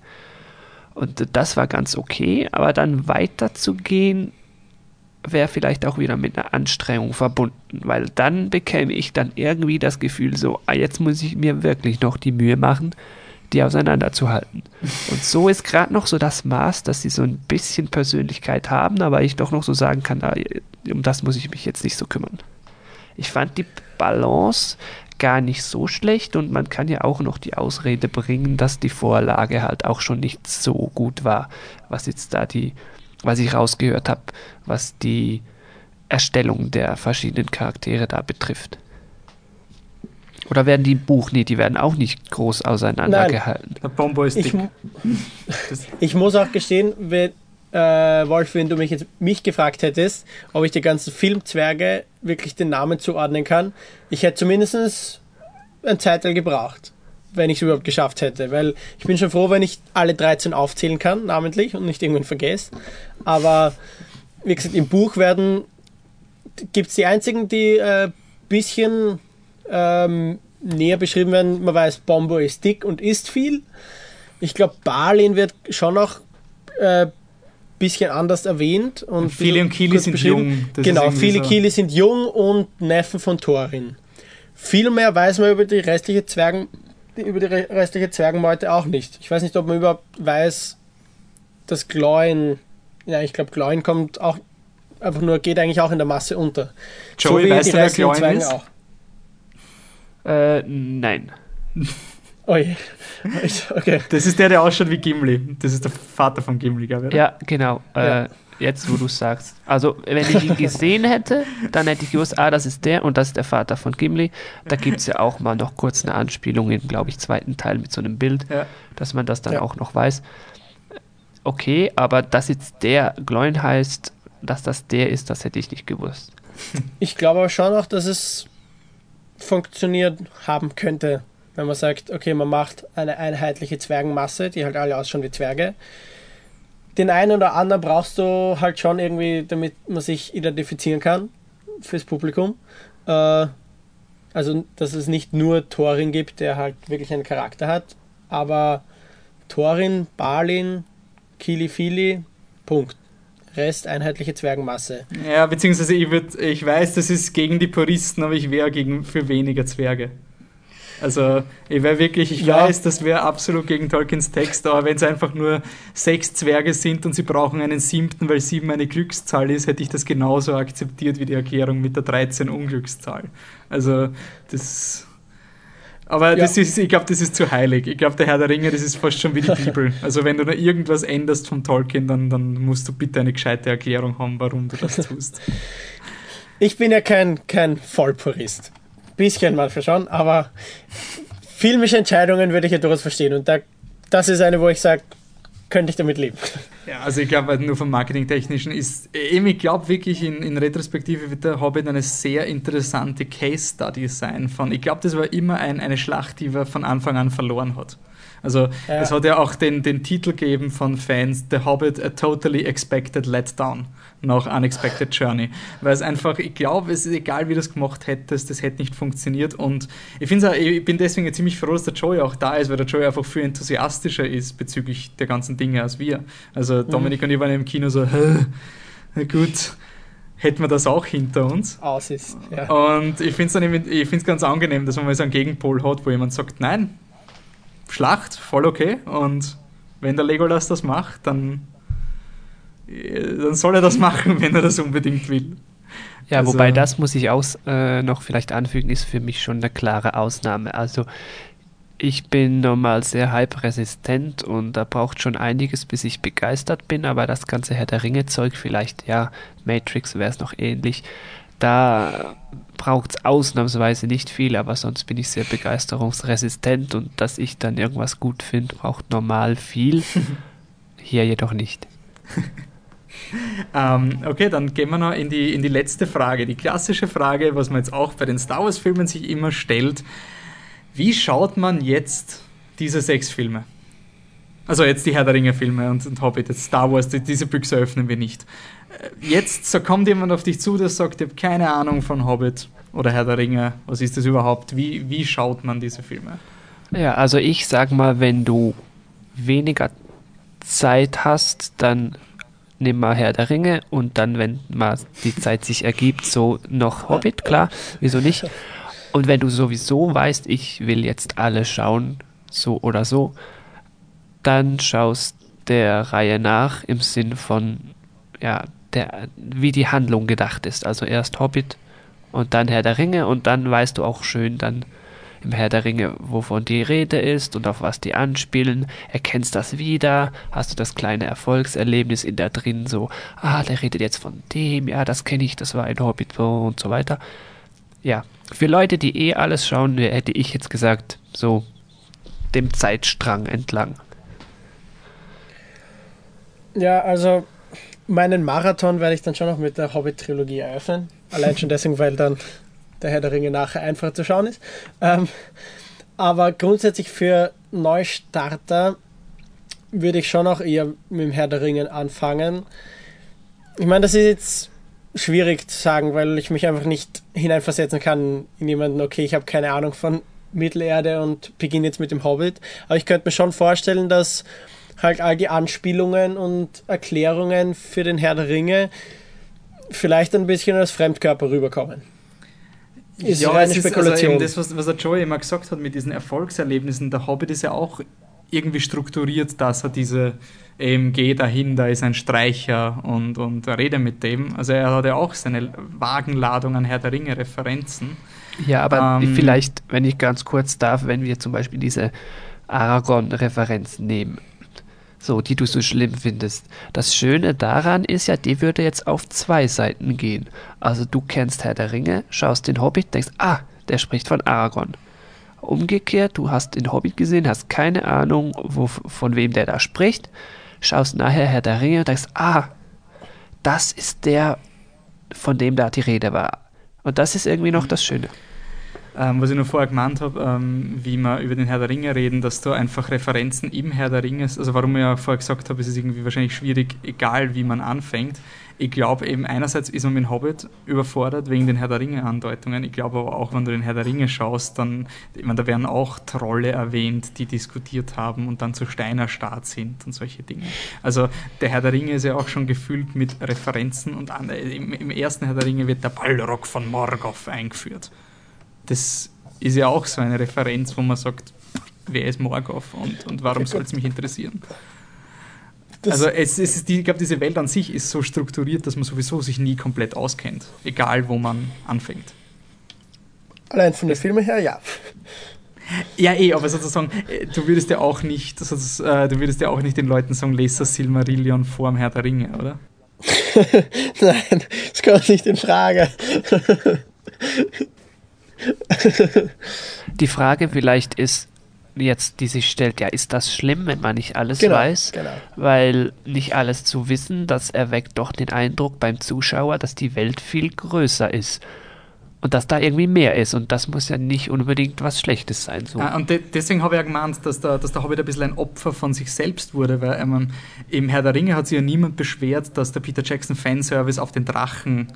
Und das war ganz okay, aber dann weiterzugehen, wäre vielleicht auch wieder mit einer Anstrengung verbunden, weil dann bekäme ich dann irgendwie das Gefühl so, ah, jetzt muss ich mir wirklich noch die Mühe machen, die auseinanderzuhalten. Und so ist gerade noch so das Maß, dass sie so ein bisschen Persönlichkeit haben, aber ich doch noch so sagen kann, ah, um das muss ich mich jetzt nicht so kümmern. Ich fand die Balance gar nicht so schlecht und man kann ja auch noch die Ausrede bringen, dass die Vorlage halt auch schon nicht so gut war, was jetzt da die was ich rausgehört habe, was die Erstellung der verschiedenen Charaktere da betrifft. Oder werden die Buch, nee, die werden auch nicht groß auseinandergehalten. Der Bombo ist dick. Ich, ich muss auch gestehen, wenn, äh, Wolf, wenn du mich jetzt mich gefragt hättest, ob ich die ganzen Filmzwerge wirklich den Namen zuordnen kann, ich hätte zumindest ein Zeitteil gebraucht. Wenn ich es überhaupt geschafft hätte. Weil ich bin schon froh, wenn ich alle 13 aufzählen kann, namentlich, und nicht irgendwann vergesse. Aber wie gesagt, im Buch werden gibt es die einzigen, die ein äh, bisschen ähm, näher beschrieben werden. Man weiß, Bombo ist dick und isst viel. Ich glaube, Balin wird schon noch ein äh, bisschen anders erwähnt. Und viele und Kili sind jung. Das genau, viele so. Kili sind jung und Neffen von Thorin. Viel mehr weiß man über die restliche Zwergen, über die restliche Zwergenmeute auch nicht. Ich weiß nicht, ob man überhaupt weiß, dass Gloin, ja, ich glaube, Gloin kommt auch einfach nur, geht eigentlich auch in der Masse unter. Joey, so weißt du, wer Gloin ist? Auch. Äh, nein. Oi. Okay. Das ist der, der ausschaut wie Gimli. Das ist der Vater von Gimli, glaube ich. Ja, genau. Ja. Äh, jetzt, wo du sagst. Also, wenn ich ihn gesehen hätte, dann hätte ich gewusst, ah, das ist der und das ist der Vater von Gimli. Da gibt es ja auch mal noch kurz eine Anspielung im, glaube ich, zweiten Teil mit so einem Bild, ja. dass man das dann ja. auch noch weiß. Okay, aber dass jetzt der Gloin heißt, dass das der ist, das hätte ich nicht gewusst. Ich glaube aber schon auch, dass es funktioniert haben könnte, wenn man sagt, okay, man macht eine einheitliche Zwergenmasse, die halt alle ausschauen wie Zwerge. Den einen oder anderen brauchst du halt schon irgendwie, damit man sich identifizieren kann fürs Publikum. Äh, also, dass es nicht nur Thorin gibt, der halt wirklich einen Charakter hat, aber Thorin, Balin, Kili Fili, Punkt. Rest einheitliche Zwergenmasse. Ja, beziehungsweise ich, würd, ich weiß, das ist gegen die Puristen, aber ich wäre gegen für weniger Zwerge. Also ich wäre wirklich, ich ja. weiß, das wäre absolut gegen Tolkiens Text, aber wenn es einfach nur sechs Zwerge sind und sie brauchen einen siebten, weil sieben eine Glückszahl ist, hätte ich das genauso akzeptiert wie die Erklärung mit der 13 Unglückszahl. Also das aber ja. das ist, ich glaube, das ist zu heilig. Ich glaube, der Herr der Ringe, das ist fast schon wie die Bibel. Also wenn du da irgendwas änderst vom Tolkien, dann, dann musst du bitte eine gescheite Erklärung haben, warum du das tust. Ich bin ja kein, kein Vollpurist. Bisschen manchmal schon, aber filmische Entscheidungen würde ich ja durchaus verstehen. Und da, das ist eine, wo ich sage, könnte ich damit leben. Ja, also ich glaube, nur vom Marketingtechnischen ist, eben, ich glaube wirklich, in, in Retrospektive wird der Hobbit eine sehr interessante Case Study sein von, ich glaube, das war immer ein, eine Schlacht, die man von Anfang an verloren hat. Also ja. es hat ja auch den, den Titel gegeben von Fans, The Hobbit, a totally expected letdown nach Unexpected Journey. Weil es einfach, ich glaube, es ist egal, wie du das gemacht hättest, das hätte nicht funktioniert. Und ich finde ich bin deswegen ziemlich froh, dass der Joey auch da ist, weil der Joey einfach viel enthusiastischer ist bezüglich der ganzen Dinge als wir. Also mhm. Dominik mhm. und ich waren im Kino so, na gut, hätten wir das auch hinter uns. Aus ist, ja. Und ich finde es ganz angenehm, dass man mal so einen Gegenpol hat, wo jemand sagt, nein, Schlacht, voll okay. Und wenn der Legolas das macht, dann dann soll er das machen, wenn er das unbedingt will. Ja, also, wobei das muss ich auch äh, noch vielleicht anfügen, ist für mich schon eine klare Ausnahme. Also ich bin normal sehr hype-resistent und da braucht schon einiges, bis ich begeistert bin, aber das ganze Herr der Ringe-Zeug, vielleicht ja, Matrix wäre es noch ähnlich, da braucht es ausnahmsweise nicht viel, aber sonst bin ich sehr begeisterungsresistent und dass ich dann irgendwas gut finde, braucht normal viel. Hier jedoch nicht. ähm, okay, dann gehen wir noch in die, in die letzte Frage. Die klassische Frage, was man jetzt auch bei den Star Wars-Filmen sich immer stellt: Wie schaut man jetzt diese sechs Filme? Also jetzt die Herr der Ringe-Filme und, und Hobbit, jetzt Star Wars, die, diese Büchse öffnen wir nicht. Äh, jetzt so kommt jemand auf dich zu, der sagt, ich habe keine Ahnung von Hobbit oder Herr der Ringe. Was ist das überhaupt? Wie, wie schaut man diese Filme? Ja, also ich sag mal, wenn du weniger Zeit hast, dann nimm mal Herr der Ringe und dann, wenn mal die Zeit sich ergibt, so noch Hobbit, klar, wieso nicht? Und wenn du sowieso weißt, ich will jetzt alle schauen, so oder so, dann schaust der Reihe nach im Sinn von, ja, der, wie die Handlung gedacht ist. Also erst Hobbit und dann Herr der Ringe und dann weißt du auch schön dann, im Herr der Ringe, wovon die Rede ist und auf was die anspielen. Erkennst das wieder? Hast du das kleine Erfolgserlebnis in der drin, so, ah, der redet jetzt von dem, ja, das kenne ich, das war ein Hobbit und so weiter. Ja, für Leute, die eh alles schauen, hätte ich jetzt gesagt, so dem Zeitstrang entlang. Ja, also meinen Marathon werde ich dann schon noch mit der Hobbit-Trilogie eröffnen. Allein schon deswegen, weil dann der Herr der Ringe nachher einfach zu schauen ist. Ähm, Aber grundsätzlich für Neustarter würde ich schon auch eher mit dem Herr der Ringen anfangen. Ich meine, das ist jetzt schwierig zu sagen, weil ich mich einfach nicht hineinversetzen kann in jemanden, okay, ich habe keine Ahnung von Mittelerde und beginne jetzt mit dem Hobbit. Aber ich könnte mir schon vorstellen, dass halt all die Anspielungen und Erklärungen für den Herr der Ringe vielleicht ein bisschen als Fremdkörper rüberkommen. Ist ja, eine Spekulation. Ist also das, was, was der Joey immer gesagt hat mit diesen Erfolgserlebnissen, der Hobbit ist ja auch irgendwie strukturiert, dass er diese eben geh dahin, da ist ein Streicher und, und rede mit dem. Also er hat ja auch seine Wagenladung an Herr der Ringe Referenzen. Ja, aber ähm, vielleicht, wenn ich ganz kurz darf, wenn wir zum Beispiel diese Aragorn-Referenz nehmen, so, die du so schlimm findest. Das Schöne daran ist ja, die würde jetzt auf zwei Seiten gehen. Also du kennst Herr der Ringe, schaust den Hobbit, denkst, ah, der spricht von Aragorn. Umgekehrt, du hast den Hobbit gesehen, hast keine Ahnung, wo, von wem der da spricht, schaust nachher Herr der Ringe und denkst, ah, das ist der, von dem da die Rede war. Und das ist irgendwie noch das Schöne. Ähm, was ich noch vorher gemeint habe, ähm, wie wir über den Herr der Ringe reden, dass da einfach Referenzen im Herr der Ringe, also warum ich ja vorher gesagt habe, es ist irgendwie wahrscheinlich schwierig, egal wie man anfängt. Ich glaube eben, einerseits ist man mit Hobbit überfordert wegen den Herr der Ringe-Andeutungen. Ich glaube aber auch, wenn du den Herr der Ringe schaust, dann, ich meine, da werden auch Trolle erwähnt, die diskutiert haben und dann zu Steiner Staat sind und solche Dinge. Also der Herr der Ringe ist ja auch schon gefüllt mit Referenzen und an, im, im ersten Herr der Ringe wird der Balrog von Morgoth eingeführt das ist ja auch so eine Referenz, wo man sagt, wer ist Morgoth und, und warum soll es mich interessieren? Das also es, es die, ich glaube, diese Welt an sich ist so strukturiert, dass man sowieso sich nie komplett auskennt, egal wo man anfängt. Allein von der Filme her, ja. Ja, eh, aber sozusagen, äh, du würdest ja auch nicht, äh, du würdest ja auch nicht den Leuten sagen, lese Silmarillion vor dem Herr der Ringe, oder? Nein, das kommt nicht in Frage. Die Frage vielleicht ist jetzt, die sich stellt, ja, ist das schlimm, wenn man nicht alles genau, weiß? Genau. Weil nicht alles zu wissen, das erweckt doch den Eindruck beim Zuschauer, dass die Welt viel größer ist. Und dass da irgendwie mehr ist. Und das muss ja nicht unbedingt was Schlechtes sein. So. Ah, und de deswegen habe ich ja gemeint, dass der, dass der Hobbit ein bisschen ein Opfer von sich selbst wurde, weil ähm, im Herr der Ringe hat sich ja niemand beschwert, dass der Peter Jackson Fanservice auf den Drachen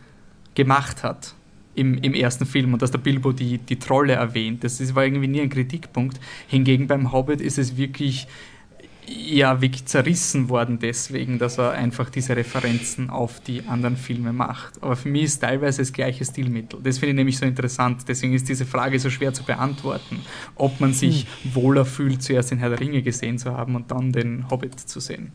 gemacht hat im, im ersten Film und dass der Bilbo die, die Trolle erwähnt. Das ist, war irgendwie nie ein Kritikpunkt. Hingegen beim Hobbit ist es wirklich ja, wirklich zerrissen worden deswegen, dass er einfach diese Referenzen auf die anderen Filme macht. Aber für mich ist teilweise das gleiche Stilmittel. Das finde ich nämlich so interessant. Deswegen ist diese Frage so schwer zu beantworten, ob man sich hm. wohler fühlt, zuerst den Herr der Ringe gesehen zu haben und dann den Hobbit zu sehen.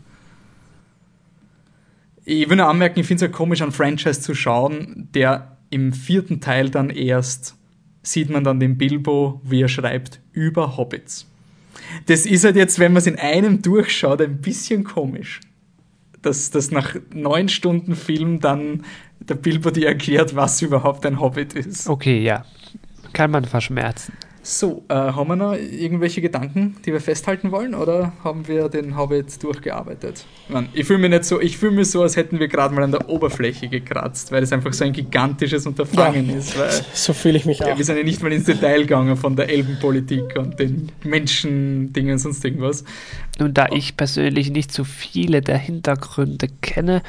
Ich will nur anmerken, ich finde es ja komisch, einen Franchise zu schauen, der im vierten Teil dann erst sieht man dann den Bilbo, wie er schreibt, über Hobbits. Das ist halt jetzt, wenn man es in einem durchschaut, ein bisschen komisch. Dass, dass nach neun Stunden Film dann der Bilbo dir erklärt, was überhaupt ein Hobbit ist. Okay, ja. Kann man verschmerzen. So, äh, haben wir noch irgendwelche Gedanken, die wir festhalten wollen, oder haben wir den Hobbit durchgearbeitet? Man, ich fühle mich nicht so, ich fühle mich so, als hätten wir gerade mal an der Oberfläche gekratzt, weil es einfach so ein gigantisches Unterfangen ja, ist. Weil, so fühle ich mich auch. Wir sind ja nicht mal ins Detail gegangen von der Elbenpolitik und den Menschendingen und sonst irgendwas. Nun, da ich persönlich nicht so viele der Hintergründe kenne,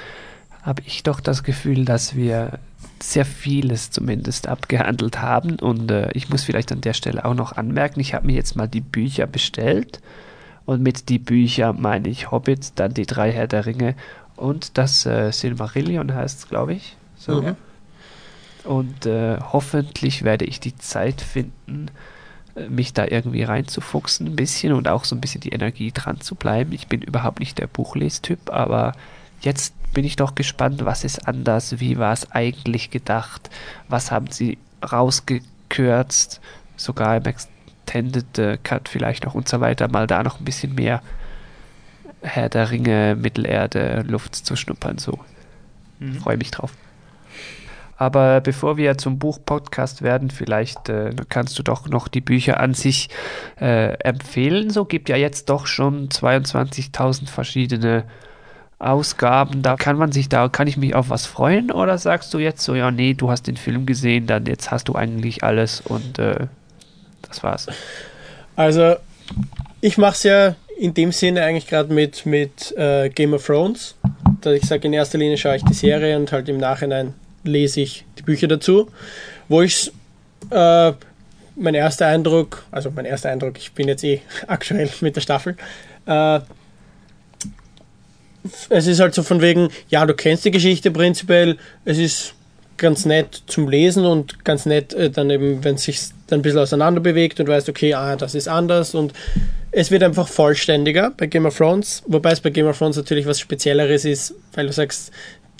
habe ich doch das Gefühl, dass wir sehr vieles zumindest abgehandelt haben. Und äh, ich muss vielleicht an der Stelle auch noch anmerken, ich habe mir jetzt mal die Bücher bestellt. Und mit die Bücher meine ich Hobbit, dann die drei Herr der Ringe und das äh, Silmarillion heißt es, glaube ich. So. Mhm. Und äh, hoffentlich werde ich die Zeit finden, äh, mich da irgendwie reinzufuchsen ein bisschen und auch so ein bisschen die Energie dran zu bleiben. Ich bin überhaupt nicht der Buchlestyp, aber jetzt bin ich doch gespannt, was ist anders, wie war es eigentlich gedacht, was haben sie rausgekürzt, sogar im Extended äh, Cut vielleicht noch und so weiter, mal da noch ein bisschen mehr Herr der Ringe, Mittelerde, Luft zu schnuppern, so. Mhm. Freue mich drauf. Aber bevor wir zum Buch-Podcast werden, vielleicht äh, kannst du doch noch die Bücher an sich äh, empfehlen. So gibt ja jetzt doch schon 22.000 verschiedene Ausgaben, da kann man sich, da kann ich mich auf was freuen oder sagst du jetzt so, ja, nee, du hast den Film gesehen, dann jetzt hast du eigentlich alles und äh, das war's. Also, ich mache es ja in dem Sinne eigentlich gerade mit, mit äh, Game of Thrones. Da ich sage, in erster Linie schaue ich die Serie und halt im Nachhinein lese ich die Bücher dazu. Wo ich äh, mein erster Eindruck, also mein erster Eindruck, ich bin jetzt eh aktuell mit der Staffel, äh, es ist halt so von wegen, ja, du kennst die Geschichte prinzipiell, es ist ganz nett zum Lesen und ganz nett äh, dann eben, wenn es sich dann ein bisschen auseinander bewegt und weißt, okay, ah, das ist anders und es wird einfach vollständiger bei Game of Thrones, wobei es bei Game of Thrones natürlich was Spezielleres ist, weil du sagst,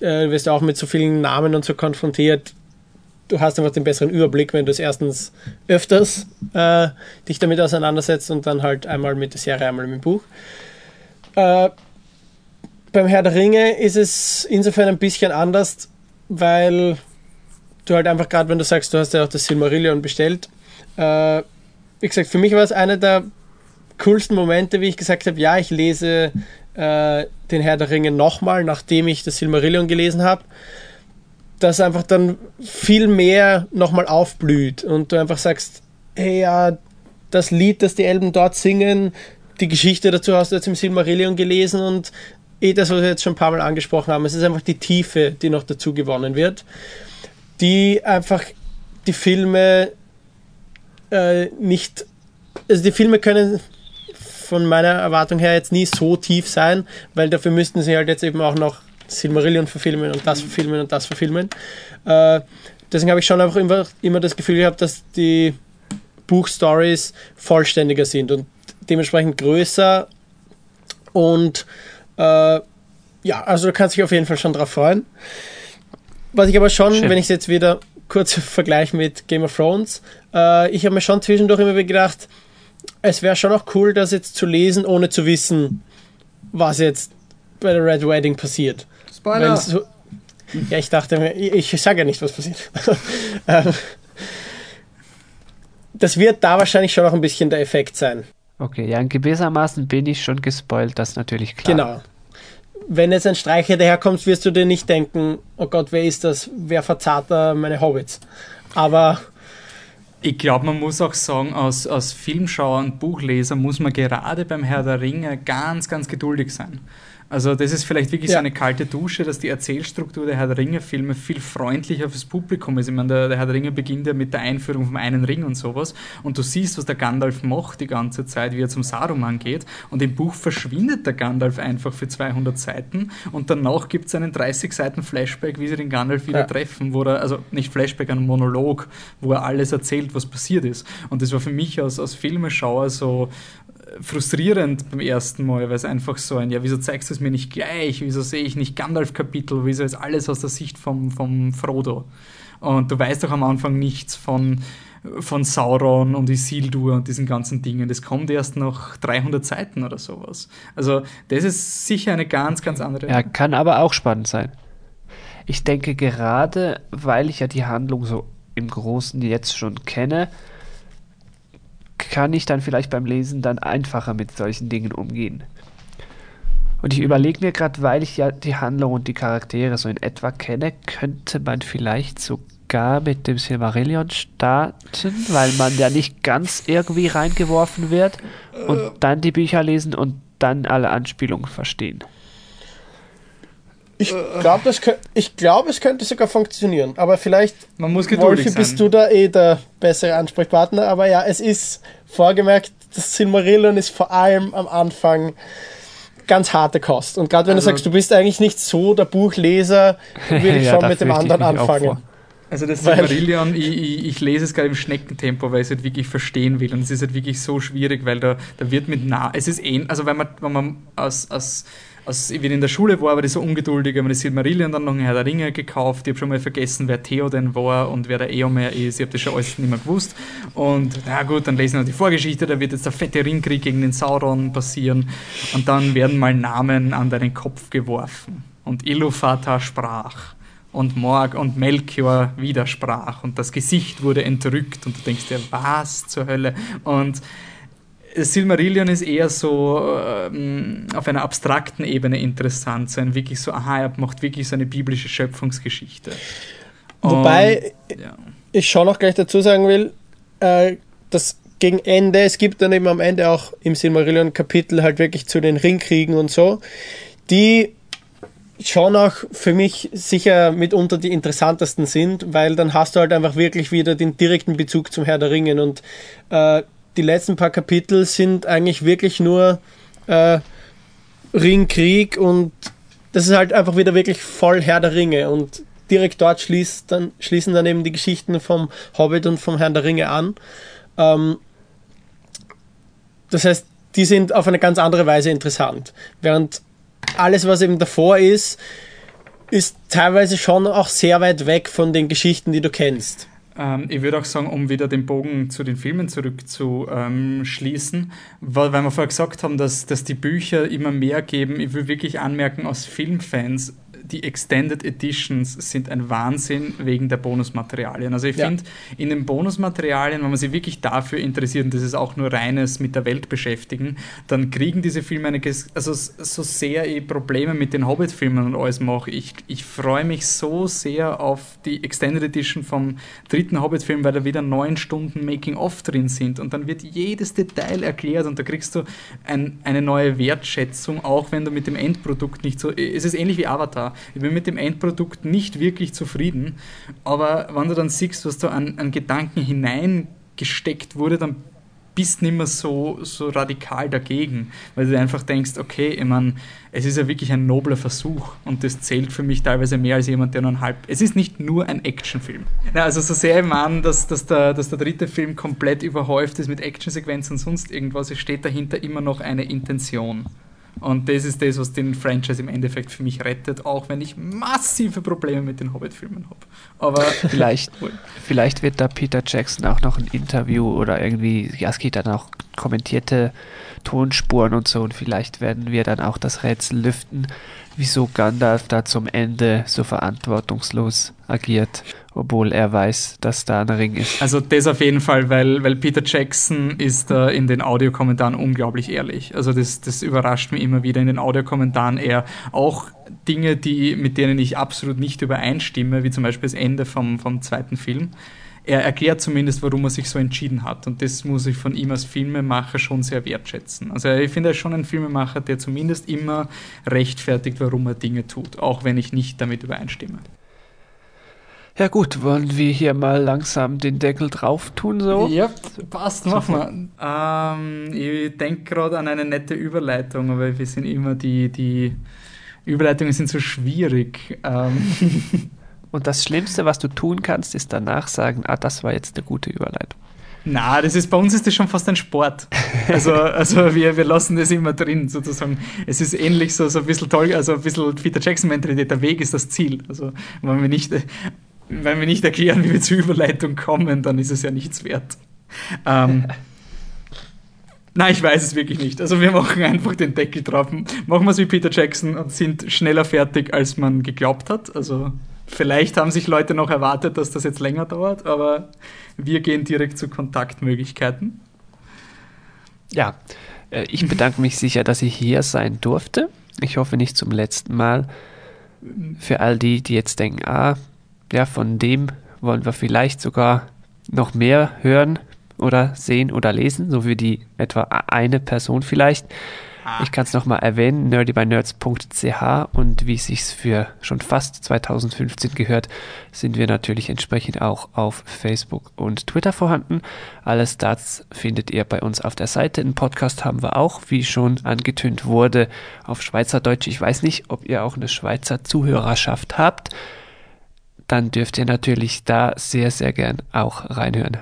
äh, du wirst auch mit so vielen Namen und so konfrontiert. Du hast einfach den besseren Überblick, wenn du es erstens öfters äh, dich damit auseinandersetzt und dann halt einmal mit der Serie, einmal mit dem Buch. Äh, beim Herr der Ringe ist es insofern ein bisschen anders, weil du halt einfach gerade, wenn du sagst, du hast ja auch das Silmarillion bestellt, äh, wie gesagt, für mich war es einer der coolsten Momente, wie ich gesagt habe, ja, ich lese äh, den Herr der Ringe nochmal, nachdem ich das Silmarillion gelesen habe, dass einfach dann viel mehr nochmal aufblüht und du einfach sagst, hey, ja, das Lied, das die Elben dort singen, die Geschichte dazu hast du jetzt im Silmarillion gelesen und eh das, was wir jetzt schon ein paar Mal angesprochen haben, es ist einfach die Tiefe, die noch dazu gewonnen wird, die einfach die Filme äh, nicht, also die Filme können von meiner Erwartung her jetzt nie so tief sein, weil dafür müssten sie halt jetzt eben auch noch Silmarillion verfilmen und das verfilmen und das verfilmen. Äh, deswegen habe ich schon einfach immer, immer das Gefühl gehabt, dass die Buchstories vollständiger sind und dementsprechend größer und äh, ja, also du kannst dich auf jeden Fall schon drauf freuen. Was ich aber schon, Schön. wenn ich es jetzt wieder kurz vergleiche mit Game of Thrones, äh, ich habe mir schon zwischendurch immer gedacht, es wäre schon auch cool, das jetzt zu lesen, ohne zu wissen, was jetzt bei der Red Wedding passiert. Spoiler! So, ja, ich dachte mir, ich, ich sage ja nicht, was passiert. Ähm, das wird da wahrscheinlich schon auch ein bisschen der Effekt sein. Okay, ja, gewissermaßen bin ich schon gespoilt, das ist natürlich klar. Genau. Wenn jetzt ein Streicher daherkommt, wirst du dir nicht denken, oh Gott, wer ist das? Wer verzahrt da meine Hobbits? Aber ich glaube, man muss auch sagen, als, als Filmschauer und Buchleser muss man gerade beim Herr der Ringe ganz, ganz geduldig sein. Also das ist vielleicht wirklich ja. so eine kalte Dusche, dass die Erzählstruktur der Herr der Ringe-Filme viel freundlicher fürs Publikum ist. Ich meine, der, der, Herr der Ringe beginnt ja mit der Einführung vom einen Ring und sowas und du siehst, was der Gandalf macht die ganze Zeit, wie er zum Saruman geht und im Buch verschwindet der Gandalf einfach für 200 Seiten und danach gibt es einen 30 Seiten Flashback, wie sie den Gandalf wieder ja. treffen, wo er, also nicht Flashback, ein Monolog, wo er alles erzählt, was passiert ist. Und das war für mich als, als Filmeschauer so frustrierend beim ersten Mal, weil es einfach so ein, ja, wieso zeigst du es mir nicht gleich? Wieso sehe ich nicht Gandalf-Kapitel? Wieso ist alles aus der Sicht vom, vom Frodo? Und du weißt doch am Anfang nichts von, von Sauron und Isildur und diesen ganzen Dingen. Das kommt erst nach 300 Seiten oder sowas. Also, das ist sicher eine ganz, ganz andere. Ja, kann aber auch spannend sein. Ich denke gerade, weil ich ja die Handlung so im Großen jetzt schon kenne, kann ich dann vielleicht beim Lesen dann einfacher mit solchen Dingen umgehen. Und ich überlege mir gerade, weil ich ja die Handlung und die Charaktere so in etwa kenne, könnte man vielleicht sogar mit dem Silmarillion starten, weil man ja nicht ganz irgendwie reingeworfen wird und dann die Bücher lesen und dann alle Anspielungen verstehen. Ich glaube, glaub, es könnte sogar funktionieren. Aber vielleicht, Man muss geduldig Wolfi, bist du da eh der bessere Ansprechpartner. Aber ja, es ist vorgemerkt, das Silmarillion ist vor allem am Anfang ganz harte Kost. Und gerade wenn also, du sagst, du bist eigentlich nicht so der Buchleser, würde ich ja, schon mit dem anderen anfangen. Also das Silmarillion, ich, ich, ich, lese es gerade im Schneckentempo, weil ich es halt wirklich verstehen will. Und es ist halt wirklich so schwierig, weil da, da wird mit nah, es ist eh, also wenn man, wenn man aus, aus als ich wieder in der Schule war, war ich so ungeduldig, habe mir das Silmarillion dann noch ein Herr der Ringe gekauft. Ich habe schon mal vergessen, wer Theo denn war und wer der Eomer ist. Ich habe das schon alles nicht mehr gewusst. Und na gut, dann lesen wir noch die Vorgeschichte, da wird jetzt der fette Ringkrieg gegen den Sauron passieren. Und dann werden mal Namen an deinen Kopf geworfen. Und Ilúvatar sprach und Morg und Melchior widersprach und das Gesicht wurde entrückt und du denkst dir, was zur Hölle? Und Silmarillion ist eher so ähm, auf einer abstrakten Ebene interessant, so ein wirklich so, aha, er macht wirklich so eine biblische Schöpfungsgeschichte. Wobei Und, ja. ich schon noch gleich dazu sagen will, äh, das gegen Ende, es gibt dann eben am Ende auch im Silmarillion-Kapitel halt wirklich zu den Ringkriegen und so, die schon auch für mich sicher mitunter die interessantesten sind, weil dann hast du halt einfach wirklich wieder den direkten Bezug zum Herr der Ringen und äh, die letzten paar Kapitel sind eigentlich wirklich nur äh, Ringkrieg und das ist halt einfach wieder wirklich voll Herr der Ringe und direkt dort schließt dann, schließen dann eben die Geschichten vom Hobbit und vom Herrn der Ringe an. Ähm, das heißt, die sind auf eine ganz andere Weise interessant. Während alles, was eben davor ist, ist teilweise schon auch sehr weit weg von den Geschichten, die du kennst. Ähm, ich würde auch sagen, um wieder den Bogen zu den Filmen zurückzuschließen, ähm, weil, weil wir vorher gesagt haben, dass, dass die Bücher immer mehr geben. Ich will wirklich anmerken, aus Filmfans die Extended Editions sind ein Wahnsinn wegen der Bonusmaterialien. Also ich ja. finde, in den Bonusmaterialien, wenn man sich wirklich dafür interessiert, und das ist auch nur reines mit der Welt beschäftigen, dann kriegen diese Filme eine, also so sehr ich Probleme mit den Hobbit-Filmen und alles mache. Ich, ich freue mich so sehr auf die Extended Edition vom dritten Hobbit-Film, weil da wieder neun Stunden Making-of drin sind und dann wird jedes Detail erklärt und da kriegst du ein, eine neue Wertschätzung, auch wenn du mit dem Endprodukt nicht so. Es ist ähnlich wie Avatar. Ich bin mit dem Endprodukt nicht wirklich zufrieden, aber wenn du dann siehst, was da an, an Gedanken hineingesteckt wurde, dann bist nicht mehr so, so radikal dagegen, weil du einfach denkst, okay, ich meine, es ist ja wirklich ein nobler Versuch und das zählt für mich teilweise mehr als jemand, der nur ein halb. Es ist nicht nur ein Actionfilm. Ja, also so sehr ich meine, dass, dass, der, dass der dritte Film komplett überhäuft ist mit Actionsequenzen und sonst irgendwas, es steht dahinter immer noch eine Intention. Und das ist das, was den Franchise im Endeffekt für mich rettet, auch wenn ich massive Probleme mit den Hobbit-Filmen habe. Aber vielleicht, vielleicht wird da Peter Jackson auch noch ein Interview oder irgendwie, ja, es geht dann auch kommentierte Tonspuren und so und vielleicht werden wir dann auch das Rätsel lüften, wieso Gandalf da zum Ende so verantwortungslos agiert, obwohl er weiß, dass da ein Ring ist. Also das auf jeden Fall, weil, weil Peter Jackson ist äh, in den Audiokommentaren unglaublich ehrlich. Also das, das überrascht mich immer wieder in den Audiokommentaren. Er auch Dinge, die, mit denen ich absolut nicht übereinstimme, wie zum Beispiel das Ende vom, vom zweiten Film er erklärt zumindest, warum er sich so entschieden hat. Und das muss ich von ihm als Filmemacher schon sehr wertschätzen. Also ich finde, er ist schon ein Filmemacher, der zumindest immer rechtfertigt, warum er Dinge tut, auch wenn ich nicht damit übereinstimme. Ja gut, wollen wir hier mal langsam den Deckel drauf tun so? Ja, passt, machen wir. Ähm, ich denke gerade an eine nette Überleitung, aber wir sind immer die, die Überleitungen sind so schwierig. Ähm. Und das Schlimmste, was du tun kannst, ist danach sagen, ah, das war jetzt eine gute Überleitung. Na, das ist bei uns ist das schon fast ein Sport. Also, also wir, wir lassen das immer drin, sozusagen. Es ist ähnlich so, so ein bisschen toll, also ein bisschen Peter Jackson-Mentalität, der Weg ist das Ziel. Also wenn wir nicht, wenn wir nicht erklären, wie wir zur Überleitung kommen, dann ist es ja nichts wert. Ähm, Nein, ich weiß es wirklich nicht. Also wir machen einfach den Deckel drauf. Machen wir es wie Peter Jackson und sind schneller fertig, als man geglaubt hat. Also Vielleicht haben sich Leute noch erwartet, dass das jetzt länger dauert, aber wir gehen direkt zu Kontaktmöglichkeiten. Ja, äh, ich bedanke mich sicher, dass ich hier sein durfte. Ich hoffe nicht zum letzten Mal. Für all die, die jetzt denken, ah, ja, von dem wollen wir vielleicht sogar noch mehr hören oder sehen oder lesen, so wie die etwa eine Person vielleicht. Ah. Ich kann es nochmal erwähnen, nerdybynerds.ch und wie es sich für schon fast 2015 gehört, sind wir natürlich entsprechend auch auf Facebook und Twitter vorhanden. Alles das findet ihr bei uns auf der Seite. Ein Podcast haben wir auch, wie schon angetönt wurde, auf Schweizerdeutsch. Ich weiß nicht, ob ihr auch eine Schweizer Zuhörerschaft habt. Dann dürft ihr natürlich da sehr, sehr gern auch reinhören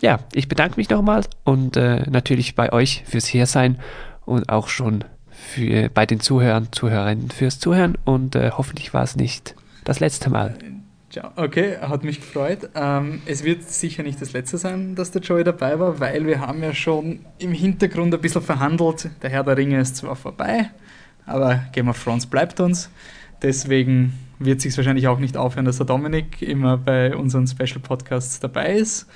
ja, ich bedanke mich nochmal und äh, natürlich bei euch fürs Hiersein und auch schon für, bei den Zuhörern, Zuhörerinnen fürs Zuhören und äh, hoffentlich war es nicht das letzte Mal. Okay, hat mich gefreut. Ähm, es wird sicher nicht das letzte sein, dass der Joey dabei war, weil wir haben ja schon im Hintergrund ein bisschen verhandelt. Der Herr der Ringe ist zwar vorbei, aber Game of Thrones bleibt uns. Deswegen wird sich wahrscheinlich auch nicht aufhören, dass der Dominik immer bei unseren Special Podcasts dabei ist.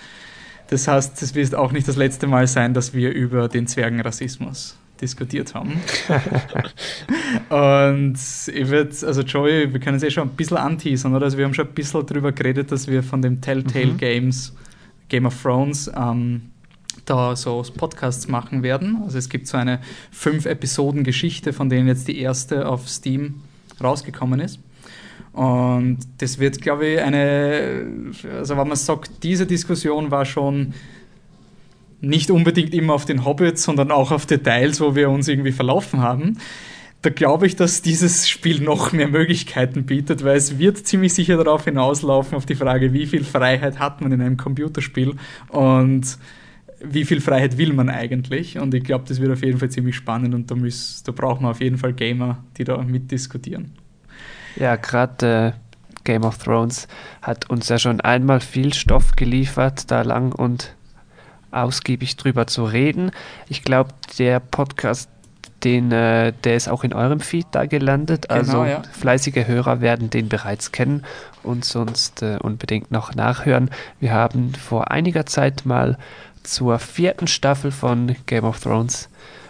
Das heißt, es wird auch nicht das letzte Mal sein, dass wir über den Zwergenrassismus diskutiert haben. und ich würde, also Joey, wir können es eh schon ein bisschen anteasern, oder? Also wir haben schon ein bisschen darüber geredet, dass wir von dem Telltale mhm. Games Game of Thrones ähm, da so Podcasts machen werden. Also es gibt so eine fünf Episoden Geschichte, von denen jetzt die erste auf Steam rausgekommen ist. Und das wird, glaube ich, eine, also wenn man sagt, diese Diskussion war schon nicht unbedingt immer auf den Hobbits, sondern auch auf Details, wo wir uns irgendwie verlaufen haben. Da glaube ich, dass dieses Spiel noch mehr Möglichkeiten bietet, weil es wird ziemlich sicher darauf hinauslaufen, auf die Frage, wie viel Freiheit hat man in einem Computerspiel und wie viel Freiheit will man eigentlich? Und ich glaube, das wird auf jeden Fall ziemlich spannend und da, müß, da braucht man auf jeden Fall Gamer, die da mitdiskutieren. Ja, gerade äh, Game of Thrones hat uns ja schon einmal viel Stoff geliefert, da lang und ausgiebig drüber zu reden. Ich glaube, der Podcast, den, äh, der ist auch in eurem Feed da gelandet. Genau, also ja. fleißige Hörer werden den bereits kennen und sonst äh, unbedingt noch nachhören. Wir haben vor einiger Zeit mal zur vierten Staffel von Game of Thrones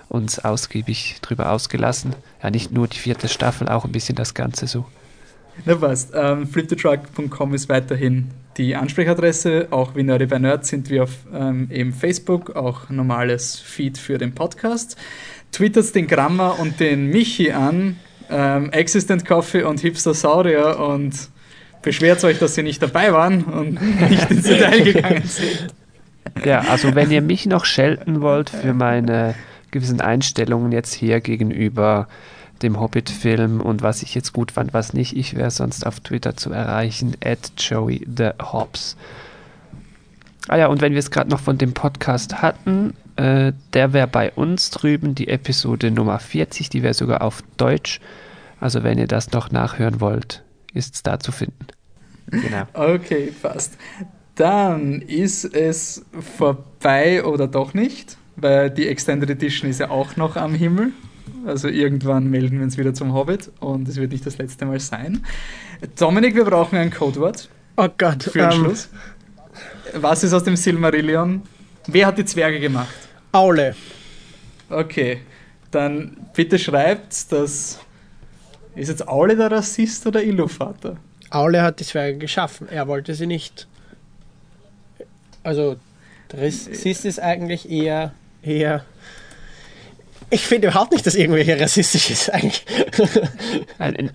uns ausgiebig drüber ausgelassen. Ja, nicht nur die vierte Staffel, auch ein bisschen das Ganze so. Na passt. Ähm, fliptetruck.com ist weiterhin die Ansprechadresse. Auch wie Nerdy bei Nerd sind wir auf ähm, eben Facebook, auch normales Feed für den Podcast. Twittert den Grammer und den Michi an, ähm, Existent Coffee und Hipster Saurier und beschwert euch, dass sie nicht dabei waren und nicht ins Detail gegangen sind. Ja, also wenn ihr mich noch schelten wollt für meine gewissen Einstellungen jetzt hier gegenüber dem Hobbit-Film und was ich jetzt gut fand, was nicht, ich wäre sonst auf Twitter zu erreichen, at Joey the Hobbs. Ah ja, und wenn wir es gerade noch von dem Podcast hatten, äh, der wäre bei uns drüben, die Episode Nummer 40, die wäre sogar auf Deutsch. Also wenn ihr das noch nachhören wollt, ist es da zu finden. Genau. Okay, passt. Dann ist es vorbei oder doch nicht, weil die Extended Edition ist ja auch noch am Himmel. Also irgendwann melden wir uns wieder zum Hobbit und es wird nicht das letzte Mal sein. Dominik, wir brauchen ein Codewort. Oh Gott. Für den um, ähm, Schluss. Was ist aus dem Silmarillion? Wer hat die Zwerge gemacht? Aule. Okay, dann bitte schreibt, dass. Ist jetzt Aule der Rassist oder Illuvater? Aule hat die Zwerge geschaffen. Er wollte sie nicht. Also, Rassist ist eigentlich eher, eher ich finde überhaupt nicht, dass irgendwelche rassistisch ist eigentlich.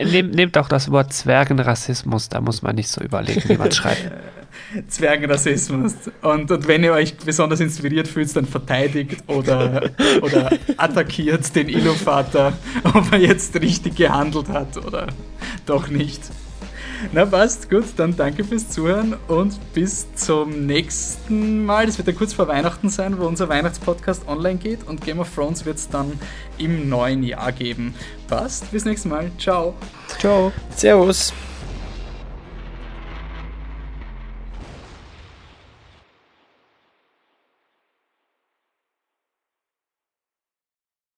Nehmt, nehmt auch das Wort Zwergenrassismus, da muss man nicht so überlegen, wie man schreibt. Zwergenrassismus. Und, und wenn ihr euch besonders inspiriert fühlt, dann verteidigt oder, oder attackiert den Illuvater, ob er jetzt richtig gehandelt hat oder doch nicht. Na passt, gut, dann danke fürs Zuhören und bis zum nächsten Mal. Das wird ja kurz vor Weihnachten sein, wo unser Weihnachtspodcast online geht und Game of Thrones wird es dann im neuen Jahr geben. Passt, bis nächstes Mal. Ciao. Ciao. Servus.